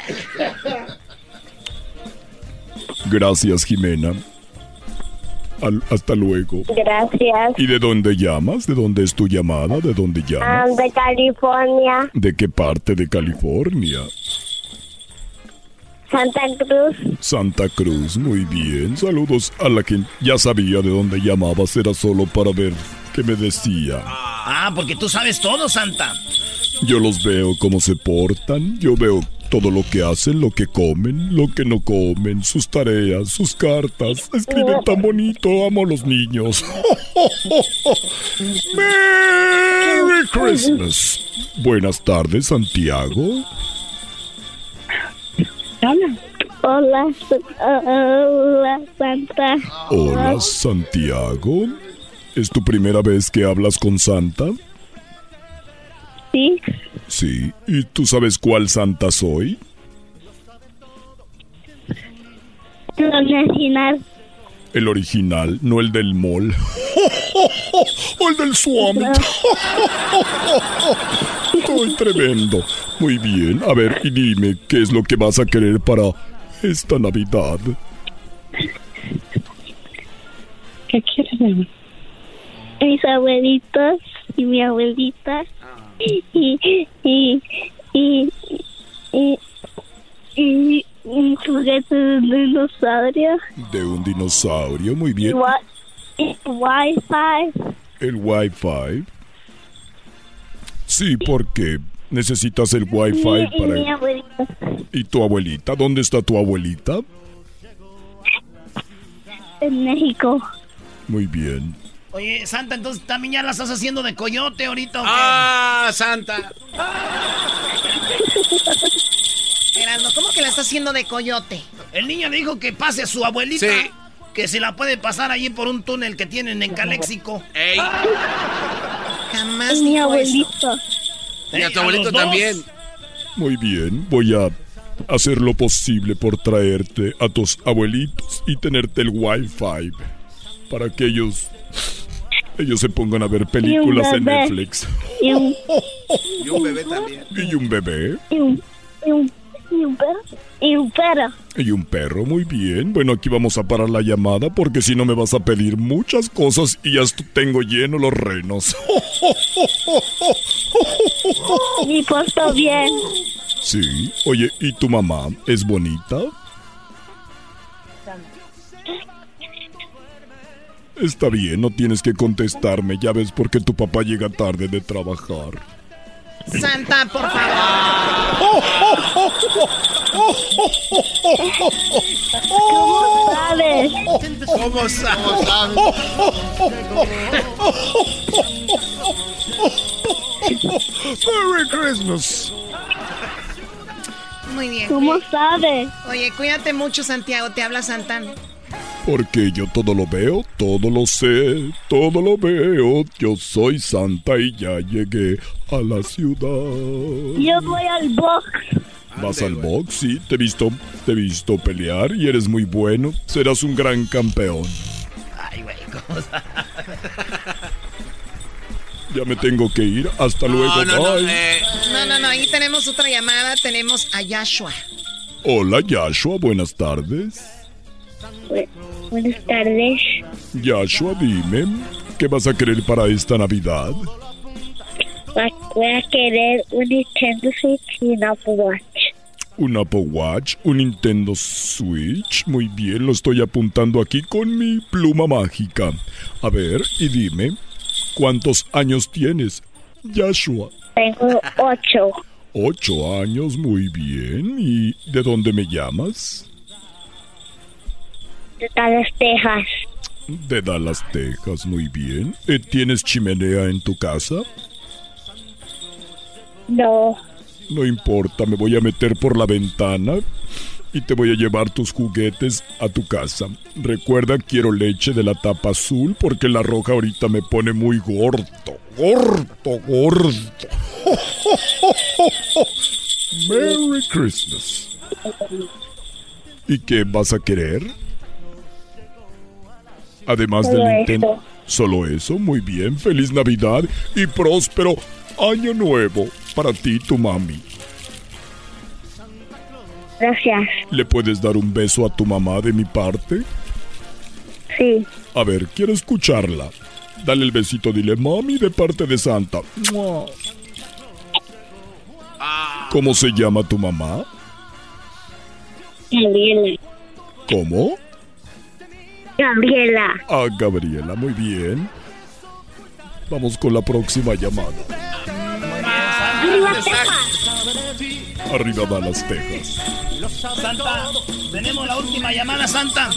Gracias, Jimena. Al- hasta luego. Gracias. ¿Y de dónde llamas? ¿De dónde es tu llamada? ¿De dónde Ah, llamas? de California. ¿De qué parte de California? Santa Cruz. Santa Cruz, muy bien. Saludos a la que ya sabía de dónde llamabas. Era solo para ver qué me decía. Ah, porque tú sabes todo, Santa. Yo los veo cómo se portan. Yo veo todo lo que hacen, lo que comen, lo que no comen, sus tareas, sus cartas. Escriben tan bonito. Amo a los niños. Merry Christmas. Buenas tardes, Santiago. Hola, hola, Santa. Hola, Santiago. ¿Es tu primera vez que hablas con Santa? Sí. Sí. ¿Y tú sabes cuál Santa soy? El original. El original, no el del mall. o el del Swamp. Estoy tremendo. Muy bien. A ver, y dime, ¿qué es lo que vas a querer para esta Navidad? ¿Qué quieres, mi amor? Mis abuelitos y mi abuelita. Y, y, y, y, y, un juguete de un dinosaurio. De un dinosaurio, muy bien. Y Wi-Fi. El Wi-Fi. Sí, porque necesitas el Wi-Fi Y, y mi para... abuelita. ¿Y tu abuelita? ¿Dónde está tu abuelita? En México. Muy bien. Oye, Santa, entonces también ya la estás haciendo de coyote ahorita. ¿o qué? ¡Ah, Santa! Erasmo, ¿cómo que la está haciendo de coyote? El niño le dijo que pase a su abuelita. Sí. Que se la puede pasar allí por un túnel que tienen en Caléxico. ¡Ey! Jamás Y mi dijo eso. abuelito. Y a tu abuelito también. Muy bien, voy a hacer lo posible por traerte a tus abuelitos y tenerte el Wi-Fi para que ellos ellos se pongan a ver películas en. Netflix. Y un, Y un bebé también. Y un bebé y un, y un, y un perro. Y un perro. y un perro, muy bien. Bueno, aquí vamos a parar la llamada porque si no me vas a pedir muchas cosas y ya tengo lleno los renos. Y porto bien. Sí. Oye, ¿y tu mamá es bonita? Está bien, no tienes que contestarme, ya ves porque tu papá llega tarde de trabajar. Santa, por favor. ¿Cómo sabes? ¿Cómo sabes? Merry Christmas. Muy bien. ¿Cómo sabes? Oye, cuídate mucho, Santiago. Te habla Santana. Porque yo todo lo veo, todo lo sé, todo lo veo. Yo soy Santa y ya llegué a la ciudad. Yo voy al box. Vas al box, sí, te he visto, te he visto pelear y eres muy bueno. Serás un gran campeón. Ay, güey, ¿cómo sa- Ya me tengo que ir. Hasta luego. No, no, no, Bye. eh, No, no, no. Ahí tenemos otra llamada. Tenemos a Yashua. Hola, Yashua. Buenas tardes. Bu- Buenas tardes. Yashua, dime, ¿qué vas a querer para esta Navidad? Voy a querer un Nintendo Switch y un Apple Watch. Un Apple Watch, un Nintendo Switch. Muy bien, lo estoy apuntando aquí con mi pluma mágica. A ver, y dime, ¿cuántos años tienes? Yashua. Tengo ocho. Ocho años, muy bien. ¿Y de dónde me llamas? De Dallas, Texas. De Dallas, Texas, muy bien. Eh, ¿Tienes chimenea en tu casa? No. No importa, me voy a meter por la ventana y te voy a llevar tus juguetes a tu casa. Recuerda, quiero leche de la tapa azul porque la roja ahorita me pone muy gordo. Gordo, gordo. Merry Christmas. ¿Y qué vas a querer? Además del Solo Nintendo. eso. Solo eso, muy bien. Feliz Navidad y próspero año nuevo para ti y tu mami. Gracias. ¿Le puedes dar un beso a tu mamá de mi parte? Sí. A ver, quiero escucharla. Dale el besito, dile mami de parte de Santa. ¡Mua! ¿Cómo se llama tu mamá? Gabriela. ¿Cómo? Gabriela. Ah, Gabriela, muy bien. Vamos con la próxima llamada. Arriba Texas. Arriba Dallas, Texas. Santa, tenemos la última llamada, Santa.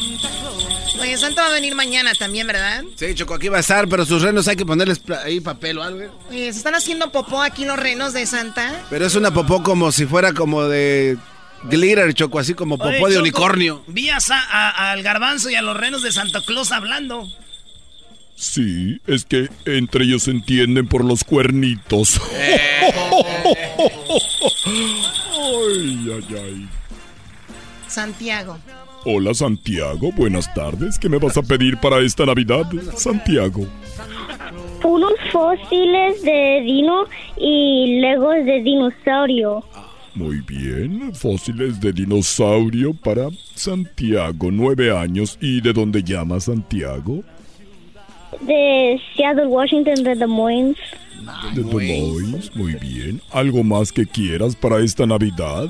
Oye, Santa va a venir mañana también, ¿verdad? Sí, Choco, aquí va a estar, pero sus renos hay que ponerles ahí papel o algo. Oye, ¿se están haciendo popó aquí los renos de Santa? Pero es una popó como si fuera como de glitter, Choco, así como popó Oye, de Choco, unicornio. Vi a- al garbanzo y a los renos de Santa Claus hablando. Sí, es que entre ellos se entienden por los cuernitos. ay, ay, ay. Santiago. Hola Santiago, buenas tardes. ¿Qué me vas a pedir para esta Navidad, Santiago? Unos fósiles de dino y legos de dinosaurio. Muy bien, fósiles de dinosaurio para Santiago, nueve años. ¿Y de dónde llama Santiago? De Seattle, Washington, de Des Moines. De Des Moines, muy bien. ¿Algo más que quieras para esta Navidad?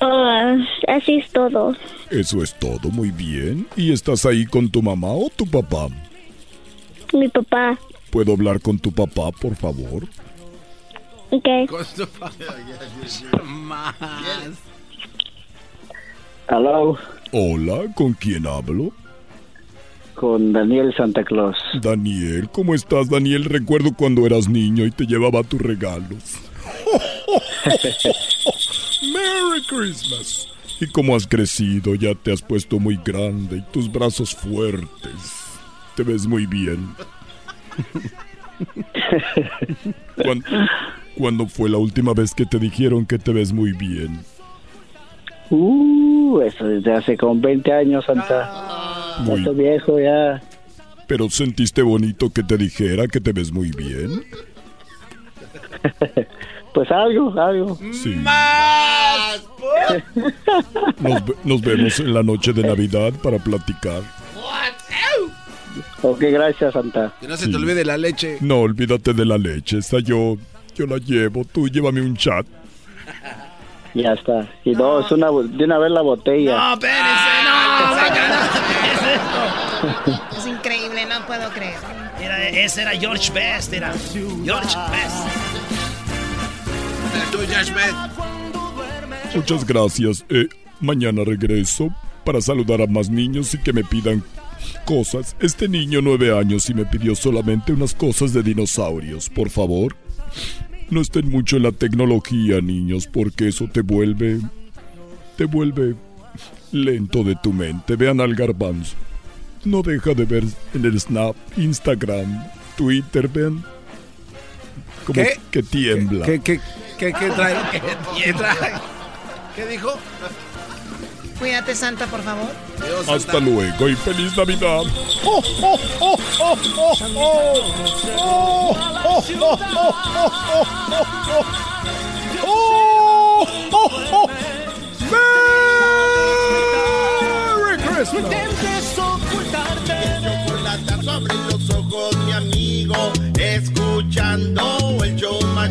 Ah, así es todo. Eso es todo, muy bien. ¿Y estás ahí con tu mamá o tu papá? Mi papá. ¿Puedo hablar con tu papá, por favor? Ok. Hello, Hola, ¿con quién hablo? con Daniel Santa Claus. Daniel, ¿cómo estás, Daniel? Recuerdo cuando eras niño y te llevaba tus regalos. Merry Christmas. Y como has crecido, ya te has puesto muy grande y tus brazos fuertes. Te ves muy bien. ¿Cuán- ¿Cuándo fue la última vez que te dijeron que te ves muy bien? Uh, eso desde hace como 20 años, Santa. Muy- Estoy viejo ya. ¿Pero sentiste bonito que te dijera que te ves muy bien? Pues algo, algo. Sí. Nos, ve- nos vemos en la noche de Navidad para platicar. Ok, gracias, Santa. Que no se te olvide la leche. No, olvídate de la leche, esa yo, yo la llevo. Tú llévame un chat. Ya está. Y dos, una, de una vez la botella. No, espérense, no, no. Es increíble, no puedo creer. Era, ese era George Best, era George Best. Muchas gracias. Eh, mañana regreso para saludar a más niños y que me pidan cosas. Este niño, nueve años, y me pidió solamente unas cosas de dinosaurios. Por favor, no estén mucho en la tecnología, niños, porque eso te vuelve... te vuelve lento de tu mente. Vean al garbanzo. No deja de ver en el Snap, Instagram, Twitter, vean. Como ¿Qué? que tiembla. ¿Qué, qué, qué, qué trae? ¿Qué trae? ¿Qué dijo? Cuídate, Santa, por favor. Hasta luego y feliz Navidad. Merry Christmas. Abre los ojos, mi amigo, escuchando el show más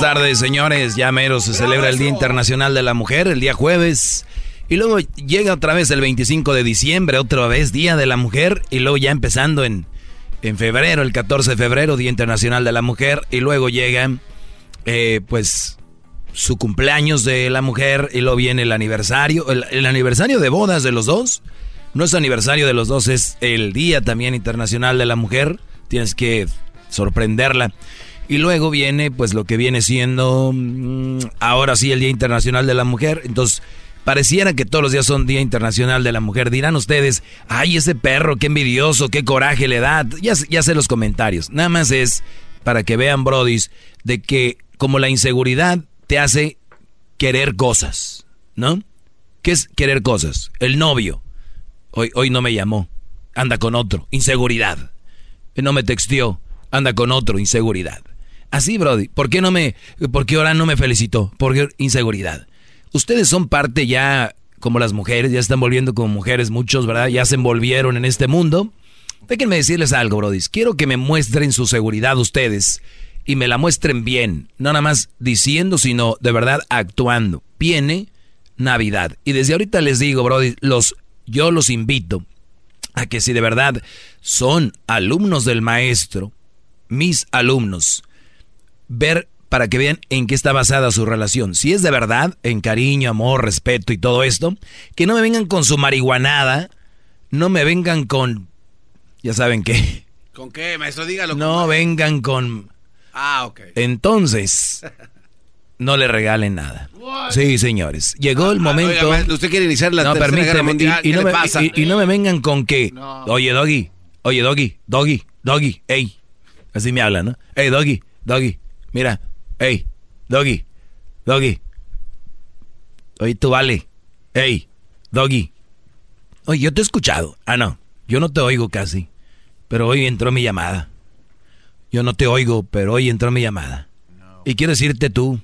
Buenas tardes, señores. Ya mero se celebra el Día Internacional de la Mujer, el día jueves. Y luego llega otra vez el 25 de diciembre, otra vez Día de la Mujer. Y luego ya empezando en, en febrero, el 14 de febrero, Día Internacional de la Mujer. Y luego llega, eh, pues, su cumpleaños de la mujer. Y luego viene el aniversario, el, el aniversario de bodas de los dos. No es aniversario de los dos, es el Día también Internacional de la Mujer. Tienes que sorprenderla. Y luego viene, pues, lo que viene siendo mm, ahora sí el Día Internacional de la Mujer. Entonces, pareciera que todos los días son Día Internacional de la Mujer. Dirán ustedes, ay, ese perro, qué envidioso, qué coraje le da. Ya, ya sé los comentarios. Nada más es para que vean, brodis, de que como la inseguridad te hace querer cosas, ¿no? ¿Qué es querer cosas? El novio. Hoy, hoy no me llamó, anda con otro, inseguridad. No me texteó, anda con otro, inseguridad. Así, Brody, ¿por qué no me, por qué ahora no me felicitó? Porque inseguridad. Ustedes son parte ya, como las mujeres, ya están volviendo como mujeres muchos, ¿verdad? Ya se envolvieron en este mundo. Déjenme decirles algo, Brody. Quiero que me muestren su seguridad ustedes y me la muestren bien. No nada más diciendo, sino de verdad actuando. Viene Navidad. Y desde ahorita les digo, Brody, los, yo los invito a que si de verdad son alumnos del maestro, mis alumnos, ver para que vean en qué está basada su relación. Si es de verdad, en cariño, amor, respeto y todo esto, que no me vengan con su marihuanada, no me vengan con... Ya saben qué. ¿Con qué, maestro? Dígalo. No vengan con... Ah, ok. Entonces, no le regalen nada. Sí, señores. Llegó el momento. Oiga, maestro, usted quiere iniciar la no, tercera permíteme, guerra mundial. y, y ¿Qué no me, pasa? y- y no me vengan con que, oye, doggy, oye, doggy, doggy, doggy, ey. Así me hablan, ¿no? Ey, doggy, doggy, mira, ey, doggy, doggy. Oye, tú vale, ey, doggy. Oye, yo te he escuchado. Ah, no, yo no te oigo casi. Pero hoy entró mi llamada. Yo no te oigo, pero hoy entró mi llamada. Y quiero decirte tú,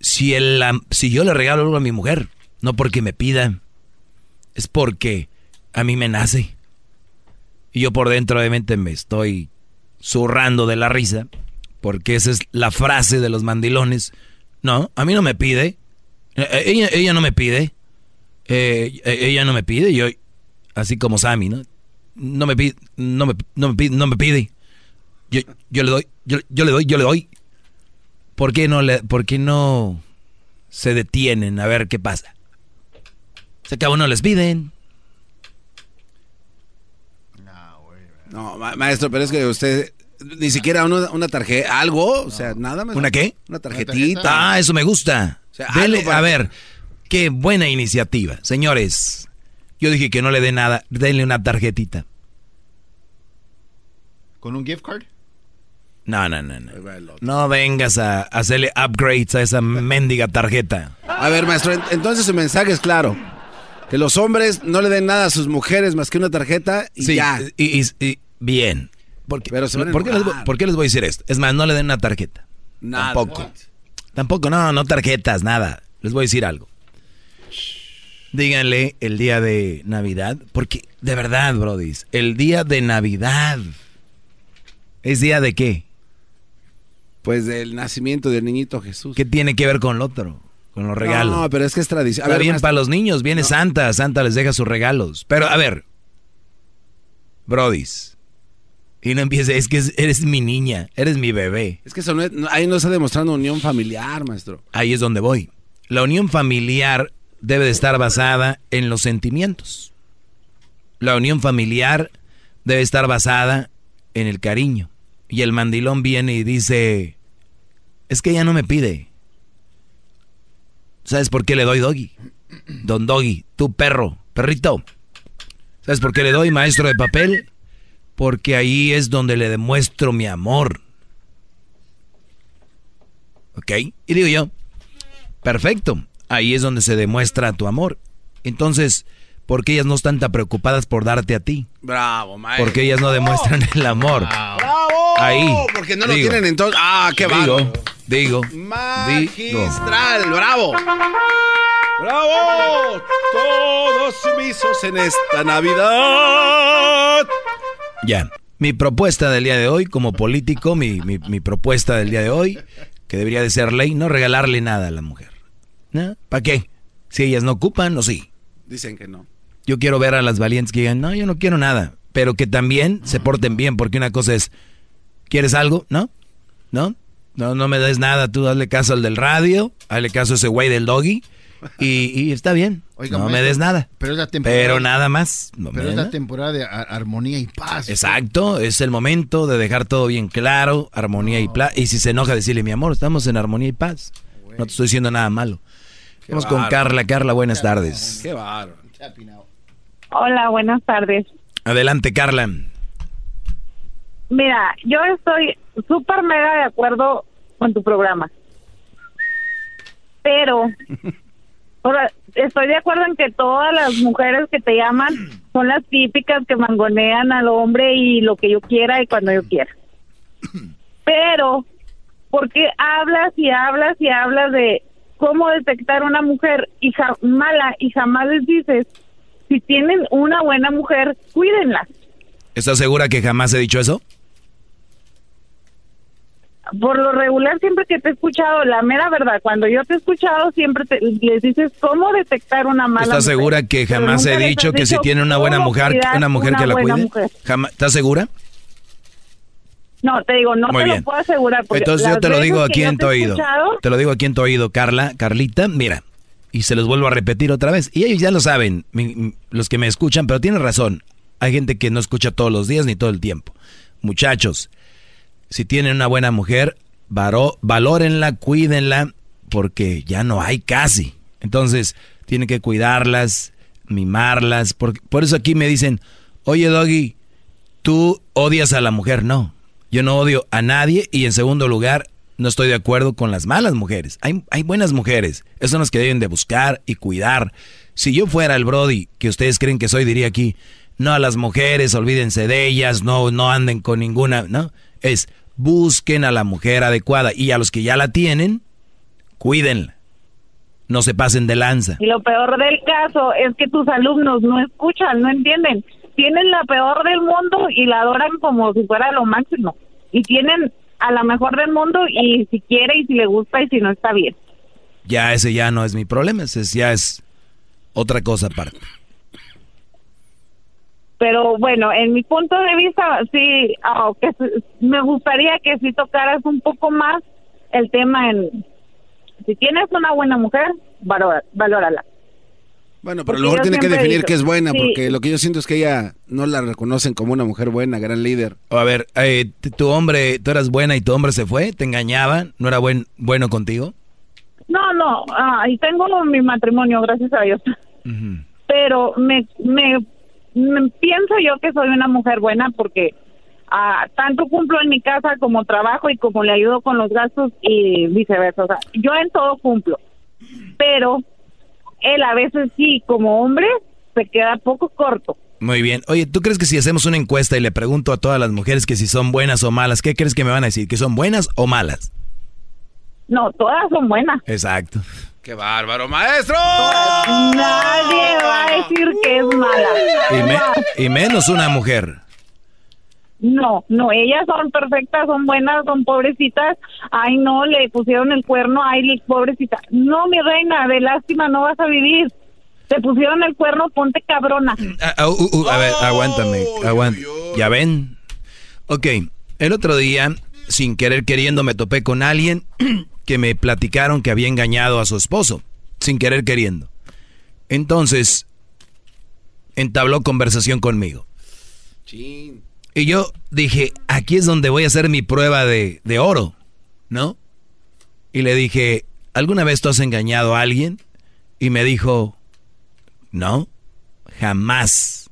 si, el, si yo le regalo algo a mi mujer, no porque me pida, es porque a mí me nace. Y yo por dentro obviamente me estoy zurrando de la risa, porque esa es la frase de los mandilones. No, a mí no me pide. Eh, eh, Ella, no me pide. Eh, ella no me pide. Yo, así como Sammy, ¿no? No me pide, no me, no me pide, no me pide. Yo, yo le doy, yo, yo le doy, yo le doy. ¿Por qué no le, por qué no se detienen a ver qué pasa? Se acabó, no les piden. No, ma- maestro, pero es que usted ni siquiera una, una tarjeta, algo, o sea, nada más. ¿Una qué? Una tarjetita. Ah, eso me gusta. sea, Dele- algo para- a ver, qué buena iniciativa. Señores, yo dije que no le dé nada, denle una tarjetita. ¿Con un gift card? No, no, no, no. No vengas a hacerle upgrades a esa mendiga tarjeta. A ver, maestro, en- entonces su mensaje es claro. Que los hombres no le den nada a sus mujeres más que una tarjeta y Sí, ya. y, y- y- bien. Porque, Pero se van a ¿por, qué les, voy- enojar. por qué les voy a decir esto? Es más, no le den una tarjeta. Nada. Tampoco. Tampoco, no, no tarjetas, nada. Les voy a decir algo. Díganle el día de Navidad, porque de verdad, Brody, el día de Navidad. ¿Es día de qué? Pues del nacimiento del niñito Jesús. ¿Qué tiene que ver con lo otro? Con los regalos. No, pero es que es tradición. Está bien para los niños, viene Santa, Santa les deja sus regalos. Pero a ver, Brodis, y no empiece, es que es- eres mi niña, eres mi bebé. Es que eso no es- ahí no está demostrando unión familiar, maestro. Ahí es donde voy. La unión familiar debe de estar basada en los sentimientos. La unión familiar debe estar basada en el cariño. Y el mandilón viene y dice, es que ella no me pide. ¿Sabes por qué le doy doggy? Don Doggy, tu perro, perrito. ¿Sabes por qué le doy maestro de papel? Porque ahí es donde le demuestro mi amor. ¿Ok? Y digo yo, perfecto, ahí es donde se demuestra tu amor. Entonces, ¿por qué ellas no están tan preocupadas por darte a ti? Bravo, maestro. Porque ellas no demuestran el amor. Ahí. Porque no lo digo, tienen entonces. Ah, qué digo, digo. Magistral, bravo. Bravo. Todos sumisos en esta Navidad. Ya. Mi propuesta del día de hoy, como político, mi, mi- mi propuesta del día de hoy, que debería de ser ley, no regalarle nada a la mujer. ¿No? ¿Para qué? Si ellas no ocupan o sí. Dicen que no. Yo quiero ver a las valientes que digan, no, yo no quiero nada. Pero que también se porten bien, porque una cosa es, ¿quieres algo? ¿No? ¿No? No, no me des nada, tú dale caso al del radio, hazle caso a ese güey del doggy, y, y está bien. Oiga, no me des nada. Pero es la temporada. Pero nada más. No Pero es la temporada de ar- armonía y paz. Exacto, es el momento de dejar todo bien claro, armonía y paz. Y si se enoja, decirle, mi amor, estamos en armonía y paz. No te estoy diciendo nada malo. Vamos con. Carla. Carla, buenas tardes. Qué bárbaro. Hola, buenas tardes. Adelante, Carla. Mira, yo estoy súper mega de acuerdo con tu programa. Pero, o sea, estoy de acuerdo en que todas las mujeres que te llaman son las típicas que mangonean al hombre y lo que yo quiera y cuando yo quiera. Pero, ¿por qué hablas y hablas y hablas de cómo detectar una mujer y mala y jamás les dices, si tienen una buena mujer, cuídenla? ¿Estás segura que jamás he dicho eso? Por lo regular, siempre que te he escuchado, la mera verdad, cuando yo te he escuchado, siempre te- les dices cómo detectar una mala ¿Estás mujer. segura que jamás he dicho que si tiene una buena mujer, una mujer que la cuide? Jamás- ¿Estás segura? No, te digo, no Muy te bien. lo puedo asegurar. Porque Entonces yo te lo digo aquí en tu he oído. escuchado, Te lo digo aquí en tu oído, Carla, Carlita, mira. Y se los vuelvo a repetir otra vez. Y ellos ya lo saben, mi- mi- los que me escuchan, pero tienen razón. Hay gente que no escucha todos los días ni todo el tiempo. Muchachos, si tienen una buena mujer, varo- valórenla, cuídenla, porque ya no hay casi. Entonces, tienen que cuidarlas, mimarlas. Por, por eso aquí me dicen, oye Doggy, tú odias a la mujer. No, yo no odio a nadie y en segundo lugar, no estoy de acuerdo con las malas mujeres. Hay, hay buenas mujeres, esas son las que deben de buscar y cuidar. Si yo fuera el Brody, que ustedes creen que soy, diría aquí, no a las mujeres, olvídense de ellas, no, no anden con ninguna, ¿no? Es busquen a la mujer adecuada y a los que ya la tienen, cuídenla. No se pasen de lanza. Y lo peor del caso es que tus alumnos no escuchan, no entienden. Tienen la peor del mundo y la adoran como si fuera lo máximo. Y tienen a la mejor del mundo y si quiere y si le gusta y si no está bien. Ya ese ya no es mi problema, ese es- ya es otra cosa aparte. Pero bueno, en mi punto de vista, sí, ah, que me gustaría que si tocaras un poco más el tema en, si tienes una buena mujer, valora, valórala. Bueno, pero a Porque lo mejor yo tiene que definir dicho, que es buena, sí. porque lo que yo siento es que ella no la reconocen como una mujer buena, gran líder. O a ver, eh, tu hombre, tú eras buena y tu hombre se fue, te engañaba, no era buen, bueno contigo. No, no, ah, y tengo mi matrimonio, gracias a Dios. Pero me pienso yo que soy una mujer buena porque ah, tanto cumplo en mi casa como trabajo y como le ayudo con los gastos y viceversa. O sea, yo en todo cumplo. Pero él a veces sí, como hombre, se queda poco corto. Muy bien. Oye, ¿tú crees que si hacemos una encuesta y le pregunto a todas las mujeres que si son buenas o malas, ¿qué crees que me van a decir? ¿Que son buenas o malas? No, todas son buenas. Exacto. ¡Qué bárbaro, maestro! Nadie va a decir que es mala. Y, me- y menos una mujer. No, no, ellas son perfectas, son buenas, son pobrecitas. Ay, no, le pusieron el cuerno, ay, pobrecita. No, mi reina, de lástima no vas a vivir. Te pusieron el cuerno, ponte cabrona. Ah, ah, uh, uh, a ver, aguántame, aguántame. ¿Ya ven? Ok, el otro día, sin querer queriendo, me topé con alguien que me platicaron que había engañado a su esposo, sin querer queriendo. Entonces, entabló conversación conmigo. Y yo dije, aquí es donde voy a hacer mi prueba de, de oro, ¿no? Y le dije, ¿alguna vez tú has engañado a alguien? Y me dijo, no, jamás.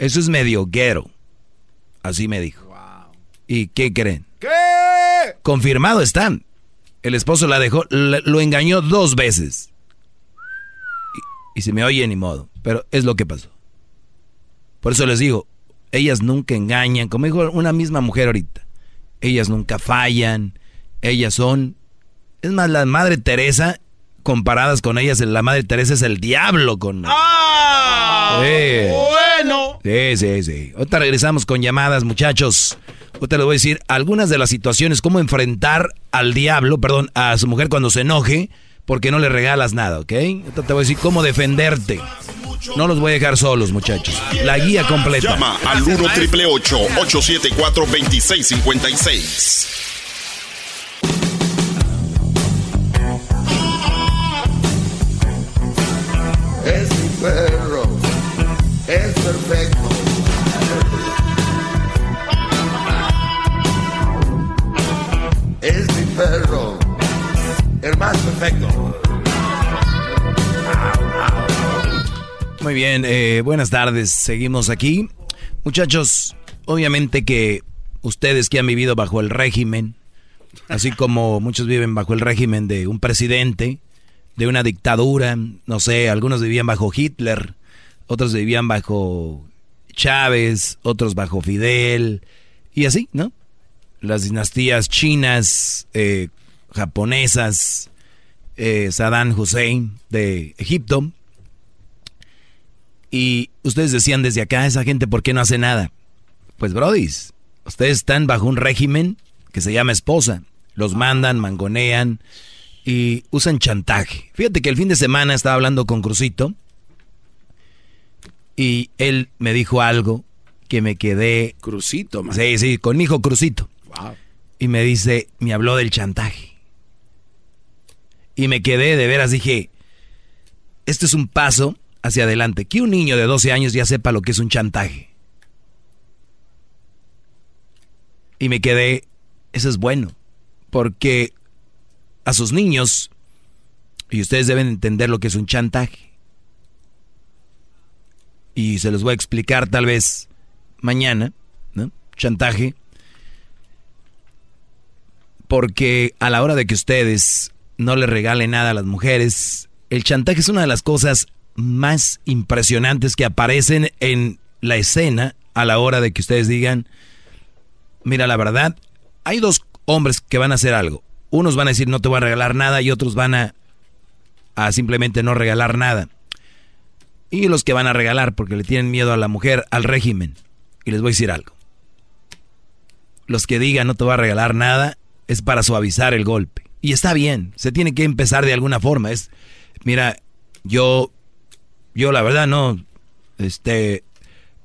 Eso es medio guero. Así me dijo. ¿Y qué creen? ¿Qué? Confirmado están. El esposo la dejó, lo engañó dos veces. Y, y se me oye ni modo, pero es lo que pasó. Por eso les digo, ellas nunca engañan, como dijo una misma mujer ahorita. Ellas nunca fallan, ellas son... Es más, la Madre Teresa, comparadas con ellas, la Madre Teresa es el diablo con... ¡Ah! Sí. Bueno. Sí, sí, sí. Ahorita regresamos con llamadas, muchachos. Ahorita les voy a decir algunas de las situaciones, cómo enfrentar al diablo, perdón, a su mujer cuando se enoje, porque no le regalas nada, ¿ok? Ahorita te voy a decir cómo defenderte. No los voy a dejar solos, muchachos. La guía completa. Llama al 1 triple 874 2656. Perro, es perfecto. Es mi perro, el más perfecto. Muy bien, eh, buenas tardes. Seguimos aquí. Muchachos, obviamente que ustedes que han vivido bajo el régimen, así como muchos viven bajo el régimen de un presidente, de una dictadura, no sé, algunos vivían bajo Hitler, otros vivían bajo Chávez, otros bajo Fidel, y así, ¿no? Las dinastías chinas, eh, japonesas, eh, Saddam Hussein de Egipto. Y ustedes decían desde acá, esa gente, ¿por qué no hace nada? Pues, brodis, ustedes están bajo un régimen que se llama esposa. Los mandan, mangonean y usan chantaje. Fíjate que el fin de semana estaba hablando con Crucito y él me dijo algo que me quedé... Crucito, man. Sí, sí, con mi hijo Crucito. Y me dice, me habló del chantaje. Y me quedé, de veras, dije, este es un paso hacia adelante. Que un niño de 12 años ya sepa lo que es un chantaje. Y me quedé, eso es bueno. Porque a sus niños, y ustedes deben entender lo que es un chantaje. Y se los voy a explicar tal vez mañana, ¿no? Chantaje. Porque a la hora de que ustedes no le regalen nada a las mujeres, el chantaje es una de las cosas más impresionantes que aparecen en la escena a la hora de que ustedes digan, mira, la verdad, hay dos hombres que van a hacer algo. Unos van a decir no te voy a regalar nada y otros van a, a simplemente no regalar nada. Y los que van a regalar porque le tienen miedo a la mujer, al régimen. Y les voy a decir algo. Los que digan no te voy a regalar nada es para suavizar el golpe. Y está bien, se tiene que empezar de alguna forma. Es, mira, yo, yo la verdad no, este,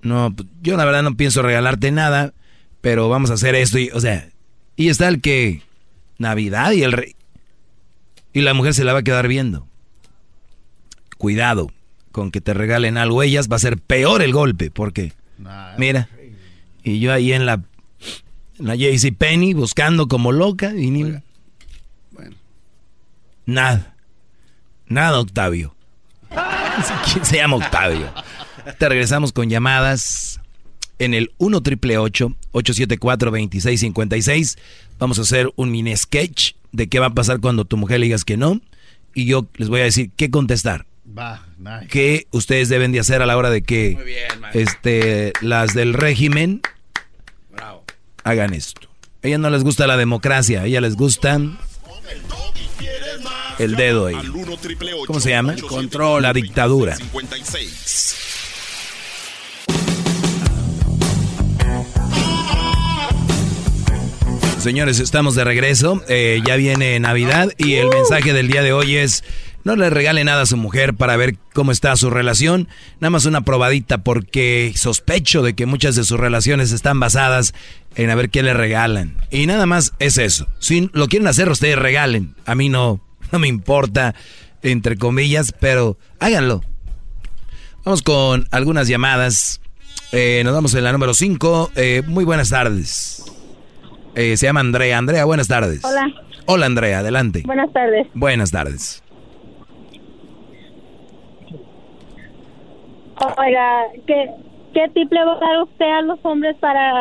no, yo la verdad no pienso regalarte nada, pero vamos a hacer esto y, o sea, y está el que, Navidad y el rey, y la mujer se la va a quedar viendo. Cuidado con que te regalen algo ellas, va a ser peor el golpe, porque, mira, y yo ahí en la, en la JC Penny buscando como loca y ni, Nada. Nada, Octavio. ¿Quién se llama Octavio? Te regresamos con llamadas en el 1 triple 874 2656. Vamos a hacer un mini sketch de qué va a pasar cuando tu mujer le digas que no. Y yo les voy a decir qué contestar. Va, nice. ¿Qué ustedes deben de hacer a la hora de que este, las del régimen hagan esto? A ellas no les gusta la democracia, a ellas les gusta el dedo ahí. Al 1 triple ¿Cómo se llama? Control. La dictadura. 56. Señores, estamos de regreso. Eh, ya viene Navidad y el mensaje del día de hoy es no le regale nada a su mujer para ver cómo está su relación. Nada más una probadita porque sospecho de que muchas de sus relaciones están basadas en a ver qué le regalan. Y nada más es eso. Si lo quieren hacer, ustedes regalen. A mí no, no me importa, entre comillas, pero háganlo. Vamos con algunas llamadas. Eh, nos vamos en la número 5. muy buenas tardes. Eh, se llama Andrea. Andrea, buenas tardes. Hola. Hola, Andrea, adelante. Buenas tardes. Buenas tardes. Oiga, ¿qué, qué tip le va a dar usted a los hombres para,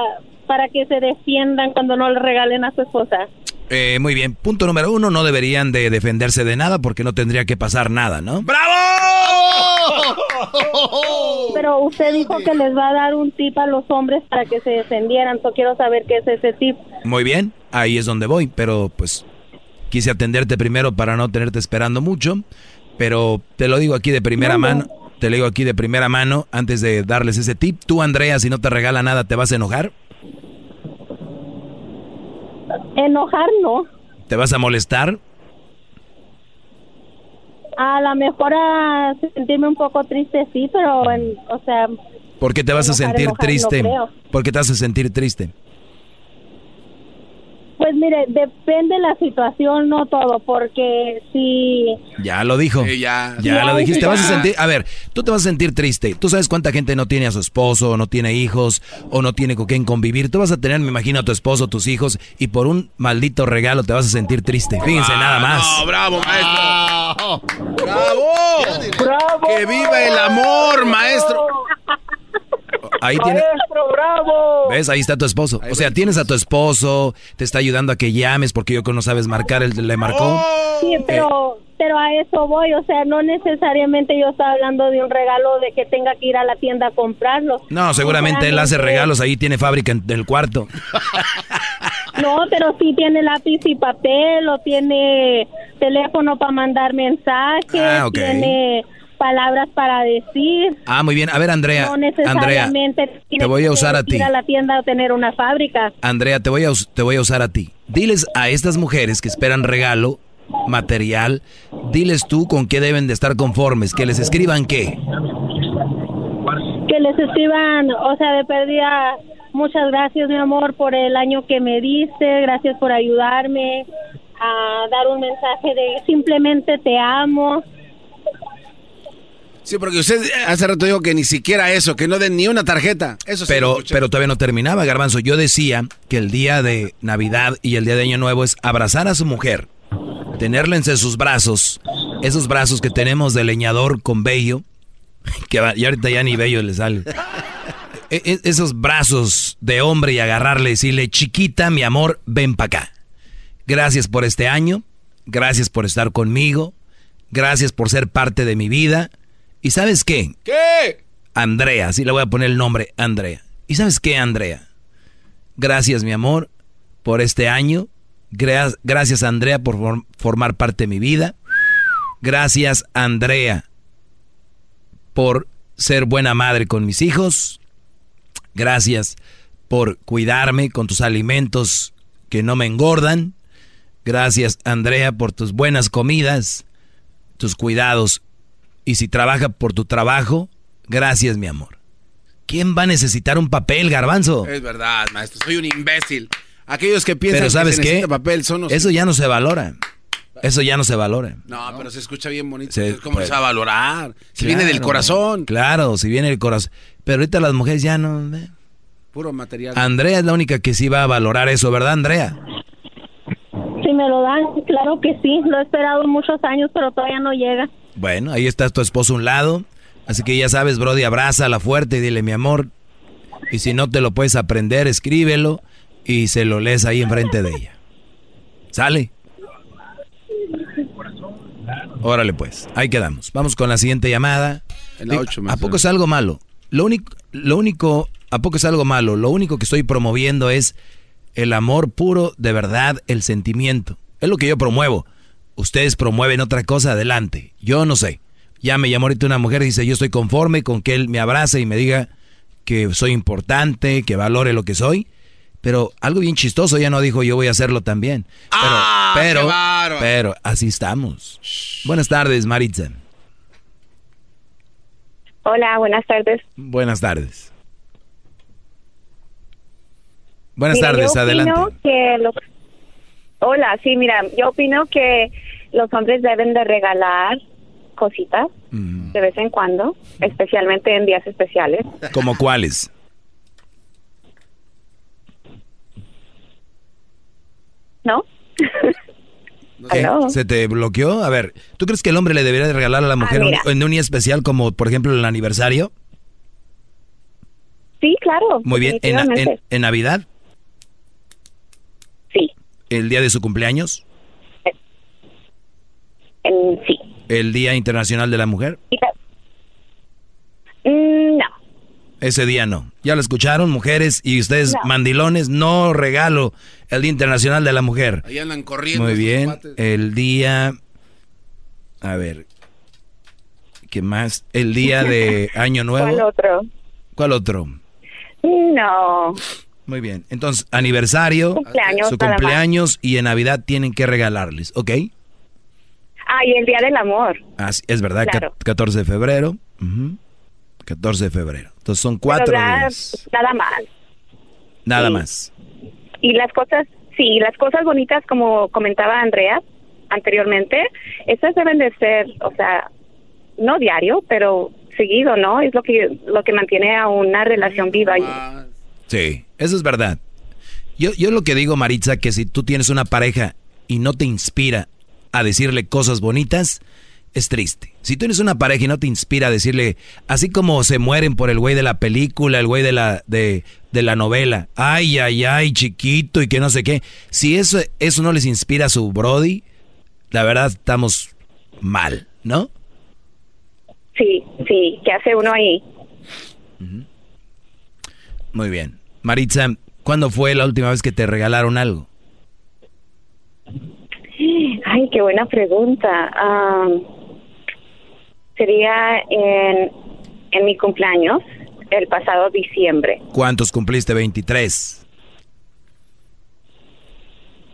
para que se defiendan cuando no le regalen a su esposa? Eh, muy bien. Punto número uno, no deberían de defenderse de nada porque no tendría que pasar nada, ¿no? Pero usted dijo que les va a dar un tip a los hombres para que se defendieran. Yo quiero saber qué es ese tip. Muy bien, ahí es donde voy, pero pues quise atenderte primero para no tenerte esperando mucho, pero te lo digo aquí de primera No, no. mano, te lo digo aquí de primera mano antes de darles ese tip. Tú, Andrea, si no te regala nada, ¿te vas a enojar? Enojar no. ¿Te vas a molestar? A lo mejor a sentirme un poco triste, sí, pero, en- o sea, ¿Por qué te vas a sentir enojar, triste? ¿Por qué te vas a sentir triste? Pues mire, depende la situación, no todo, porque si... Ya lo dijo. ya. Ya lo dijiste. Te vas a Ya. sentir. A ver, tú te vas a sentir triste. Tú sabes cuánta gente no tiene a su esposo, o no tiene hijos, o no tiene con quién convivir. Tú vas a tener, me imagino, a tu esposo, tus hijos, y por un maldito regalo te vas a sentir triste. Fíjense Ah, nada más. No, bravo, maestro. ¡Bravo! ¡Que viva el amor, maestro! Ahí tiene... Maestro, bravo. ¿Ves? Ahí está tu esposo. O sea, tienes a tu esposo, te está ayudando a que llames porque yo que no sabes marcar, él le marcó. Sí, pero, pero a eso voy, o sea, no necesariamente yo estaba hablando de un regalo de que tenga que ir a la tienda a comprarlo. No, seguramente él hace regalos, ahí tiene fábrica en el cuarto. No, pero sí tiene lápiz y papel, o tiene teléfono para mandar mensajes, Ah, ok. tiene palabras para decir. Ah, muy bien. A ver, Andrea. no Andrea, necesariamente te voy a usar a ti. ir a la tienda a tener una fábrica. Andrea, te voy a, te voy a usar a ti. Diles a estas mujeres que esperan regalo, material, diles tú con qué deben de estar conformes, que les escriban qué. que les escriban, o sea, de pérdida, muchas gracias, mi amor, por el año que me diste, gracias por ayudarme a dar un mensaje de simplemente te amo. Sí, porque usted hace rato dijo que ni siquiera eso, que no den ni una tarjeta. Eso sí Pero, escuché. pero todavía no terminaba, Garbanzo. Yo decía que el día de Navidad y el día de Año Nuevo es abrazar a su mujer, tenerla entre sus brazos, esos brazos que tenemos de leñador con vello, que y ahorita ya ni vello le sale. E- e- esos brazos de hombre y agarrarle y decirle, chiquita, mi amor, ven para acá. Gracias por este año, gracias por estar conmigo, gracias por ser parte de mi vida. ¿Y sabes qué? ¿Qué? Andrea, así le voy a poner el nombre, Andrea. ¿Y sabes qué, Andrea? Gracias, mi amor, por este año. Gra- Gracias, Andrea, por form- formar parte de mi vida. Gracias, Andrea, por ser buena madre con mis hijos. Gracias por cuidarme con tus alimentos que no me engordan. Gracias, Andrea, por tus buenas comidas, tus cuidados. Y si trabaja por tu trabajo, gracias, mi amor. ¿Quién va a necesitar un papel, garbanzo? Es verdad, maestro, soy un imbécil. Aquellos que piensan Pero ¿sabes que se qué? papel son los... Eso ya no se valora. Eso ya no se valora. No, pero se escucha bien bonito. Se- ¿Cómo pues, se va a valorar? Si viene del corazón. Claro, si viene del corazón. Pero ahorita las mujeres ya no... eh. Puro material. Andrea es la única que sí va a valorar eso, ¿verdad, Andrea? Si me lo dan, claro que sí, lo he esperado muchos años, pero todavía no llega. Bueno, ahí está tu esposo a un lado. Así que ya sabes, Brody, abrázala fuerte y dile, mi amor. Y si no te lo puedes aprender, escríbelo y se lo lees ahí enfrente de ella. ¿Sale? Órale pues, ahí quedamos. Vamos con la siguiente llamada. La ¿A poco es algo malo? Lo único, lo único, ¿a poco es algo malo? Lo único que estoy promoviendo es el amor puro, de verdad, el sentimiento. Es lo que yo promuevo. Ustedes promueven otra cosa, adelante. Yo no sé. Ya me llamó ahorita una mujer y dice, yo estoy conforme con que él me abrace y me diga que soy importante, que valore lo que soy. Pero algo bien chistoso, ya no dijo yo voy a hacerlo también. Pero, ¡Ah, pero, pero así estamos. Buenas tardes, Maritza. Hola, buenas tardes. Buenas tardes. Buenas Mira, tardes, yo adelante. opino que Hola, sí, mira, yo opino que los hombres deben de regalar cositas de vez en cuando, especialmente en días especiales. ¿Como cuáles? ¿No? ¿Qué? ¿Se te bloqueó? A ver, ¿tú crees que el hombre le debería de regalar a la mujer un- mira. en un día especial como, por ejemplo, el aniversario? Sí, claro. Muy bien. ¿En, en Navidad? Sí. ¿El día de su cumpleaños? En- sí. ¿El Día Internacional de la Mujer? Mm, no. Ese día no. ¿Ya lo escucharon, mujeres? Y ustedes, No. mandilones, no regalo el Día Internacional de la Mujer. Ahí andan corriendo. Muy bien. El día... A ver. ¿Qué más? El día de Año Nuevo. ¿Cuál otro? ¿Cuál otro? No. Muy bien. Entonces, aniversario, Cumpleaños, su cumpleaños y en Navidad tienen que regalarles, ¿ok? Ah, y el Día del Amor. Así, es verdad, Claro. ca- 14 de febrero. Ujú. 14 de febrero. Entonces son cuatro ya, días. Nada más. Nada sí. más. Y las cosas, sí, las cosas bonitas, como comentaba Andrea anteriormente, esas deben de ser, o sea, no diario, pero seguido, ¿no? Es lo que lo que mantiene a una relación viva. Sí, eso es verdad. Yo, yo lo que digo, Maritza, que si tú tienes una pareja y no te inspira a decirle cosas bonitas, es triste. Si tú tienes una pareja y no te inspira a decirle, así como se mueren por el güey de la película, el güey de la, de, de la novela, ay, ay, ay, chiquito y que no sé qué, si eso, eso no les inspira a su Brody, la verdad estamos mal, ¿no? Sí, sí, ¿qué hace uno ahí? Muy bien. Maritza, ¿cuándo fue la última vez que te regalaron algo? Ay, qué buena pregunta. Ah, sería en, en mi cumpleaños, el pasado diciembre, ¿Cuántos cumpliste? 23.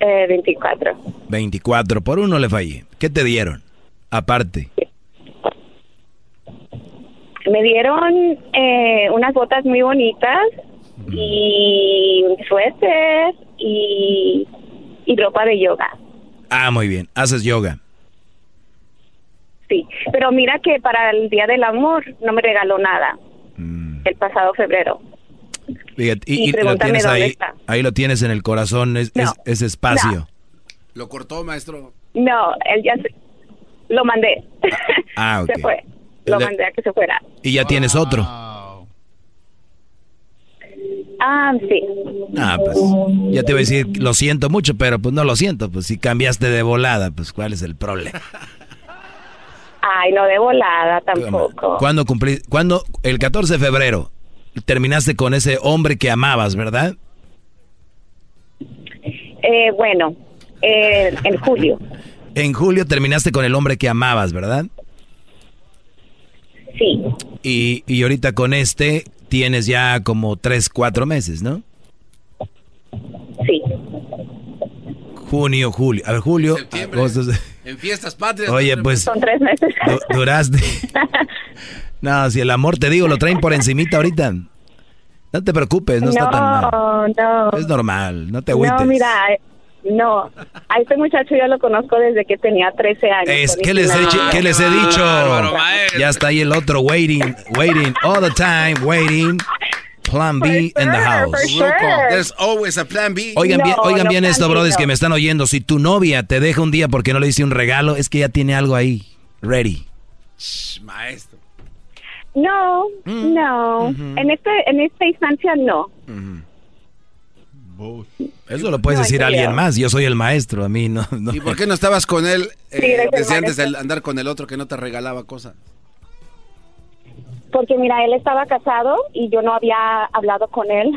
eh, 24. 24. Por uno le fallé. ¿Qué te dieron? Aparte. Me dieron eh, unas botas muy bonitas y un suéter y, y ropa de yoga. Ah, muy bien. Haces yoga. Sí, pero mira que para el Día del Amor no me regaló nada el pasado febrero. Fíjate, Y y, y lo tienes dónde ahí, está. ahí lo tienes en el corazón, es, es- ese espacio. Lo cortó, maestro. No, él ya se- lo mandé. Ah, ok. Se fue. Lo mandé a que se fuera. Y ya tienes otro. Ah, sí. Ah, pues ya te voy a decir, lo siento mucho, pero pues no lo siento. Pues si cambiaste de volada, pues ¿cuál es el problema? Ay, no de volada tampoco. ¿Cuándo cumplí? ¿Cuándo? El 14 de febrero terminaste con ese hombre que amabas, ¿verdad? Eh, bueno, eh, en julio. En julio terminaste con el hombre que amabas, ¿verdad? Sí. Y, y ahorita con este tienes ya como tres, cuatro meses, ¿no? Sí. Junio, julio. A ver, julio, agosto. En fiestas patrias. Oye, pues Son tres meses. du- duraste. No, si el amor te digo, lo traen por encimita ahorita. No te preocupes, no, está tan mal. no, no. Es normal, no te agüites. No, mira, no. A este muchacho yo lo conozco desde que tenía 13 años. Es, ¿qué, les he, dicho- ¿Qué les he dicho? Ya está ahí el otro waiting, waiting, all the time, waiting. Plan B in the house. There's always a plan B. Oigan bien, oigan bien esto, brothers, que me están oyendo. Si tu novia te deja un día porque no le hice un regalo, es que ya tiene algo ahí, ready. Maestro. No, Mm. no. En este en esta instancia no. Eso lo puedes No, decir a alguien más. Yo soy el maestro, a mí no. no. ¿Y por qué no estabas con él eh, Sí, desde antes de andar con el otro que no te regalaba cosas? Porque mira, él estaba casado y yo no había hablado con él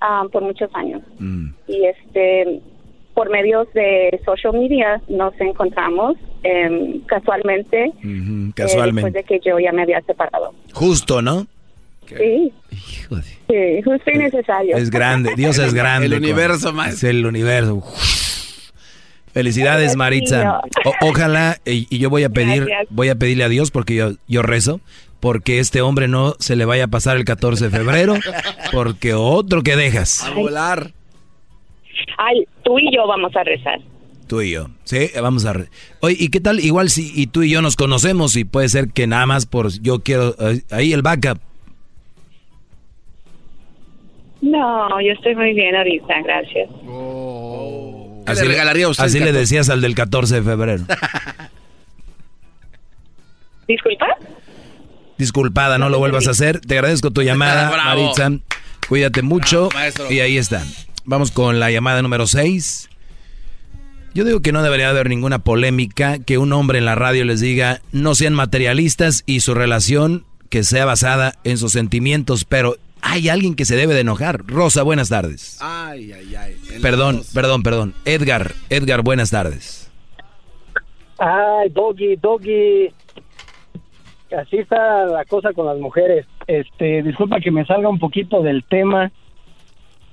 ah, por muchos años. Mm. Y este por medios de social media nos encontramos em, casualmente, Ujú, eh, casualmente. después de que yo ya me había separado. Justo, ¿no? Sí. Sí, justo y necesario. Es grande, Dios es grande. El universo, maestro. Es el universo. Felicidades, Maritza. O- ojalá, y, y yo voy a pedir, Gracias. voy a pedirle a Dios porque yo, yo rezo, porque este hombre no se le vaya a pasar el 14 de febrero, porque otro que dejas, A volar. Ay, tú y yo vamos a rezar. tú y yo. Sí, vamos a... re- Oye, ¿y qué tal? Igual si y tú y yo nos conocemos y puede ser que nada más por... Yo quiero... eh, ahí el backup. No, yo estoy muy bien ahorita, gracias. ¿Qué le regalaría a usted Así le 14? decías al del 14 de febrero. Disculpa. Disculpada, no lo vuelvas a hacer. Te agradezco tu llamada. Maritza. Cuídate mucho. Bravo, y ahí está. Vamos con la llamada número 6. Yo digo que no debería haber ninguna polémica que un hombre en la radio les diga no sean materialistas y su relación que sea basada en sus sentimientos, pero hay alguien que se debe de enojar. Rosa, buenas tardes. Ay, ay, ay. Perdón, dos. perdón, perdón. Edgar, Edgar, buenas tardes. Ay, Doggy, Doggy. Así está la cosa con las mujeres. Este, disculpa que me salga un poquito del tema,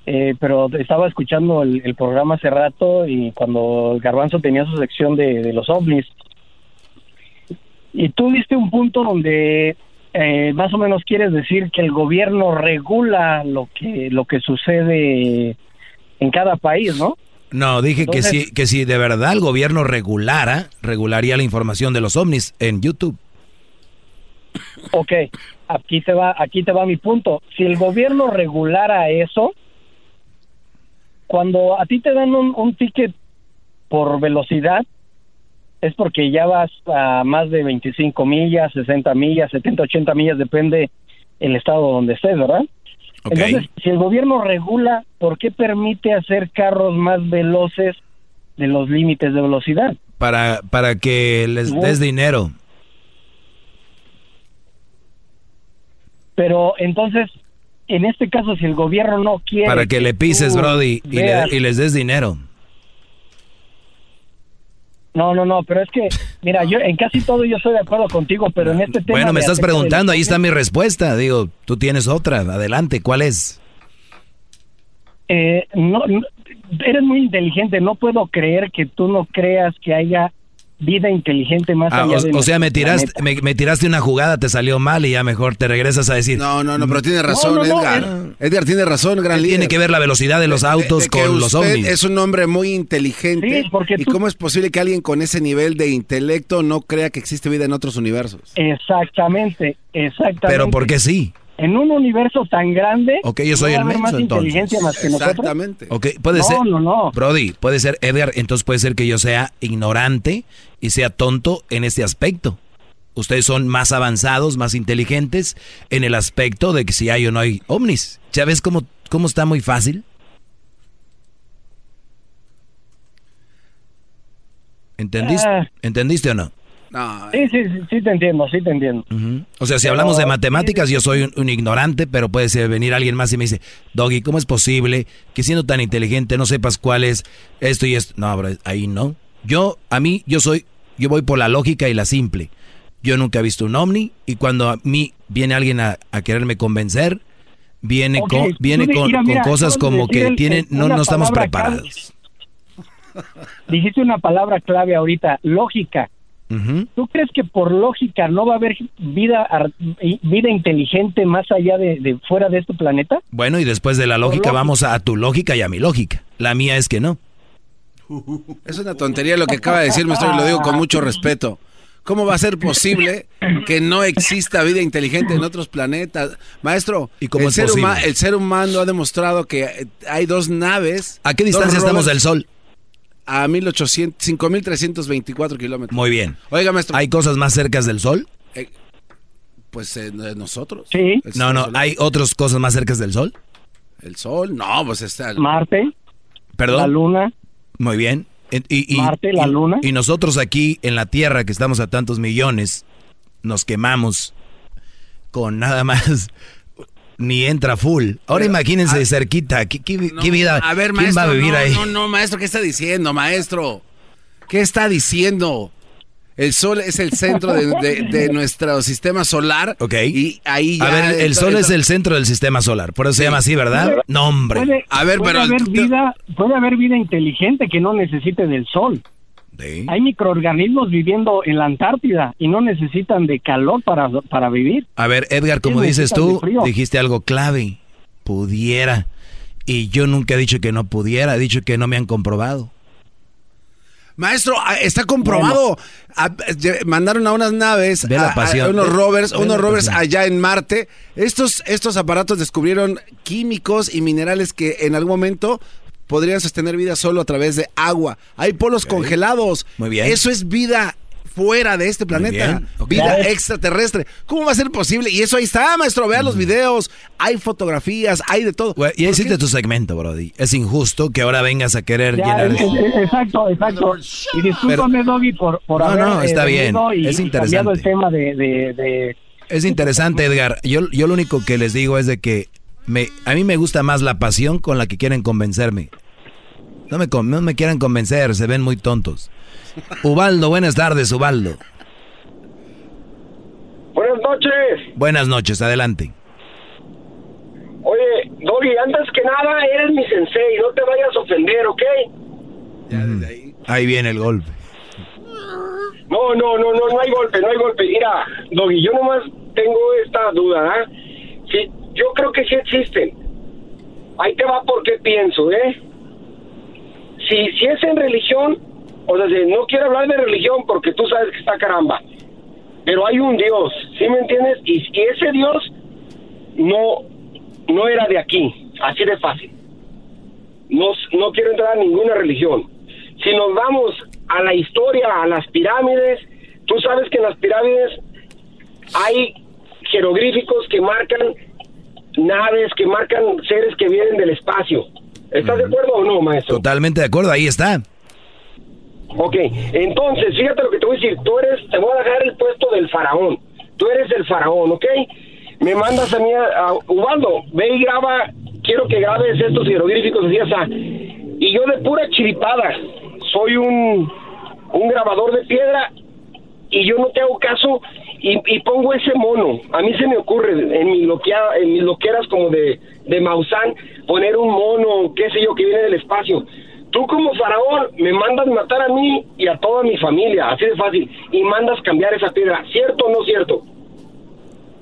eh, pero estaba escuchando el, el programa hace rato y cuando el Garbanzo tenía su sección de, de los ovnis. Y tú diste un punto donde eh, más o menos quieres decir que el gobierno regula lo que lo que sucede en cada país, ¿no? No, dije Entonces- que si, que si de verdad el gobierno regulara, regularía la información de los ovnis en YouTube. Ok, aquí te va, aquí te va mi punto. Si el gobierno regulara eso, cuando a ti te dan un, un ticket por velocidad, es porque ya vas a más de 25 millas, 60 millas, 70, 80 millas, depende el estado donde estés, ¿verdad? Entonces, si el gobierno regula, ¿por qué permite hacer carros más veloces de los límites de velocidad? Para, para que les des dinero. Pero entonces, en este caso, si el gobierno no quiere... Para que le pises, Brody, y, le- y les des dinero. No, no, no, pero es que, mira, yo en casi todo yo estoy de acuerdo contigo, pero en este tema... Bueno, me estás preguntando, ahí está mi respuesta. Digo, tú tienes otra. Adelante, ¿cuál es? Eh, no, no, eres muy inteligente, no puedo creer que tú no creas que haya vida inteligente más Ah, allá o, de o sea, me tiraste, me, me tiraste una jugada, te salió mal y ya mejor te regresas a decir. No, no, no, pero tiene razón, no, no, Edgar. Edgar tiene razón, gran ¿Qué líder. tiene que ver la velocidad de los autos de con los ovnis? Es un hombre muy inteligente. Sí, porque ¿Y tú- cómo es posible que alguien con ese nivel de intelecto no crea que existe vida en otros universos? Exactamente, exactamente. Pero ¿por qué sí? En un universo tan grande, Ok, yo soy ¿no va el a haber menso, más entonces. inteligencia más que nosotros. Exactamente. Ok, puede No, ser. no, no. Brody, puede ser Edgar, entonces puede ser que yo sea ignorante y sea tonto en este aspecto. Ustedes son más avanzados, más inteligentes en el aspecto de que si hay o no hay ovnis. ¿Ya ves cómo, cómo está muy fácil? ¿Entendiste? Ah. ¿Entendiste o no? No, Sí, sí, sí, sí te entiendo, sí te entiendo. O sea, si Pero- hablamos de matemáticas, yo soy un, un ignorante, pero puede ser venir alguien más y me dice, Doggy, ¿cómo es posible que siendo tan inteligente no sepas cuál es esto y esto? No, bro, ahí no. Yo, a mí, yo soy, yo voy por la lógica y la simple. Yo nunca he visto un ovni y cuando a mí viene alguien a, a quererme convencer, viene con, viene con, mira, con mira, cosas como que el- tienen, no, no estamos preparados. Dijiste una palabra clave ahorita, lógica. Ujú. ¿Tú crees que por lógica no va a haber vida vida inteligente más allá de, de fuera de este planeta? Bueno, y después de la lógica lógica. vamos a tu lógica y a mi lógica. La mía es que no. Es una tontería lo que acaba de decir, maestro, y lo digo con mucho respeto. ¿Cómo va a ser posible que no exista vida inteligente en otros planetas? Maestro, ¿Y cómo el, es ser el ser humano ha demostrado que hay dos naves. ¿A qué distancia estamos del Sol? A 1800, 5324 kilómetros. Muy bien. Oiga, maestro. ¿Hay cosas más cercas del Sol? eh, pues eh, nosotros. Sí. No, no, ¿hay otras cosas más cercas del Sol? El sol, no, pues está. Marte, Perdón. la Luna. Muy bien. En- Y, y- Marte, la y- Luna. Y nosotros aquí en la Tierra, que estamos a tantos millones, nos quemamos con nada más. Ni entra full. Ahora imagínense cerquita. ¿Qué, qué- No, qué vida? A ver, ¿Quién maestro. va a vivir no, ahí? No, no, maestro, ¿qué está diciendo, maestro? ¿Qué está diciendo? El sol es el centro de, de- de nuestro sistema solar. Ok. Y ahí A ya ver, el Sol es el centro del sistema solar. Por eso se Sí. llama así, ¿verdad? No, hombre. Puede, A ver, puede pero- haber vida, puede haber vida inteligente que no necesite del sol. Sí. Hay microorganismos viviendo en la Antártida y no necesitan de calor para, para vivir. A ver, Edgar, como dices tú, dijiste algo clave. Pudiera. Y yo nunca he dicho que no pudiera, he dicho que no me han comprobado. Maestro, ah, está comprobado. Mandaron a unas naves, a- a unos Ve- rovers, ve unos rovers allá en Marte. Estos, estos aparatos descubrieron químicos y minerales que en algún momento podrían sostener vida solo a través de agua. Hay polos congelados. Muy bien. Eso es vida fuera de este planeta. bien. Vida extraterrestre. ¿Cómo va a ser posible? Y eso ahí está, maestro. Vean los videos. Hay fotografías, hay de todo. Ya ¿Por hiciste tu segmento, Brody. Es injusto que ahora vengas a querer Ya, llenar... es- es- exacto, exacto. Y discúlpame, Doggy, por, por No, haber no, está bien. venido y, Es y el interesante. tema de, de, de- Es interesante, Edgar. Yo, yo lo único que les digo es de que me, a mí me gusta más la pasión con la que quieren convencerme. No me, no me quieran convencer, se ven muy tontos. Ubaldo, buenas tardes, Ubaldo. Buenas noches. Buenas noches, adelante. Oye, Doggy, antes que nada, eres mi sensei. No te vayas a ofender, ¿ok? Ahí viene el golpe. No, no, no, no, no hay golpe, no hay golpe. Mira, Doggy, yo nomás tengo esta duda, ¿ah? Sí, yo creo que sí existen. Ahí te va porque pienso, ¿eh? Si, si es en religión, o sea, si no quiero hablar de religión porque tú sabes que está caramba. Pero hay un Dios, ¿sí me entiendes? Y, y ese Dios no, no era de aquí, así de fácil. No, no quiero entrar a ninguna religión. Si nos vamos a la historia, a las pirámides. Tú sabes que en las pirámides hay jeroglíficos que marcan naves, que marcan seres que vienen del espacio. ¿Estás de acuerdo o no, maestro? Totalmente de acuerdo, ahí está. Ok, entonces, fíjate lo que te voy a decir. Tú eres, te voy a dejar el puesto del faraón. Tú eres el faraón, ¿ok? Me mandas a mí, a, a- Ubaldo, ve y graba, quiero que grabes estos jeroglíficos así, así. Y yo de pura chiripada, soy un, un grabador de piedra y yo no te hago caso y, y pongo ese mono. A mí se me ocurre en, mi loquea, en mis loqueras como de, de Maussan poner un mono, qué sé yo, que viene del espacio. Tú como faraón me mandas matar a mí y a toda mi familia, así de fácil, y mandas cambiar esa piedra. ¿Cierto o no cierto?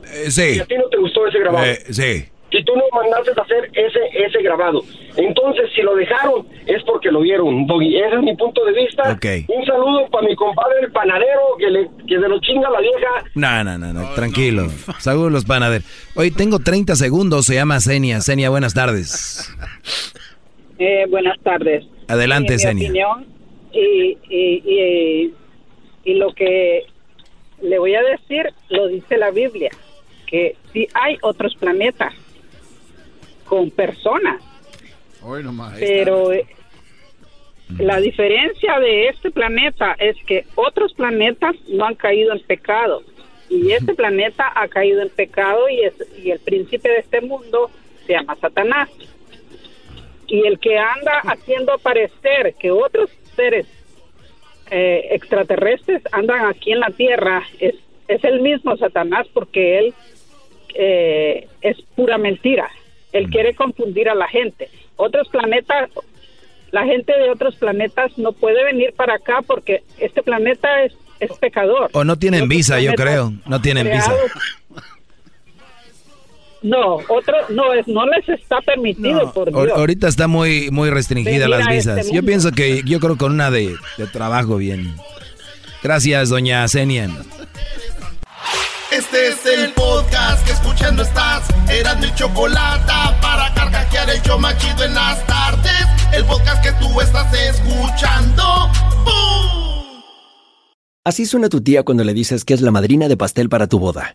Eh, sí. Y a ti no te gustó ese grabado. Eh, sí. Y tú no mandaste a hacer ese ese grabado. Entonces, si lo dejaron, es porque lo vieron, Doggy. Ese es mi punto de vista. Ok. Un saludo para mi compadre el panadero, que, le, que se lo chinga la vieja. No, no, no, no, tranquilo. Saludos los panaderos. Oye, tengo 30 segundos, se llama Senia. Senia, buenas tardes. Eh, buenas tardes. Adelante, Eh, mi Senia. opinión y, y, y, y lo que le voy a decir lo dice la Biblia, que sí hay otros planetas con personas, Hoy nomás. ahí pero eh, la diferencia de este planeta es que otros planetas no han caído en pecado y este planeta ha caído en pecado y, es, y el príncipe de este mundo se llama Satanás. Y el que anda haciendo parecer que otros seres eh, extraterrestres andan aquí en la Tierra es, es el mismo Satanás porque él eh, es pura mentira. Él quiere confundir a la gente. Otros planetas, la gente de otros planetas no puede venir para acá porque este planeta es, es pecador. O no tienen visa, yo creo. No tienen visa. No, otro, no, es, no les está permitido, por Dios. Ahorita está muy, muy restringida Venir las este visas. yo pienso que, yo creo con una de, de trabajo bien. Gracias, doña Senia. Este es el podcast que escuchando estás. Eran mi chocolate para carcajear el yo machido en las tardes. El podcast que tú estás escuchando. ¡Bum! Así suena tu tía cuando le dices que es la madrina de pastel para tu boda.